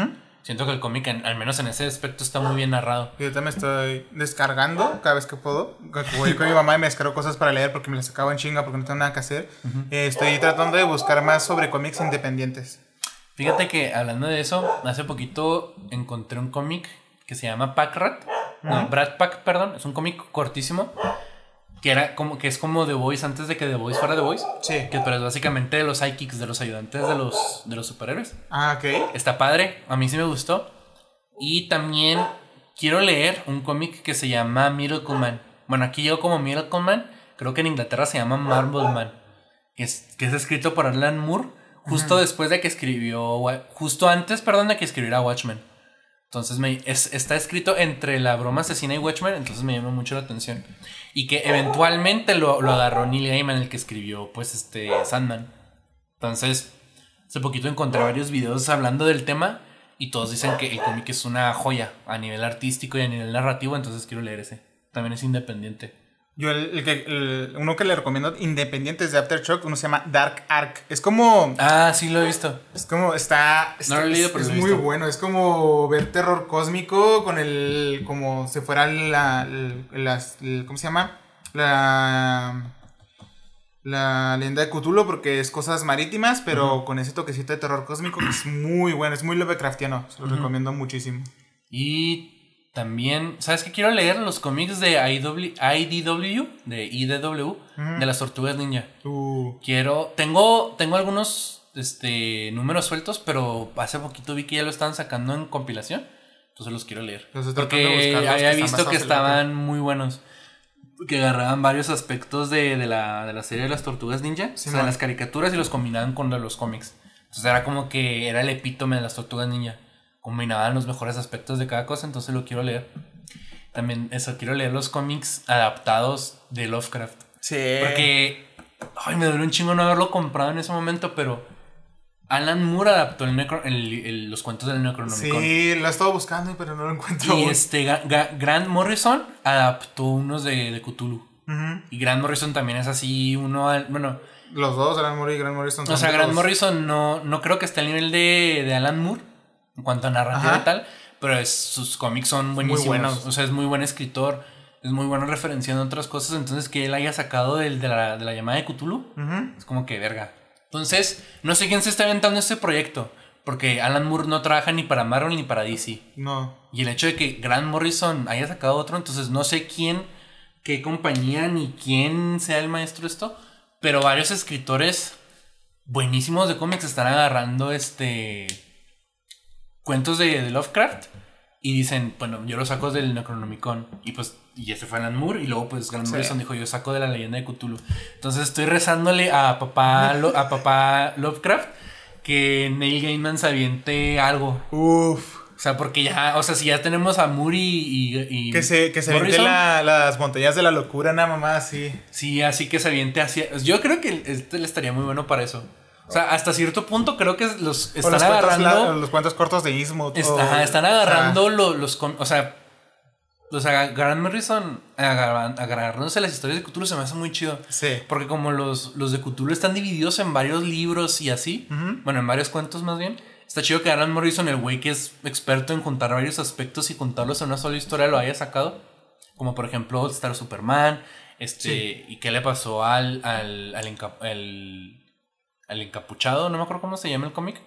Siento que el cómic, al menos en ese aspecto, está muy bien narrado. Yo también estoy descargando cada vez que puedo. Voy con mi mamá y me descargo cosas para leer porque me las acabo en chinga porque no tengo nada que hacer. Eh, estoy tratando de buscar más sobre cómics independientes. Fíjate que hablando de eso, hace poquito encontré un cómic que se llama Packrat. No, Brad Pack, perdón. Es un cómic cortísimo. Que era como que es como The Voice antes de que The Voice fuera The Voice. Sí. Que pero es básicamente de los sidekicks, de los ayudantes de los, de los superhéroes. Ah, ok. Está padre, a mí sí me gustó. Y también quiero leer un cómic que se llama Miracle Man. Bueno, aquí yo como Miracle Man, creo que en Inglaterra se llama Marble Man. Que es, que es escrito por Alan Moore justo después de que escribió, justo antes, perdón, de que escribiera Watchmen. Entonces me, es- está escrito entre la broma asesina y Watchmen, entonces me llama mucho la atención. Y que eventualmente lo, lo agarró Neil Gaiman, el que escribió pues este Sandman. Entonces, hace poquito encontré varios videos hablando del tema y todos dicen que el cómic es una joya a nivel artístico y a nivel narrativo, entonces quiero leer ese. También es independiente. Yo, el, el que, el- uno que le recomiendo independientes de Aftershock, uno se llama Dark Ark. Es como. Ah, sí lo he visto. Es como. Está. No lo he leído, pero es lo he muy bueno. Es como ver terror cósmico con el. Como si fuera la. el- ¿Cómo se llama? La. la leyenda de Cthulhu porque es cosas marítimas, pero con ese toquecito de terror cósmico que es muy bueno, es muy Lovecraftiano, se lo recomiendo muchísimo. Y también, ¿sabes qué? Quiero leer los cómics de IW, IDW, de IDW, de las tortugas ninja. Uh, Quiero, tengo, tengo algunos este, números sueltos, pero hace poquito vi que ya lo estaban sacando en compilación. Entonces los quiero leer. De Porque que había visto que estaban muy buenos. Que agarraban varios aspectos de, de la, de la serie de las tortugas ninja. Sí, o sea, las caricaturas y los combinaban con los cómics. Entonces era como que era el epítome de las tortugas ninja. Combinaban los mejores aspectos de cada cosa, entonces lo quiero leer. También eso, quiero leer los cómics adaptados de Lovecraft. sí. Porque, ay, me duele un chingo no haberlo comprado en ese momento, pero Alan Moore adaptó el necro- el- el- los cuentos del Necronomicon. Sí, lo he estado buscando, pero no lo encuentro. Y aún. este, Ga- Ga- Grant Morrison adaptó unos de, de Cthulhu. Y Grant Morrison también es así, uno, al- bueno, Los dos, Alan Moore y Grant Morrison. o sea, Grant Morrison no, no creo que esté al nivel de, de Alan Moore en cuanto a narrativa Ajá. y tal, pero es- sus cómics son buenísimos. buenos. O sea, es muy buen escritor, es muy bueno referenciando otras cosas, entonces que él haya sacado del- de, la, de la llamada de Cthulhu, es como que verga. Entonces, no sé quién se está inventando este proyecto, porque Alan Moore no trabaja ni para Marvel ni para DC. No. Y el hecho de que Grant Morrison haya sacado otro, entonces no sé quién, qué compañía, ni quién sea el maestro de esto, pero varios escritores buenísimos de cómics están agarrando este cuentos de, de Lovecraft y dicen, bueno, yo los saco del Necronomicon y pues y ese fue Alan Moore y luego pues Grant Sí. Morrison dijo, yo saco de la leyenda de Cthulhu. Entonces estoy rezándole a papá Lo- a papá Lovecraft que Neil Gaiman se aviente algo. Uf. O sea, porque ya, o sea, si ya tenemos a Moore y, Que se, que se la- las montañas de la locura, nada mamá, así. Sí, así que se aviente hacia. Yo creo que este le estaría muy bueno para eso. O sea, hasta cierto punto creo que los están los cuentos, agarrando. la- los cuentos cortos de Ismo. est- o- ajá, están o sea, agarrando lo- los. com- O sea, sea, Grant Morrison agarrándose las historias de Cthulhu se me hace muy chido. sí. Porque como los, los de Cthulhu están divididos en varios libros y así, bueno, en varios cuentos más bien, está chido que Grant Morrison, el güey que es experto en juntar varios aspectos y contarlos en una sola historia, lo haya sacado. Como por ejemplo Star Superman, este, y qué le pasó al, al, al encapuchado, no me acuerdo cómo se llama el cómic,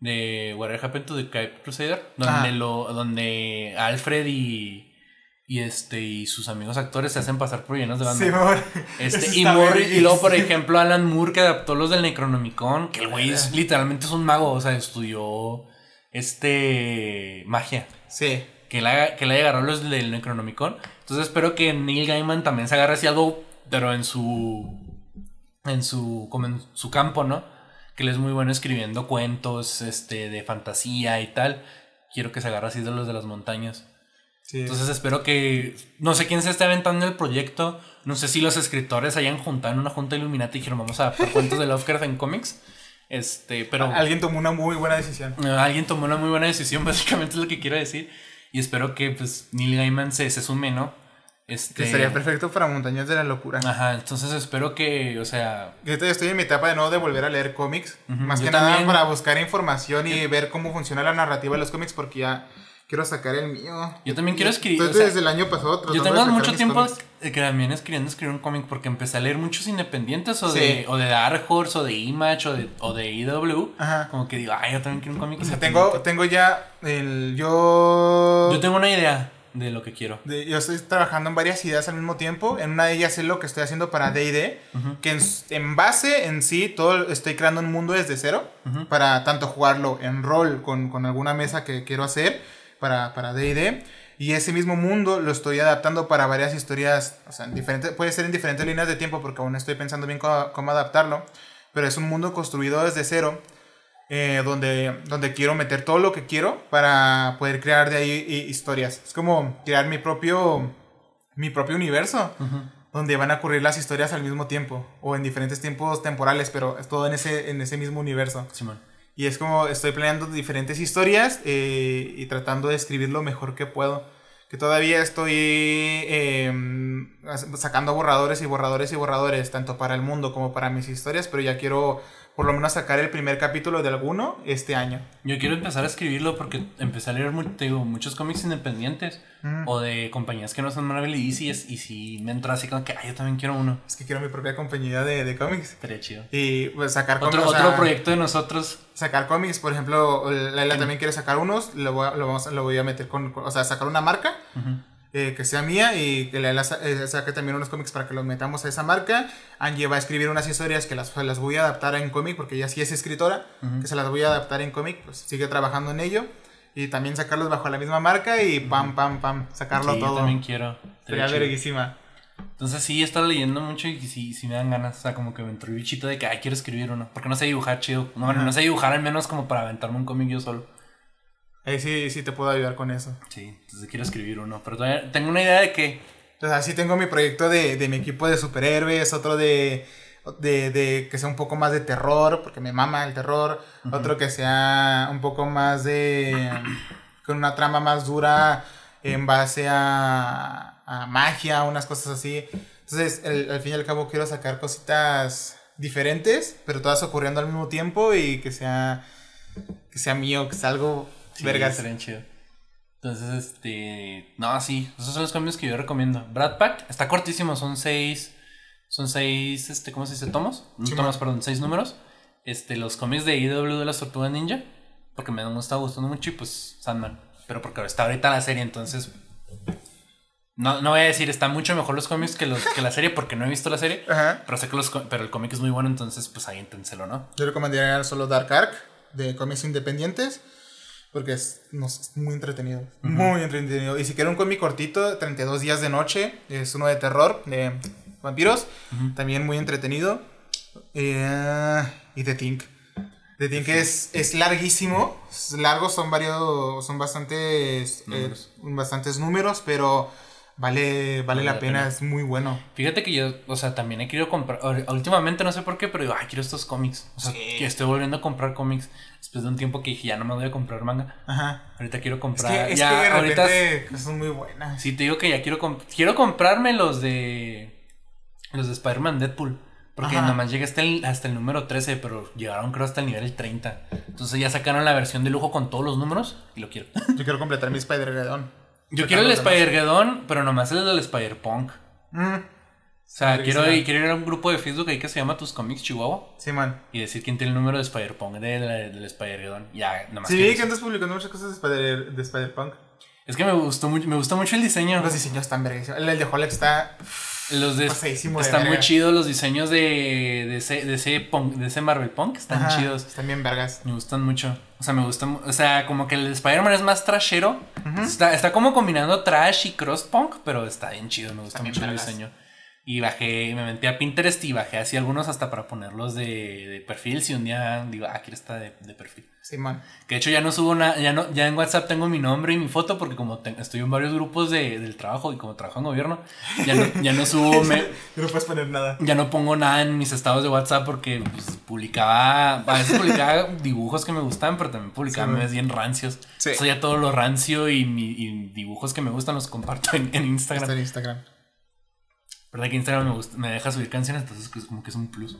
de Whatever Happened to the Cape Crusader, donde, Ajá. lo, donde Alfred y, y, este, y sus amigos actores se hacen pasar por llenos de banda. Sí, amor. Este, y, bien, y luego, por ejemplo, Alan Moore, que adaptó los del Necronomicon, que el güey es, literalmente es un mago, o sea, estudió este magia. Sí. Que le, que le haya agarrado los del Necronomicon. Entonces espero que Neil Gaiman también se agarre así algo, pero en su. En su. como en su campo, ¿no? Que él es muy bueno escribiendo cuentos, este, de fantasía y tal. Quiero que se agarre así de los de las montañas. sí. Entonces espero que. No sé quién se esté aventando el proyecto. No sé si los escritores hayan juntado en una junta Illuminati y dijeron vamos a adaptar cuentos de Lovecraft en cómics. Este, pero. Alguien tomó una muy buena decisión. eh, alguien tomó una muy buena decisión, básicamente es lo que quiero decir. Y espero que pues Neil Gaiman se, se sume, ¿no? Este. Que sería perfecto para Montañas de la Locura. Ajá, entonces espero que, o sea. Yo estoy en mi etapa de nuevo de volver a leer cómics. Más yo que nada para buscar información y ver cómo funciona la narrativa de los cómics porque ya quiero sacar el mío. Yo también quiero escribir, o sea, desde el año pasado Yo tengo mucho tiempo que también escribiendo escribir un cómic porque empecé a leer muchos independientes o, Sí. de, o de Dark Horse o de Image o de, o de IW. Ajá. Como que digo, ay, yo también quiero un cómic O sea, tengo, tengo ya el... Yo... Yo tengo una idea de lo que quiero. de- yo estoy trabajando en varias ideas al mismo tiempo. En una de ellas es lo que estoy haciendo para D&D. Ujú. Que en, en base en sí, todo estoy creando un mundo desde cero. Para tanto jugarlo en rol con, con alguna mesa que quiero hacer para para D&D. y ese mismo mundo lo estoy adaptando para varias historias. O sea, en diferentes, puede ser en diferentes líneas de tiempo porque aún estoy pensando bien cómo, cómo adaptarlo. Pero es un mundo construido desde cero. Eh, donde, donde quiero meter todo lo que quiero para poder crear de ahí hi- historias. Es como crear mi propio, mi propio universo Ujú. donde van a ocurrir las historias al mismo tiempo o en diferentes tiempos temporales, pero es todo en ese, en ese mismo universo. Y es como estoy planeando diferentes historias eh, y tratando de escribir lo mejor que puedo. Que todavía estoy eh, sacando borradores y borradores y borradores, tanto para el mundo como para mis historias, pero ya quiero por lo menos sacar el primer capítulo de alguno este año. Yo quiero empezar a escribirlo porque empecé a leer muchos cómics independientes mm. o de compañías que no son Marvel y DC y, si me entra así como que, ay, yo también quiero uno. Es que quiero mi propia compañía de, de cómics. Estaría chido. Y pues, sacar otro, cómics. Otro proyecto de nosotros. Sacar cómics, por ejemplo, Laila también quiere sacar unos, lo voy a, lo vamos, lo voy a meter con, o sea, sacar una marca. Eh, que sea mía y que le eh, saque también unos cómics para que los metamos a esa marca. Angie va a escribir unas historias que las, las voy a adaptar en cómic porque ella sí es escritora, que se las voy a adaptar en cómic, pues sigue trabajando en ello. Y también sacarlos bajo la misma marca y pam, pam, pam, sacarlo todo. Yo también quiero. Sería verguísima. Entonces sí, he estado leyendo mucho y sí, sí me dan ganas. O sea, como que me entró el bichito de que, ay, quiero escribir uno. Porque no sé dibujar chido. No, no sé dibujar al menos como para aventarme un cómic yo solo. Ahí sí, sí te puedo ayudar con eso. Sí, entonces quiero escribir uno. Pero todavía tengo una idea de que. O sea, sí tengo mi proyecto de, de mi equipo de superhéroes, otro de, de, de, que sea un poco más de terror, porque me mama el terror. Otro que sea un poco más de. con una trama más dura en base a, a magia, unas cosas así. Entonces, al fin y al cabo, quiero sacar cositas diferentes, pero todas ocurriendo al mismo tiempo y que sea, que sea mío, que sea algo Sí, Vergas. chido. Entonces, este. No, sí. Esos son los cambios que yo recomiendo. Brad Pack está cortísimo. Son seis. Son seis. Este, ¿Cómo se dice? ¿Tomos? Sí, tomos, perdón. Seis números. Este, los cómics de IW de las Tortugas Ninja. Porque me han estado gustando mucho. Y pues, Sandman. Pero porque está ahorita la serie. Entonces. No, no voy a decir, están mucho mejor los cómics que, los, que la serie porque no he visto la serie. Ajá. Pero sé que los, pero el cómic es muy bueno, entonces pues ahí inténselo, ¿no? Yo recomendaría solo Dark Arc de cómics independientes. Porque es, muy entretenido. Muy entretenido. Y si quieren un cómic cortito, 32 días de noche, es uno de terror, de vampiros. También muy entretenido. Eh, y The Think. The Think es, es larguísimo. Es largo, son varios. Son bastantes. Eh, bastantes números, pero Vale, vale, la, pena, es muy bueno. Fíjate que yo, o sea, también he querido comprar, últimamente no sé por qué, pero digo, ay, quiero estos cómics. O sea, que estoy volviendo a comprar cómics después de un tiempo que dije, ya no me voy a comprar manga. Ajá. Ahorita quiero comprar. Es que, es ya, que de ahorita son muy buenas. Sí, te digo que ya quiero, quiero comprarme los de, los de Spider-Man Deadpool. Porque nomás llegué hasta el, hasta el número 13, pero llegaron creo hasta el nivel 30. Entonces ya sacaron la versión de lujo con todos los números y lo quiero. Yo quiero completar mi Spider-Geddon. Yo quiero el Spider-Geddon, pero nomás el del Spider-Punk. Mm. O sea, quiero, quiero ir a un grupo de Facebook ahí que se llama Tus Comics Chihuahua. Sí, man. Y decir quién tiene el número de Spider-Punk del, del Spider-Geddon. Ya, nomás. Sí, que andas publicando muchas cosas de Spider-Punk. Es que me gustó, mucho, me gustó mucho el diseño. Los diseños están verguísimos. El, de Hulk está. Los de, están muy chidos los diseños de, de, ese, de, ese de ese Marvel Punk. Están chidos. Están bien vergas. Me gustan mucho. O sea, me gusta. O sea, como que el Spider-Man es más trashero. está, está como combinando trash y cross punk, pero está bien chido. Me gusta mucho el diseño. Y bajé, me metí a Pinterest y bajé así algunos hasta para ponerlos de, de perfil. Si un día digo, ah, quiero estar de, de perfil. Sí, man. Que de hecho ya no subo nada, ya no, ya en WhatsApp tengo mi nombre y mi foto porque como estoy en varios grupos de, del trabajo y como trabajo en gobierno, ya no, ya no subo. me, no puedes poner nada. Ya no pongo nada en mis estados de WhatsApp porque pues, publicaba, a veces publicaba dibujos que me gustaban, pero también publicaba memes bien rancios. Sí. O ya todo lo rancio y, mi, dibujos que me gustan los comparto en, en Instagram. Está en Instagram. ¿Verdad que Instagram me, me deja subir canciones? Entonces es como que es un plus.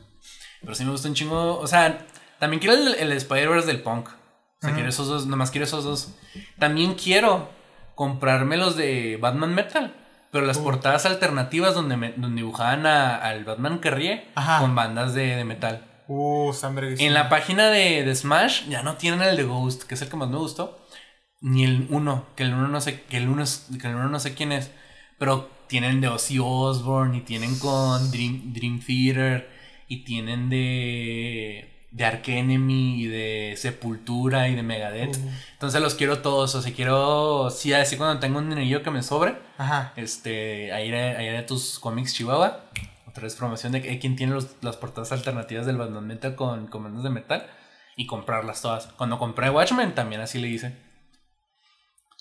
Pero sí me gusta un chingo. O sea, también quiero el, el Spider-Verse del punk. O sea, quiero esos dos, nomás quiero esos dos. También quiero comprarme los de Batman Metal. Pero las uh. portadas alternativas donde, me, donde dibujaban al Batman que ríe con bandas de, de metal. Uh, en la página de, de, Smash ya no tienen el de Ghost, que es el que más me gustó. Ni el 1, que el 1 no sé, que el 1 que el uno no sé quién es. Pero tienen de Ozzy Osbourne y tienen con Dream, Dream Theater y tienen de de Ark Enemy y de Sepultura y de Megadeth. Entonces los quiero todos. O sea, quiero, sí, así cuando tengo un dinero que me sobre, Ajá. este, ahí de tus cómics Chihuahua. Otra vez promoción de quien tiene las portadas alternativas del Metal con comandos de metal y comprarlas todas. Cuando compré Watchmen también así le hice.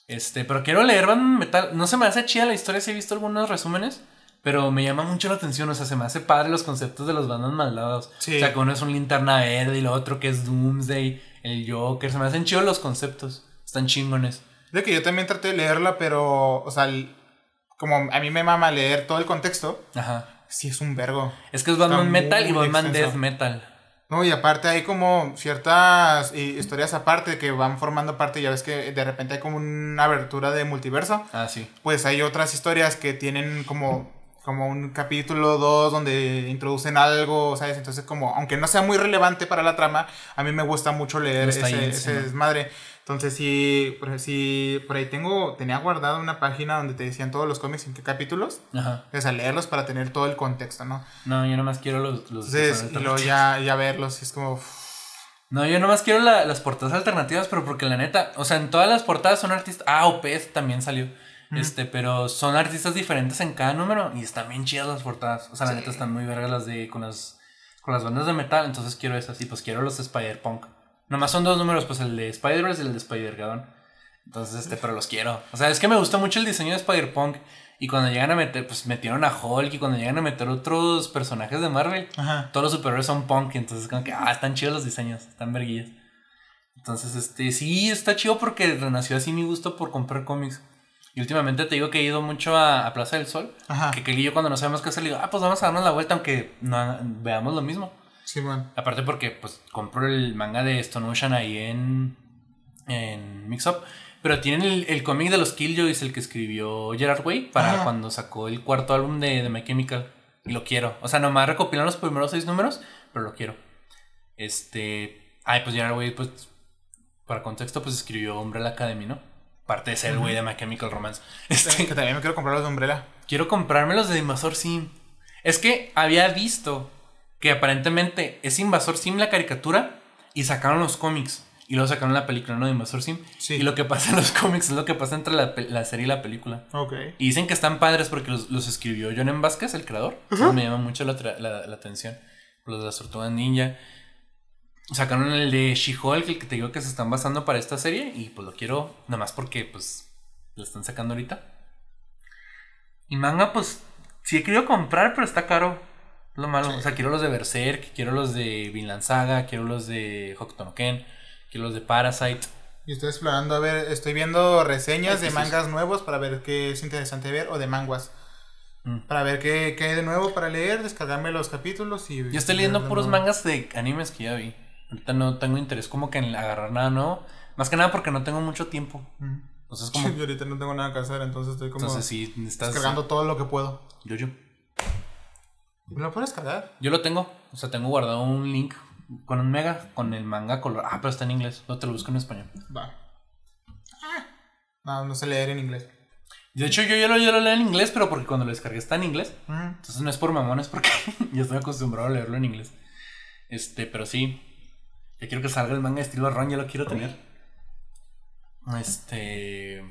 Este, pero quiero leer Batman Metal. No se me hace chida la historia, si he visto algunos resúmenes. Pero me llama mucho la atención, o sea, se me hace padre los conceptos de los bandas maldados. O sea, que uno es un linterna verde y lo otro que es Doomsday, el Joker. Se me hacen chidos los conceptos. Están chingones. De que yo también traté de leerla, pero, o sea, como a mí me mama leer todo el contexto, Ajá. sí es un vergo. Es que es Batman Metal y Batman extenso. Death Metal. No, y aparte hay como ciertas eh, historias aparte que van formando parte, ya ves que de repente hay como una abertura de multiverso. Ah, sí. Pues hay otras historias que tienen como, como un capítulo 2 donde introducen algo, ¿sabes? Entonces como, aunque no sea muy relevante para la trama, a mí me gusta mucho leer Está ahí ese, ese desmadre. Entonces sí, por, sí, por ahí tengo, tenía guardado una página donde te decían todos los cómics en qué capítulos. Ajá. O sea, leerlos para tener todo el contexto, ¿no? No, yo nomás quiero los. los Entonces, y luego ya, ya verlos, es como... No, yo nomás quiero la- las portadas alternativas, pero porque la neta, o sea, en todas las portadas son artistas. Ah, Opeth también salió. Este, pero son artistas diferentes en cada número y están bien chidas las portadas. O sea, la Sí. neta están muy vergas las de con las con las bandas de metal, entonces quiero esas y pues quiero los de Spider-Punk. Nomás son dos números, pues el de Spider-Verse y el de Spider-Gadon. Entonces, este, pero los quiero. O sea, es que me gusta mucho el diseño de Spider-Punk y cuando llegan a meter, pues metieron a Hulk y cuando llegan a meter otros personajes de Marvel, Ajá. todos los superhéroes son punk, entonces como que, ah, están chidos los diseños, están verguillas. Entonces, este, sí, está chido porque renació así mi gusto por comprar cómics. Y últimamente te digo que he ido mucho a, a Plaza del Sol. Ajá. Que Kelly y yo cuando no sabemos qué hacer, le digo, ah, pues vamos a darnos la vuelta aunque no veamos lo mismo. Sí, bueno. Aparte porque, pues, compro el manga de Stone Ocean ahí en, en Mix Up. Pero tienen el, el cómic de los Killjoys, el que escribió Gerard Way, para Ajá. cuando sacó el cuarto álbum de, de My Chemical. Y lo quiero. O sea, nomás recopilan los primeros seis números, pero lo quiero. Este. Ay, pues Gerard Way, pues. Para contexto, pues escribió Umbrella Academy, ¿no? Parte de ser el güey de My Chemical Romance. Este, Que también me quiero comprar los de Umbrella. Quiero comprarme los de Invasor Sim. Es que había visto que aparentemente es Invasor Sim la caricatura y sacaron los cómics. Y luego sacaron la película, ¿no? De Invasor Sim. Sí. Y lo que pasa en los cómics es lo que pasa entre la, la serie y la película. Ok. Y dicen que están padres porque los, los escribió M. Vázquez, el creador. Eso me llama mucho la- la atención. Los de las tortugas ninja. Sacaron el de She-Hulk, el que te digo que se están basando para esta serie. Y pues lo quiero, nada más porque pues lo están sacando ahorita. Y manga, pues sí he querido comprar, pero está caro. Lo malo. O sea, quiero los de Berserk, quiero los de Vinland Saga, quiero los de Hokuto no Ken, quiero los de Parasite. Y estoy explorando, a ver, estoy viendo reseñas de Ay, ¿qué es mangas nuevos para ver qué es interesante ver, o de manguas. Mm. Para ver qué, qué hay de nuevo para leer, descargarme los capítulos y... Yo estoy leyendo puros nuevo. mangas de animes que ya vi. Ahorita no tengo interés como que en agarrar nada nuevo. Más que nada porque no tengo mucho tiempo. Mm. Entonces como... Yo ahorita no tengo nada que hacer, entonces estoy como Entonces sí, estás... descargando todo lo que puedo. Yo, yo. ¿Me lo puedo descargar? Yo lo tengo. O sea, tengo guardado un link con un mega, con el manga color. Ah, pero está en inglés. No te lo busco en español. Va. Ah. No, no sé leer en inglés. De hecho, yo ya lo, yo lo leo en inglés, pero porque cuando lo descargué está en inglés. Mm. Entonces no es por mamones, porque ya estoy acostumbrado a leerlo en inglés. Este, pero sí. Ya quiero que salga el manga de estilo Ron, ya lo quiero tener. Este.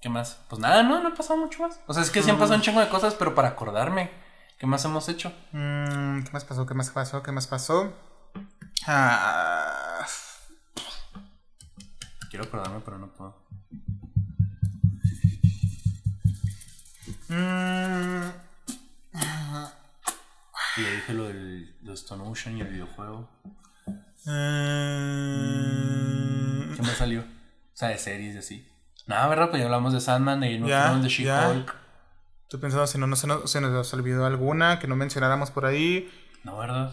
¿Qué más? Pues nada, no, no ha pasado mucho más. O sea, es que sí han pasado un chingo de cosas, pero para acordarme, ¿qué más hemos hecho? Mm, ¿Qué más pasó? ¿Qué más pasó? ¿Qué más pasó? Ah, Quiero acordarme, pero no puedo. mm, Y ya dije lo del de Stone Ocean y el videojuego. mm, ¿Qué más salió? O sea, de series y así. Nada, ¿verdad? Pues ya hablamos de Sandman, de Game of Thrones, de. She-Hulk. Estoy pensando si no, no se, nos, se nos olvidó alguna que no mencionáramos por ahí. No, ¿verdad?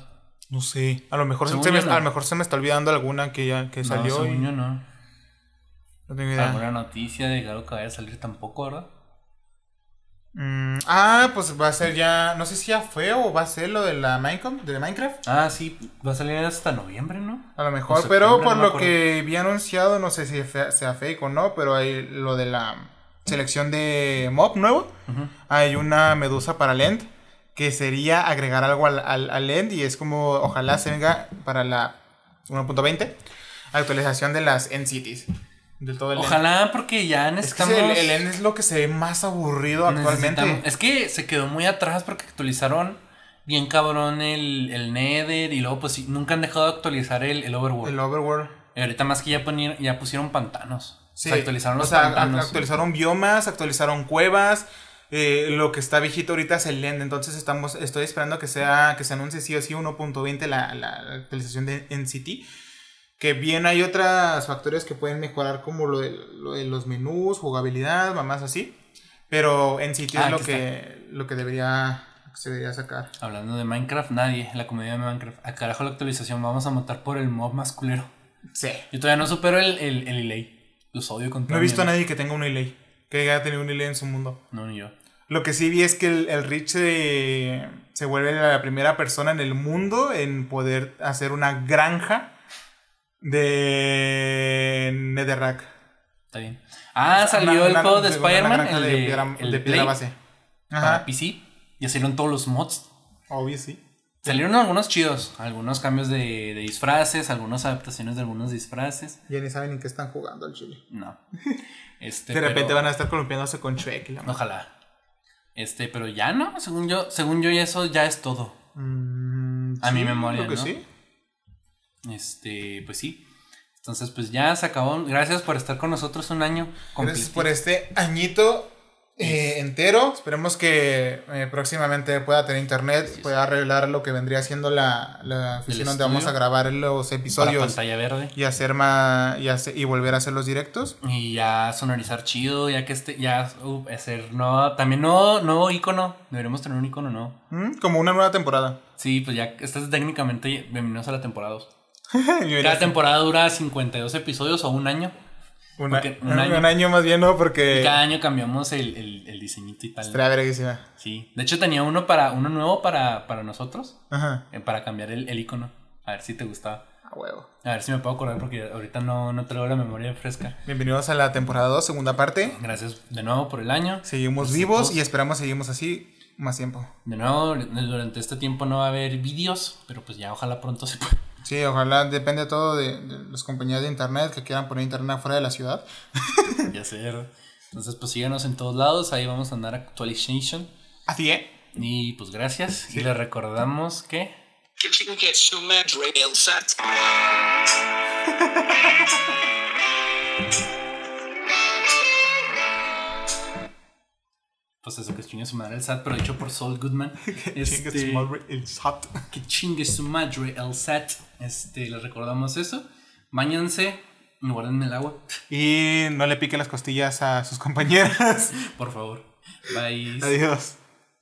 No sé. A lo mejor, se, Según se me, no. a lo mejor se me está olvidando alguna que ya que No, salió. y según yo no. no tengo idea. Alguna noticia de algo que vaya a salir tampoco, ¿verdad? Mm, ah, pues va a ser ya. No sé si ya fue o va a ser lo de la Minecraft. De Minecraft. Ah, sí, va a salir hasta noviembre, ¿no? A lo mejor, pero por no lo que vi anunciado, no sé si sea fake o no, pero hay lo de la selección de mob nuevo. Hay una medusa para Lend, que sería agregar algo al, al, al Lend y es como, ojalá se venga para la 1.20, actualización de las End Cities. Del todo el End. Ojalá, porque ya Es que necesitamos. el, el End es lo que se ve más aburrido actualmente. Es que se quedó muy atrás porque actualizaron bien cabrón el, el Nether y luego, pues nunca han dejado de actualizar el, el Overworld. El Overworld. Y ahorita más que ya, ponieron, ya pusieron pantanos. Sí, O sea, actualizaron o los sea, pantanos. actualizaron biomas, actualizaron cuevas. eh, lo que está viejito ahorita es el End, entonces estamos, estoy esperando que sea que se anuncie sí o sí 1.20 la, la actualización de NCT. Que bien hay otros factores que pueden mejorar como lo de, lo de los menús, jugabilidad, mamás así. Pero en sitio Ah, es lo que, lo que debería, se debería sacar. Hablando de Minecraft, nadie, la comedia de Minecraft. A carajo la actualización, vamos a montar por el mob más culero. Sí. Yo todavía no supero el, el, el delay. Los odio con No he visto a nadie que tenga un delay. Que haya tenido un delay en su mundo. No, ni yo. Lo que sí vi es que el, el Rich se, se vuelve la primera persona en el mundo en poder hacer una granja de Netherrack. Está bien. Ah, salió Una- el una- juego de Spider-Man, el de de, piedra, el de de piedra Play, base. para Ajá. PC. Ya salieron todos los mods. Obvio, sí. Salieron algunos chidos, algunos cambios de, de disfraces, algunas adaptaciones de algunos disfraces. Ya ni saben en qué están jugando al chile. No. Este, De repente pero- van a estar columpiándose con Shrek y la madre. Ojalá. Este, pero ya no, según yo, según yo, eso ya es todo. Mm, A mi memoria, creo que ¿no? sí. Este, pues sí. Entonces, pues ya se acabó. Gracias por estar con nosotros un año. Gracias completito. por este añito eh, entero. Esperemos que eh, próximamente pueda tener internet, pueda arreglar lo que vendría siendo la, la oficina donde vamos a grabar los episodios pantalla verde. y hacer más y, hacer- y volver a hacer los directos. Y ya sonorizar chido, ya que este, ya uh, hacer nueva, también nuevo, nuevo icono. Deberíamos tener un icono nuevo. Mm, Como una nueva temporada. Sí, pues ya, esta es técnicamente bienvenidos a la temporada 2. Mira, Cada temporada dura 52 episodios o un año. Una- porque un un, año. año. más bien, ¿no? Porque cada año cambiamos el, el, el diseñito y tal. estaría verguísima. Sí. De hecho tenía uno para, uno nuevo para, para nosotros. Ajá. eh, para cambiar el, el icono. A ver si te gustaba. A huevo. A ver si me puedo acordar porque ahorita no, no traigo la memoria fresca. Bienvenidos a la temporada 2, segunda parte. Gracias de nuevo por el año. Seguimos vivos y esperamos seguimos así más tiempo. De nuevo, durante este tiempo no va a haber vídeos, pero pues ya ojalá pronto se pueda. Sí, ojalá depende todo de, de las compañías de internet que quieran poner internet afuera de la ciudad. ya ser. Entonces, pues síganos en todos lados. Ahí vamos a andar actualization. Así es. Y pues gracias. Y les recordamos que. Pues eso, que chingue su madre el SAT, pero hecho por Saul Goodman. Chingue Este, su madre, el SAT. que chingue su madre el SAT. Este, les recordamos eso. Báñense y guárdenme el agua, Y no le piquen las costillas a sus compañeras. por favor. Bye. Adiós.